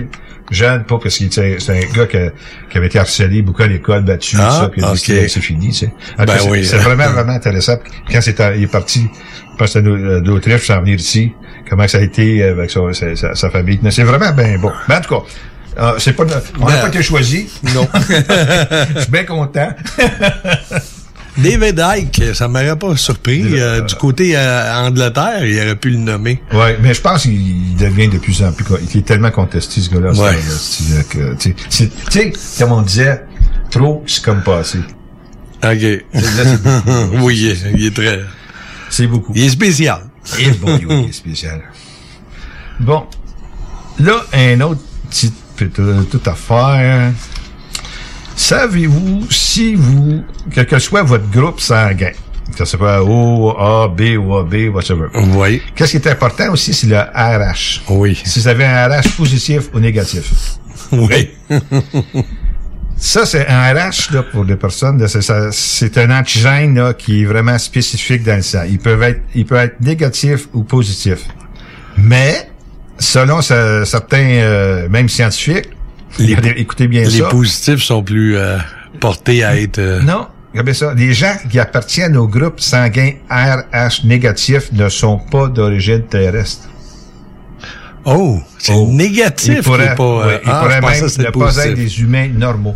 Jeune, pas parce qu'il c'est un gars que- qui avait été harcelé beaucoup à l'école, battu, Ah, ça, puis il a dit ok. que c'est fini, tu sais. En Ben c'est- oui. C'est vraiment, vraiment intéressant. Quand c'est, il est parti, je pense d'Au- d'Autriche, sans venir ici, comment ça a été avec son- sa, sa- sa famille. Mais c'est vraiment bien bon. Mais en tout cas, euh, c'est pas, on n'a Ben, pas été choisi. Non. Je suis bien content. David Icke, ça m'aurait pas surpris. Euh, du côté euh, Angleterre, il aurait pu le nommer. Ouais, mais je pense qu'il devient de plus en plus, il est tellement contesté, ce gars-là. Ouais. euh, que, tu sais, comme on disait, trop, c'est comme pas assez. OK. oui, il est, il est très... C'est beaucoup. Il est spécial. Et bon, oui, il est spécial. Bon. Là, un autre petit, petite, toute affaire. Savez-vous si vous, quel que soit votre groupe sanguin, que ce soit O, A, B ou AB, whatever. Oui. Qu'est-ce qui est important aussi, c'est le RH. Oui. Si vous avez un RH positif ou négatif. Oui. Ça, c'est un RH là, pour les personnes. c'est, un antigène là, qui est vraiment spécifique dans le sang. Il peut être, il peut être négatif ou positif. Mais, selon ce- certains, euh, même scientifiques, regardez, écoutez bien Les ça. positifs sont plus euh, portés à être... euh, Non, regardez ça. Les gens qui appartiennent au groupe sanguin RH négatif ne sont pas d'origine terrestre. Oh, c'est Oh. négatif. Ils pourraient, pas, euh, oui, ils ah, pourraient même ne pas être des humains normaux.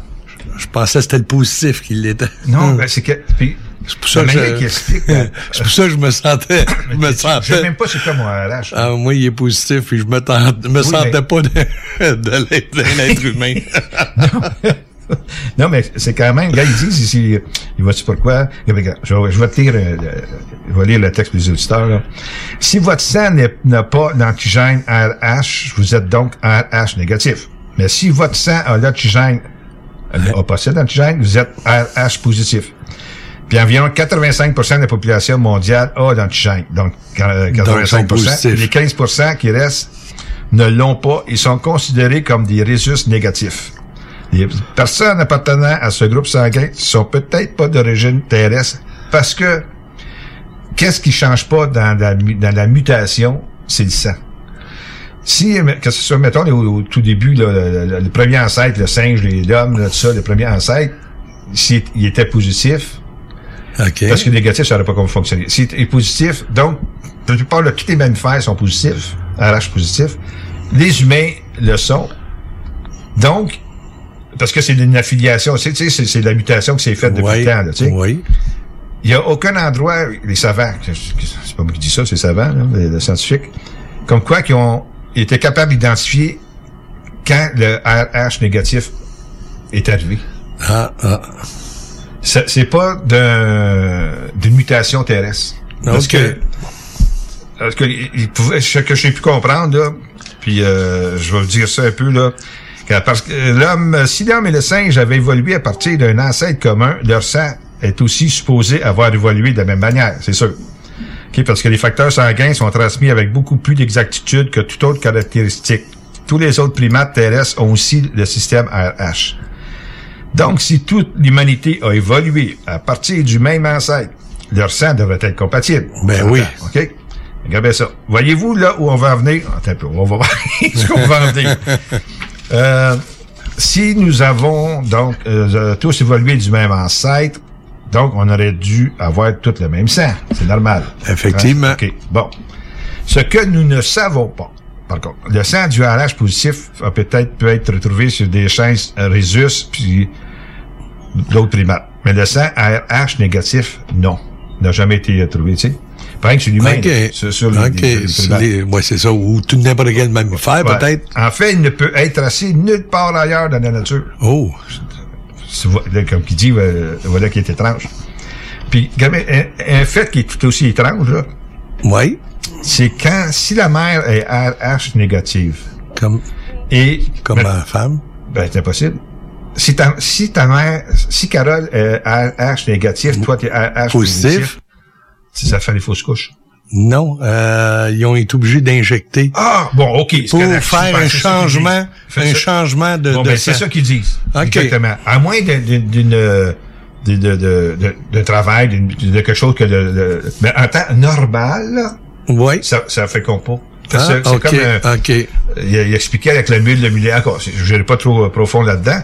Je pensais que c'était le positif qui l'était. Non, ben, c'est que... puis, C'est pour ça que je- qu'il explique, ben, C'est pour ça que je me sentais... je me Je sais sentais... même pas c'est quoi mon RH. Ah, moi, il est positif, puis je me, me sentais pas de, l'être- humain. non, mais c'est quand même, là, ils disent ici, il va-tu pourquoi? Je vais, je vais te lire, euh, le- je vais lire le texte des auditeurs, là. Si votre sang n'a pas d'antigène RH, vous êtes donc RH négatif. Mais si votre sang a l'antigène, euh, a possède l'antigène, vous êtes RH positif. Puis environ 85% de la population mondiale a l'antigène. Donc, euh, Donc, 85%. les 15% qui restent ne l'ont pas. Ils sont considérés comme des résus négatifs. Les personnes appartenant à ce groupe sanguin sont peut-être pas d'origine terrestre parce que qu'est-ce qui change pas dans la, mu- dans la mutation, c'est le sang. Si, que ce soit, mettons, au, au tout début, là, le, le- le premier ancêtre, le singe, l'homme, tout ça, le premier ancêtre, s'il il était positif, Parce que négatif, ça n'aurait pas. S'il est positif, donc, la plupart de tous les mammifères sont positifs, RH positif. Les humains le sont. Donc, parce que c'est une affiliation, tu sais, c'est, c'est la mutation qui s'est faite depuis Oui, le temps, là, tu sais. oui. Il y a aucun endroit, les savants, c'est pas moi qui dis ça, c'est les savants, là, les, les scientifiques, comme quoi qui ont été capables d'identifier quand le RH négatif est arrivé. Ah, ah. C'est pas d'un- d'une mutation terrestre. Parce Ok. que, parce que il- pouvait- ce que j'ai pu comprendre, là, puis euh, je vais vous dire ça un peu, là, que parce que l'homme, si l'homme et le singe avaient évolué à partir d'un ancêtre commun, leur sang est aussi supposé avoir évolué de la même manière, c'est sûr. OK, parce que les facteurs sanguins sont transmis avec beaucoup plus d'exactitude que toute autre caractéristique. Tous les autres primates terrestres ont aussi le système RH. Donc, si toute l'humanité a évolué à partir du même ancêtre, leur sang devrait être compatible. Ben oui. OK? Regardez ça. Voyez-vous là où on va en venir? Attends un peu, on va voir ce qu'on va en venir. Euh, si nous avons donc euh, euh, tous évolué du même ancêtre, donc on aurait dû avoir tout le même sang. C'est normal. Effectivement. Hein? OK. Bon. Ce que nous ne savons pas, par contre, le sang du RH positif a peut-être peut être retrouvé sur des chaînes rhésus puis d'autres primates. Mais le sang RH négatif, non. N'a jamais été trouvé, tu sais. Par exemple, sur l'humain, OK. là, sur, sur les- C'est ouais, c'est ça. Ou tout n'importe quel mammifère, Ouais. peut-être. En fait, il ne peut être tracé nulle part ailleurs dans la nature. Oh. C'est- Comme qui dit, euh, voilà qui est étrange. Puis, un fait qui est tout aussi étrange, là, Oui. c'est quand, si la mère est RH négative, Comme, et... comme ben, ma femme. Ben, c'est impossible. Si ta, si ta mère, si Carole est RH négatif, toi, t'es RH Positif. positif, si ça fait les fausses couches. Non, euh, ils ont été obligés d'injecter. Ah, bon, OK. Pour faire un changement, un changement de, Bon, de ben, c'est ça qu'ils disent. Exactement. À moins de- de- d'une euh, de, de, de, de, de travail, d'une- de, quelque chose que le, le- ben, en temps normal, oui. ça, ça fait compas. Ah, C'est comme un- OK. il, il expliquait avec le mille, le milliard, encore. Je n'irai pas trop euh, profond là-dedans.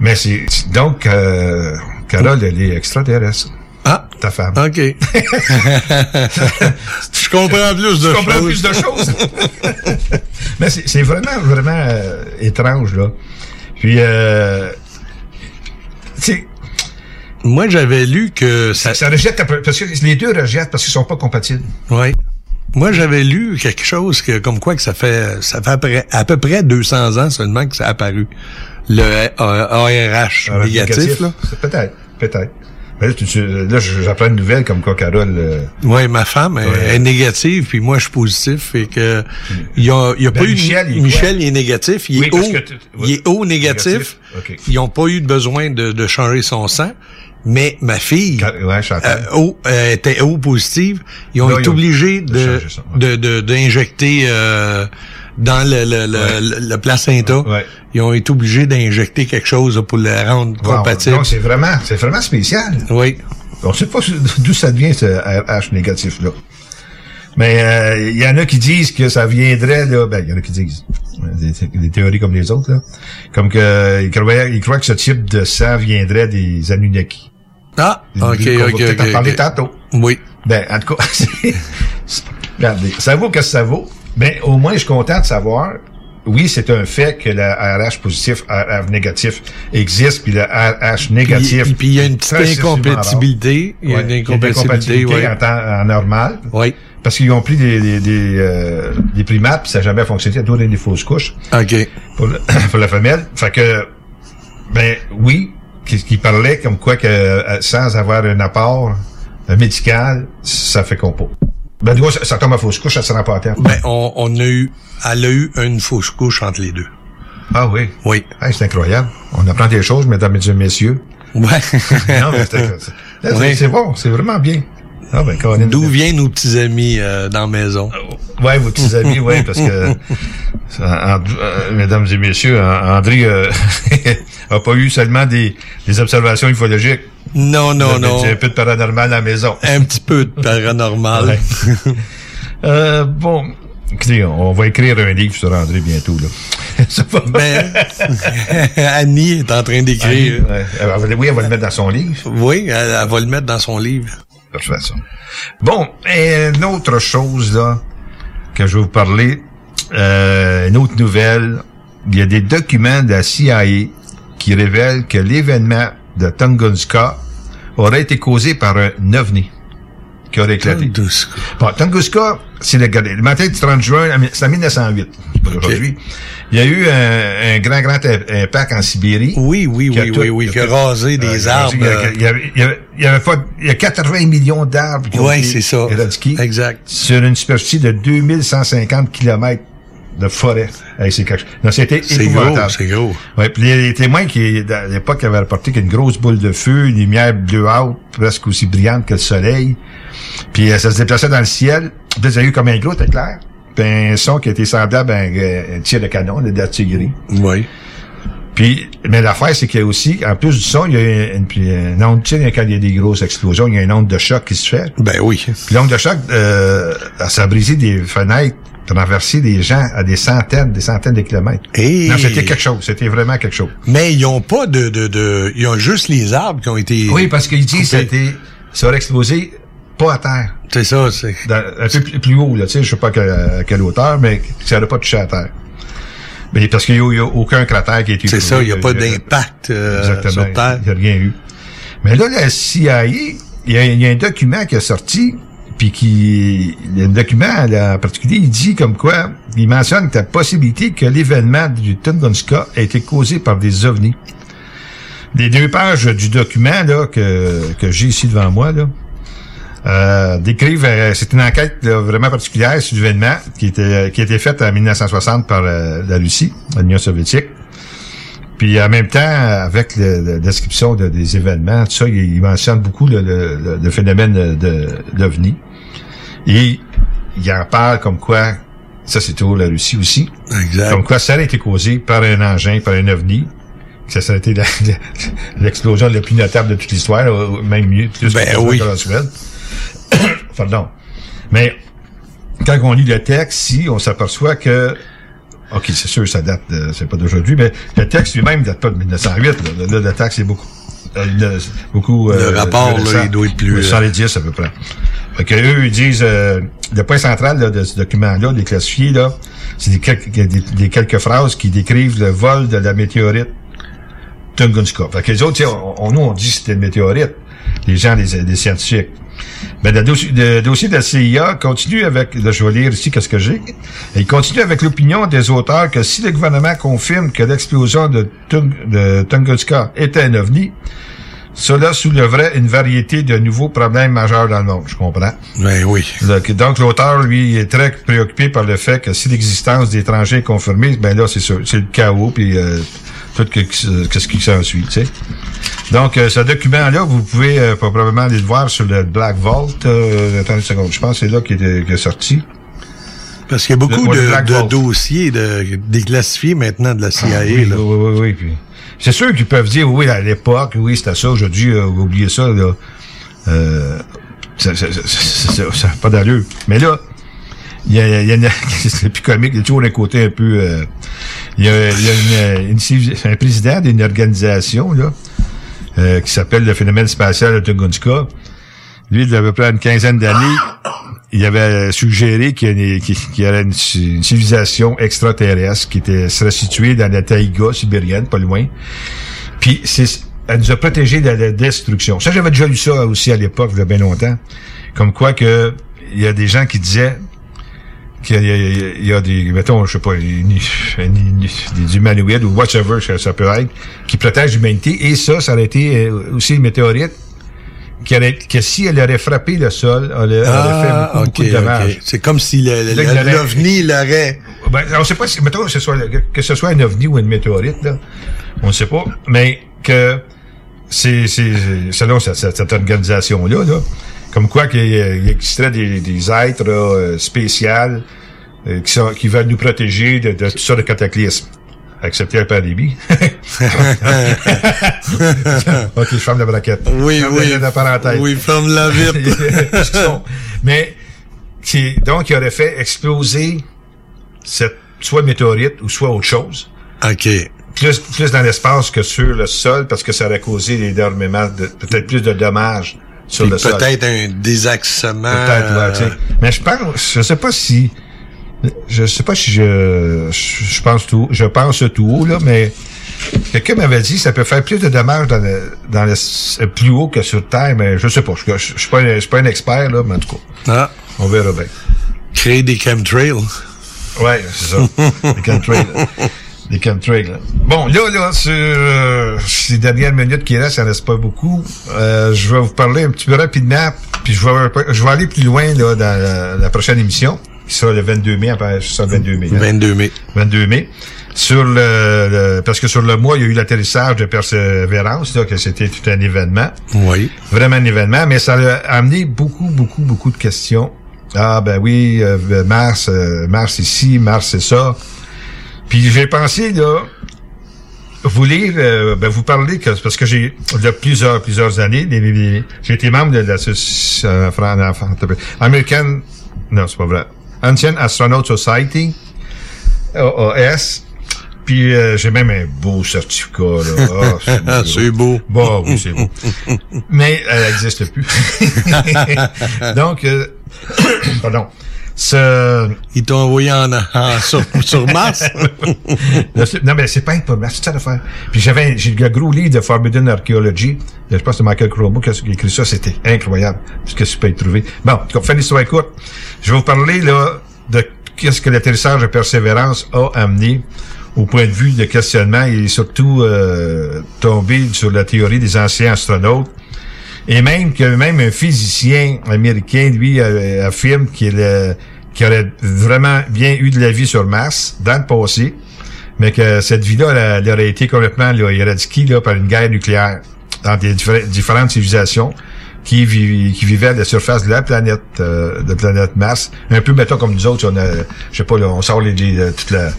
Mais c'est donc euh, Carole, elle est extraterrestre. Ah, ta femme. OK. Je comprends plus de Je comprends choses. plus de choses. Mais c'est vraiment, vraiment euh, étrange, là. Puis, euh, tu sais, Moi, j'avais lu que ça... ça rejette, parce que les deux rejettent parce qu'ils sont pas compatibles. Oui. Moi, j'avais lu quelque chose que, comme quoi que ça fait, ça fait à peu, près, à peu près 200 ans seulement que ça a apparu. Le euh, ARH Ah, négatif, là. Peut-être, peut-être. Mais là, là, j'apprends une nouvelle comme quoi Carole... euh, Oui, ma femme est- Ouais. est négative, puis moi, je suis positif, et que il y a, il y a Ben, pas eu... Michel, il est Michel, il est négatif, il Oui, est haut, il est haut négatif. Ils n'ont pas eu de besoin de, de changer son sang, mais ma fille ouais, euh, euh, était haut positive. Ils ont Là, été ils ont- obligés de de ça, d'injecter euh, dans le le, le, le- le placenta. Ils ont été obligés d'injecter quelque chose là, pour le rendre Wow. compatible. Donc, c'est vraiment, c'est vraiment spécial. Oui. On sait pas d'où ça devient, ce RH négatif-là. Mais euh, il y en a qui disent que ça viendrait, là, ben, il y en a qui disent, des, des théories comme les autres, là, comme que ils croient, ils croient que ce type de sang viendrait des Anunnaki. Ah, On ok, va ok, peut-être ok, en parler tantôt. Oui. Ben, en tout cas, regardez, ça vaut que ça vaut, mais au moins, je suis content de savoir, oui, c'est un fait que le RH positif, RH négatif existe, puis le RH négatif... Puis- puis il y a une petite incompatibilité. Il y a une incompatibilité, ouais. en, temps, en normal. Oui. Parce qu'ils ont pris des, des, des, euh, des primates, puis ça n'a jamais fonctionné, il y a toujours des fausses couches. OK. Pour, le- pour la femelle. Fait que, ben oui, qui, qui parlait comme quoi que euh, sans avoir un apport euh, médical, ça fait pas. Ben, du coup, ça, ça tombe à fausse couche, ça se rend pas à terme. Ben, on, on a eu, elle a eu une fausse couche entre les deux. Ah oui? Oui. Hey, c'est incroyable. On apprend des choses, mesdames et messieurs. Ouais. non, mais c'est, Oui. bon, c'est vraiment bien. Ah ben, D'où viennent nos petits amis euh, dans la maison? Ouais, vos petits amis, ouais, parce que, euh, mesdames et messieurs, An- André euh, a pas eu seulement des, des observations ufologiques. Non, non, non. Un peu de paranormal à la maison. Un petit peu de paranormal. Euh, bon, écoutez, on va écrire un livre sur André bientôt, là. Ça va. Ben, Annie est en train d'écrire. Ouais. Oui, elle va le mettre dans son livre. Oui, elle, elle va le mettre dans son livre. De toute façon. Bon, et une autre chose, là, que je vais vous parler, euh, une autre nouvelle. Il y a des documents de la CIA qui révèlent que l'événement de Tunguska aurait été causé par un ovni qui aurait éclaté. Tunguska. Bon, Tunguska, c'est le, le matin du 30 juin, c'est en 1908, c'est pas aujourd'hui. Il y a eu un, un grand, grand impact en Sibérie. Oui, oui, oui, tout- oui, oui, qui a rasé des euh, arbres. Il y avait, il y avait, il y avait pas, il y a 80 millions d'arbres qui ont Ouais, été ça. éradiqués Exact. sur une superficie de 2150 kilomètres de forêt. C'est quelque chose. Non, c'était C'est épouvantable. gros, c'est gros. Ouais, puis les, les témoins qui, à l'époque, avaient rapporté qu'une grosse boule de feu, une lumière bleuâtre, presque aussi brillante que le soleil. Puis euh, ça se déplaçait dans le ciel. Puis y a eu comme un gros éclair. Puis un son qui était semblable à un, euh, un tir de canon, là, d'artillerie. Oui. Puis, mais l'affaire, c'est qu'il y a aussi, en plus du son, il y a une, puis une onde, tu sais, quand il y a des grosses explosions, il y a une onde de choc qui se fait. Ben oui. Puis l'onde de choc, euh, ça a brisé des fenêtres, renversé des gens à des centaines, des centaines de kilomètres. Et- Non, c'était quelque chose. C'était vraiment quelque chose. Mais ils ont pas de, de, de, ils ont juste les arbres qui ont été. Oui, parce qu'ils disent que c'était, ça aurait explosé pas à terre. C'est ça, c'est. Un peu plus, plus haut, là, tu sais, je sais pas que- à quelle hauteur, mais ça n'aurait pas touché à terre. Mais parce qu'il n'y a, aucun cratère qui a été C'est ça, il n'y a pas d'impact euh, Exactement. sur Terre. Il n'y a rien eu. Mais là, la CIA, il y, y a un document qui est sorti, puis qui, le document là, en particulier, il dit comme quoi, il mentionne la possibilité que l'événement du Tunguska a été causé par des ovnis. Les deux pages du document là que, que j'ai ici devant moi là, euh, décrivent, euh, c'est une enquête là, vraiment particulière sur l'événement qui était qui a été faite en 1960 par euh, la Russie, l'Union soviétique. Puis en même temps, avec la description de- des événements, tout ça, il, mentionne beaucoup le, le- le- phénomène de. Et il en parle comme quoi, ça c'est toujours la Russie aussi, Exact. comme quoi ça a été causé par un engin, par un ovni, que ça a été la- la- l'explosion la plus notable de toute l'histoire, même mieux, plus Ben que oui. Roswell. Pardon. Mais quand on lit le texte, si on s'aperçoit que OK, c'est sûr, ça date, c'est pas d'aujourd'hui, mais le texte lui-même date pas de 1908. Là, Là, le texte est beaucoup, euh, le- beaucoup. Le rapport, là, il doit être plus, euh, 70 à peu près. Fait que eux, ils disent, euh, le point central là, de ce document-là, des classifiés, là, c'est des, quelques- des, des quelques phrases qui décrivent le vol de la météorite Tunguska. Fait que les autres, on, on- nous, on dit que c'était une météorite. Les gens, les, les scientifiques. Mais le dossier, le dossier de la CIA continue avec, là, je vais lire ici qu'est-ce que j'ai. Il continue avec l'opinion des auteurs que si le gouvernement confirme que l'explosion de, Tung, de Tunguska était un ovni, cela soulèverait une variété de nouveaux problèmes majeurs dans le monde. Je comprends. Ben oui. Donc, donc, l'auteur, lui, est très préoccupé par le fait que si l'existence d'étrangers est confirmée, ben là, c'est sûr, c'est le chaos, puis euh, tout que, que- ce qui s'ensuit, tu sais. Donc, euh, ce document-là, vous pouvez euh, probablement aller le voir sur le Black Vault. Euh, attendez une seconde, je pense que c'est là qu'il est, sorti. Parce qu'il y a beaucoup Le- de, dossiers de, déclassifiés maintenant de la CIA. Ah, oui, là. oui, oui, oui, puis c'est sûr qu'ils peuvent dire, oui, à l'époque, oui, c'était ça, aujourd'hui, oubliez ça, là. Ça, ça, ça, ça, ça- ça a pas d'allure. Mais là, il y a, il y a une, c'est plus comique, il y a toujours un côté un peu, euh, il y a, y a une, une civi- un président d'une organisation, là, euh, qui s'appelle le phénomène spatial de Tunguska. Lui, il y a à peu près une quinzaine d'années, il avait suggéré qu'il y, a une- une, une civilisation extraterrestre qui était, serait située dans la taïga sibérienne, pas loin. Puis elle nous a protégés de la destruction. Ça, j'avais déjà lu ça aussi à l'époque, il y a bien longtemps. Comme quoi que il y a des gens qui disaient qu'il y a, y y des, mettons, je sais pas, une- une- des humanoïdes ou whatever ça, peut être, qui protègent l'humanité. Et ça, ça aurait été euh, aussi une météorite qui aurait, que si elle aurait frappé le sol, elle, elle aurait Ah, fait beaucoup, beaucoup ok, de dommages. C'est comme si Là, l'OVNI l'aurait... Ben, on sait pas si, mettons, que ce soit, que ce soit un ovni ou une météorite, là. On ne sait pas. Mais que c'est, c'est, selon cette, cette- cette organisation-là, là, comme quoi qu'il existerait des, des êtres, euh, spéciaux, euh, qui sont, qui veulent nous protéger de, de toutes sortes de cataclysmes. Accepter la pandémie. ok, je ferme la braquette. Oui, Ferme oui. la, la parenthèse. Oui, ferme-la vite. Mais, qui, donc, il aurait fait exploser cette, soit météorite ou soit autre chose. OK. Plus, plus dans l'espace que sur le sol, parce que ça aurait causé énormément de, peut-être plus de dommages sur Puis le sol. peut-être un désaxement. Peut-être, sais. euh, Mais je pense, je sais pas si, je sais pas si je, je, je pense tout, je pense tout haut, là, mais quelqu'un m'avait dit que ça peut faire plus de dommages dans le, dans le, plus haut que sur Terre, mais je sais pas. Je, je, je suis pas un, je suis pas un expert, là, mais en tout cas. Ah. On verra bien. Créer des chemtrails. Ouais, c'est ça. Des chemtrails. Chemtrails. Bon, là, là, sur euh, ces dernières minutes qui restent, ça reste pas beaucoup. Euh, je vais vous parler un petit peu rapidement, puis je vais, je vais aller plus loin là, dans la, la prochaine émission, qui sera le 22 mai, c'est ça, le 22 mai. hein. 22 mai. 22 mai. Sur le, le- parce que sur le mois, il y a eu l'atterrissage de Persévérance, là, que c'était tout un événement. Oui. Vraiment un événement, mais ça a amené beaucoup, beaucoup, beaucoup de questions. Ah ben oui, euh, Mars, euh, Mars ici, Mars c'est ça. Puis j'ai pensé là, vous lire, euh, ben vous parler que parce que j'ai il y a plusieurs plusieurs années, j'ai été membre de l'association euh, American, non c'est pas vrai, Ancient Astronaut Society, AAS. Puis euh, j'ai même un beau certificat là. Ah, C'est beau. Bon, oui, c'est beau. Mais elle n'existe plus. Donc, euh, pardon. Ce... Ils t'ont envoyé en, en- sur, sur Mars? Non, mais c'est pas pour c'est ça l'affaire. Puis j'avais, j'ai le gros livre de Forbidden Archaeology. Je pense que c'est Michael Crowe qui a écrit ça. C'était incroyable. Ce que je peux y trouver. Bon, cas, fin l'histoire courte. Je vais vous parler, là, de qu'est-ce que l'atterrissage de Persévérance a amené au point de vue de questionnement et surtout euh, tombé sur la théorie des anciens astronautes. Et même que même un physicien américain, lui, euh, affirme qu'il qu'il aurait vraiment bien eu de la vie sur Mars dans le passé, mais que cette vie-là, elle, elle aurait été complètement là, éradiquée là, par une guerre nucléaire dans des diffé- différentes civilisations. qui, vi- qui vivaient à la surface de la planète, euh, de la planète Mars. Un peu, mettons, comme nous autres, on a, je sais pas, là, on sort les, les, euh, toute la,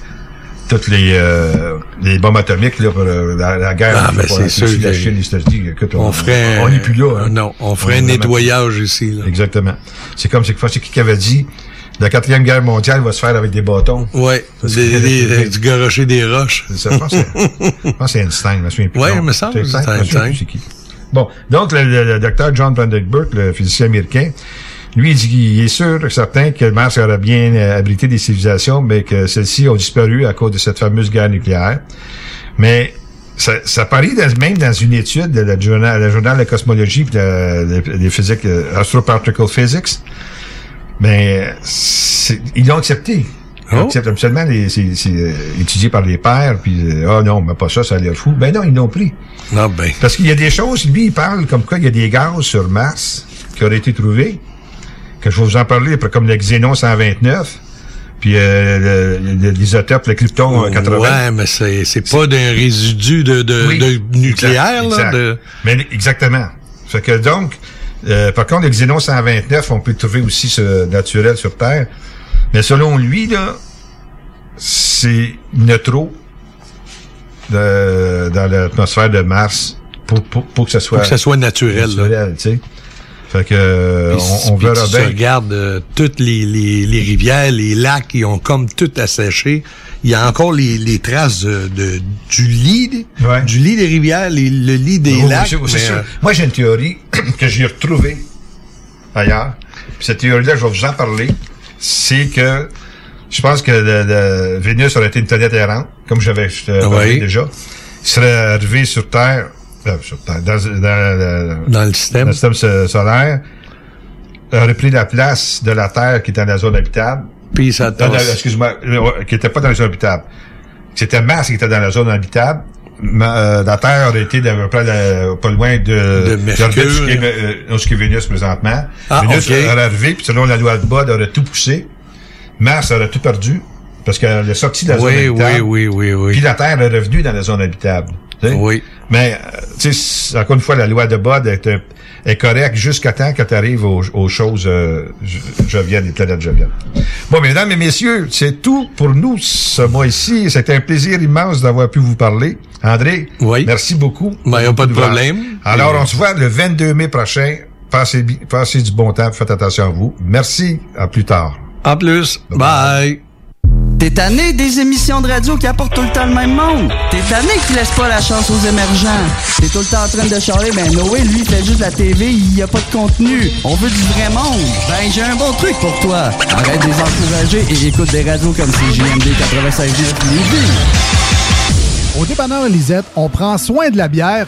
toutes les, euh, les bombes atomiques là, pour euh, la, la guerre. Ah, ben, c'est la sûr la Chine, les États-Unis. On ferait- On n'est plus là. hein. Non, on ferait un nettoyage ici. Là. Exactement. C'est comme c'est c'est qui qui avait dit la quatrième guerre mondiale va se faire avec des bâtons. Des- du garocher des roches. C'est ça, je pense que c'est- je pense que c'est Einstein, je me souviens plus. Ouais, Non, me semble c'est Einstein, qui. Bon, donc le, le- le docteur John Vandenberg, le physicien américain, lui, il dit qu'il est sûr, certain que Mars aurait bien euh, abrité des civilisations, mais que celles-ci ont disparu à cause de cette fameuse guerre nucléaire. Mais ça, ça paraît dans- même dans une étude de la journal, le journal de la cosmologie et de, de- des physiques, euh, Astroparticle Physics, mais c'est- ils l'ont accepté. Ils accepté. Absolument, les- c'est c'est, euh, étudié par les pairs, puis euh, ah non, mais pas ça, ça a l'air fou. Ben non, ils l'ont pris. Non, ben. Parce qu'il y a des choses, lui, il parle comme quoi il y a des gaz sur Mars qui auraient été trouvés, que je vais vous en parler, comme le xénon 129, puis euh, le- le- l'isotope, le krypton euh, 80. Ouais, mais c'est, c'est pas d'un résidu de, de, Oui, de nucléaire, exact, là. exact. De... Mais exactement. Fait que donc, euh, par contre, le xénon 129, on peut le trouver aussi sur- naturel sur Terre. Mais selon lui, là, c'est neutro de- dans l'atmosphère de Mars pour, pour, pour que ça soit Pour que ça soit naturel, là. naturel, tu sais. Fait que euh, on, on verra tu bien. regardes euh, toutes les, les, les rivières, les lacs, ils ont comme tout asséché. Il y a encore les, les traces de, de- du lit, du lit des rivières, les- le lit des Oui, lacs. mais, euh, Moi, j'ai une théorie que j'ai retrouvée ailleurs. Puis cette théorie-là, je vais vous en parler. C'est que je pense que le, le- Vénus aurait été une planète errante, comme j'avais Oui. déjà. Il serait arrivé sur Terre, euh, sur Terre, dans, dans le- Dans le système. dans le système so- solaire, aurait pris la place de la Terre qui était dans la zone habitable. Puis ça excuse-moi, euh, qui était pas dans la zone habitable. C'était Mars qui était dans la zone habitable. Ma- euh, la Terre aurait été d'à peu près euh, pas loin de, De Mercure. où ce qui est Vénus présentement. Ah, Vénus ok. aurait arrivé, puis selon la loi de Bode, aurait tout poussé. Mars aurait tout perdu, parce qu'elle est sortie de la Oui, zone habitable. oui, oui, oui, oui. Puis la Terre est revenue dans la zone habitable. Oui. Mais, euh, tu sais, encore une fois, la loi de Bode est, est correcte jusqu'à temps que tu arrives aux, aux choses euh, jo- joviales, les planètes joviales. Bon, mesdames et messieurs, c'est tout pour nous ce mois-ci. C'était un plaisir immense d'avoir pu vous parler. André, merci beaucoup. Ben, y a pas de problème. Alors, Et- on se voit le 22 mai prochain. Passez, passez du bon temps, faites attention à vous. Merci, à plus tard. En plus, bye. T'es tanné des émissions de radio qui apportent tout le temps le même monde? T'es tanné qui laisse pas la chance aux émergents? T'es tout le temps en train de charler, ben Noé, lui, fait juste la TV, il y a pas de contenu. On veut du vrai monde. Ben, j'ai un bon truc pour toi. Arrête de les encourager et écoute des radios comme CJMD 96 Au dépanneur Lisette, on prend soin de la bière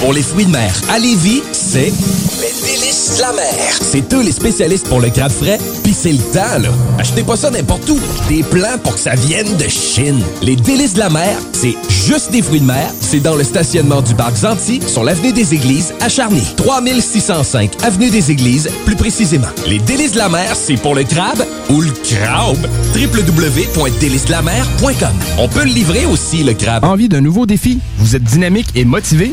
Pour les fruits de mer, à Lévis, c'est de la mer. C'est eux les spécialistes pour le crabe frais, puis c'est le temps, là. Achetez pas ça n'importe où. Des plans pour que ça vienne de Chine. Les délices de la mer, c'est juste des fruits de mer. C'est dans le stationnement du parc Zanti, sur l'avenue des Églises, à Charny. 3605 avenue des Églises, plus précisément. Les délices de la mer, c'est pour le crabe ou le crabe. www.délicesdelamer.com On peut le livrer aussi, le crabe. Envie d'un nouveau défi? Vous êtes dynamique et motivé?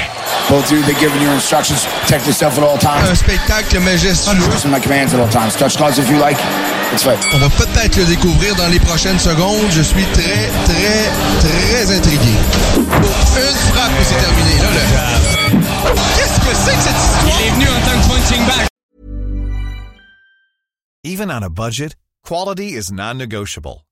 Both of you, they're giving you instructions. Protect yourself at all times. Un spectacle majestueux. My commands at all times. Touch gloves if you like. It's right. On va peut-être le découvrir dans les prochaines secondes. Je suis très, très, très intrigué. Pour une frappe et c'est terminé. Là, le... Qu'est-ce que c'est que cette histoire? Il est venu en tant que punching bag. Even on a budget, quality is non-negotiable.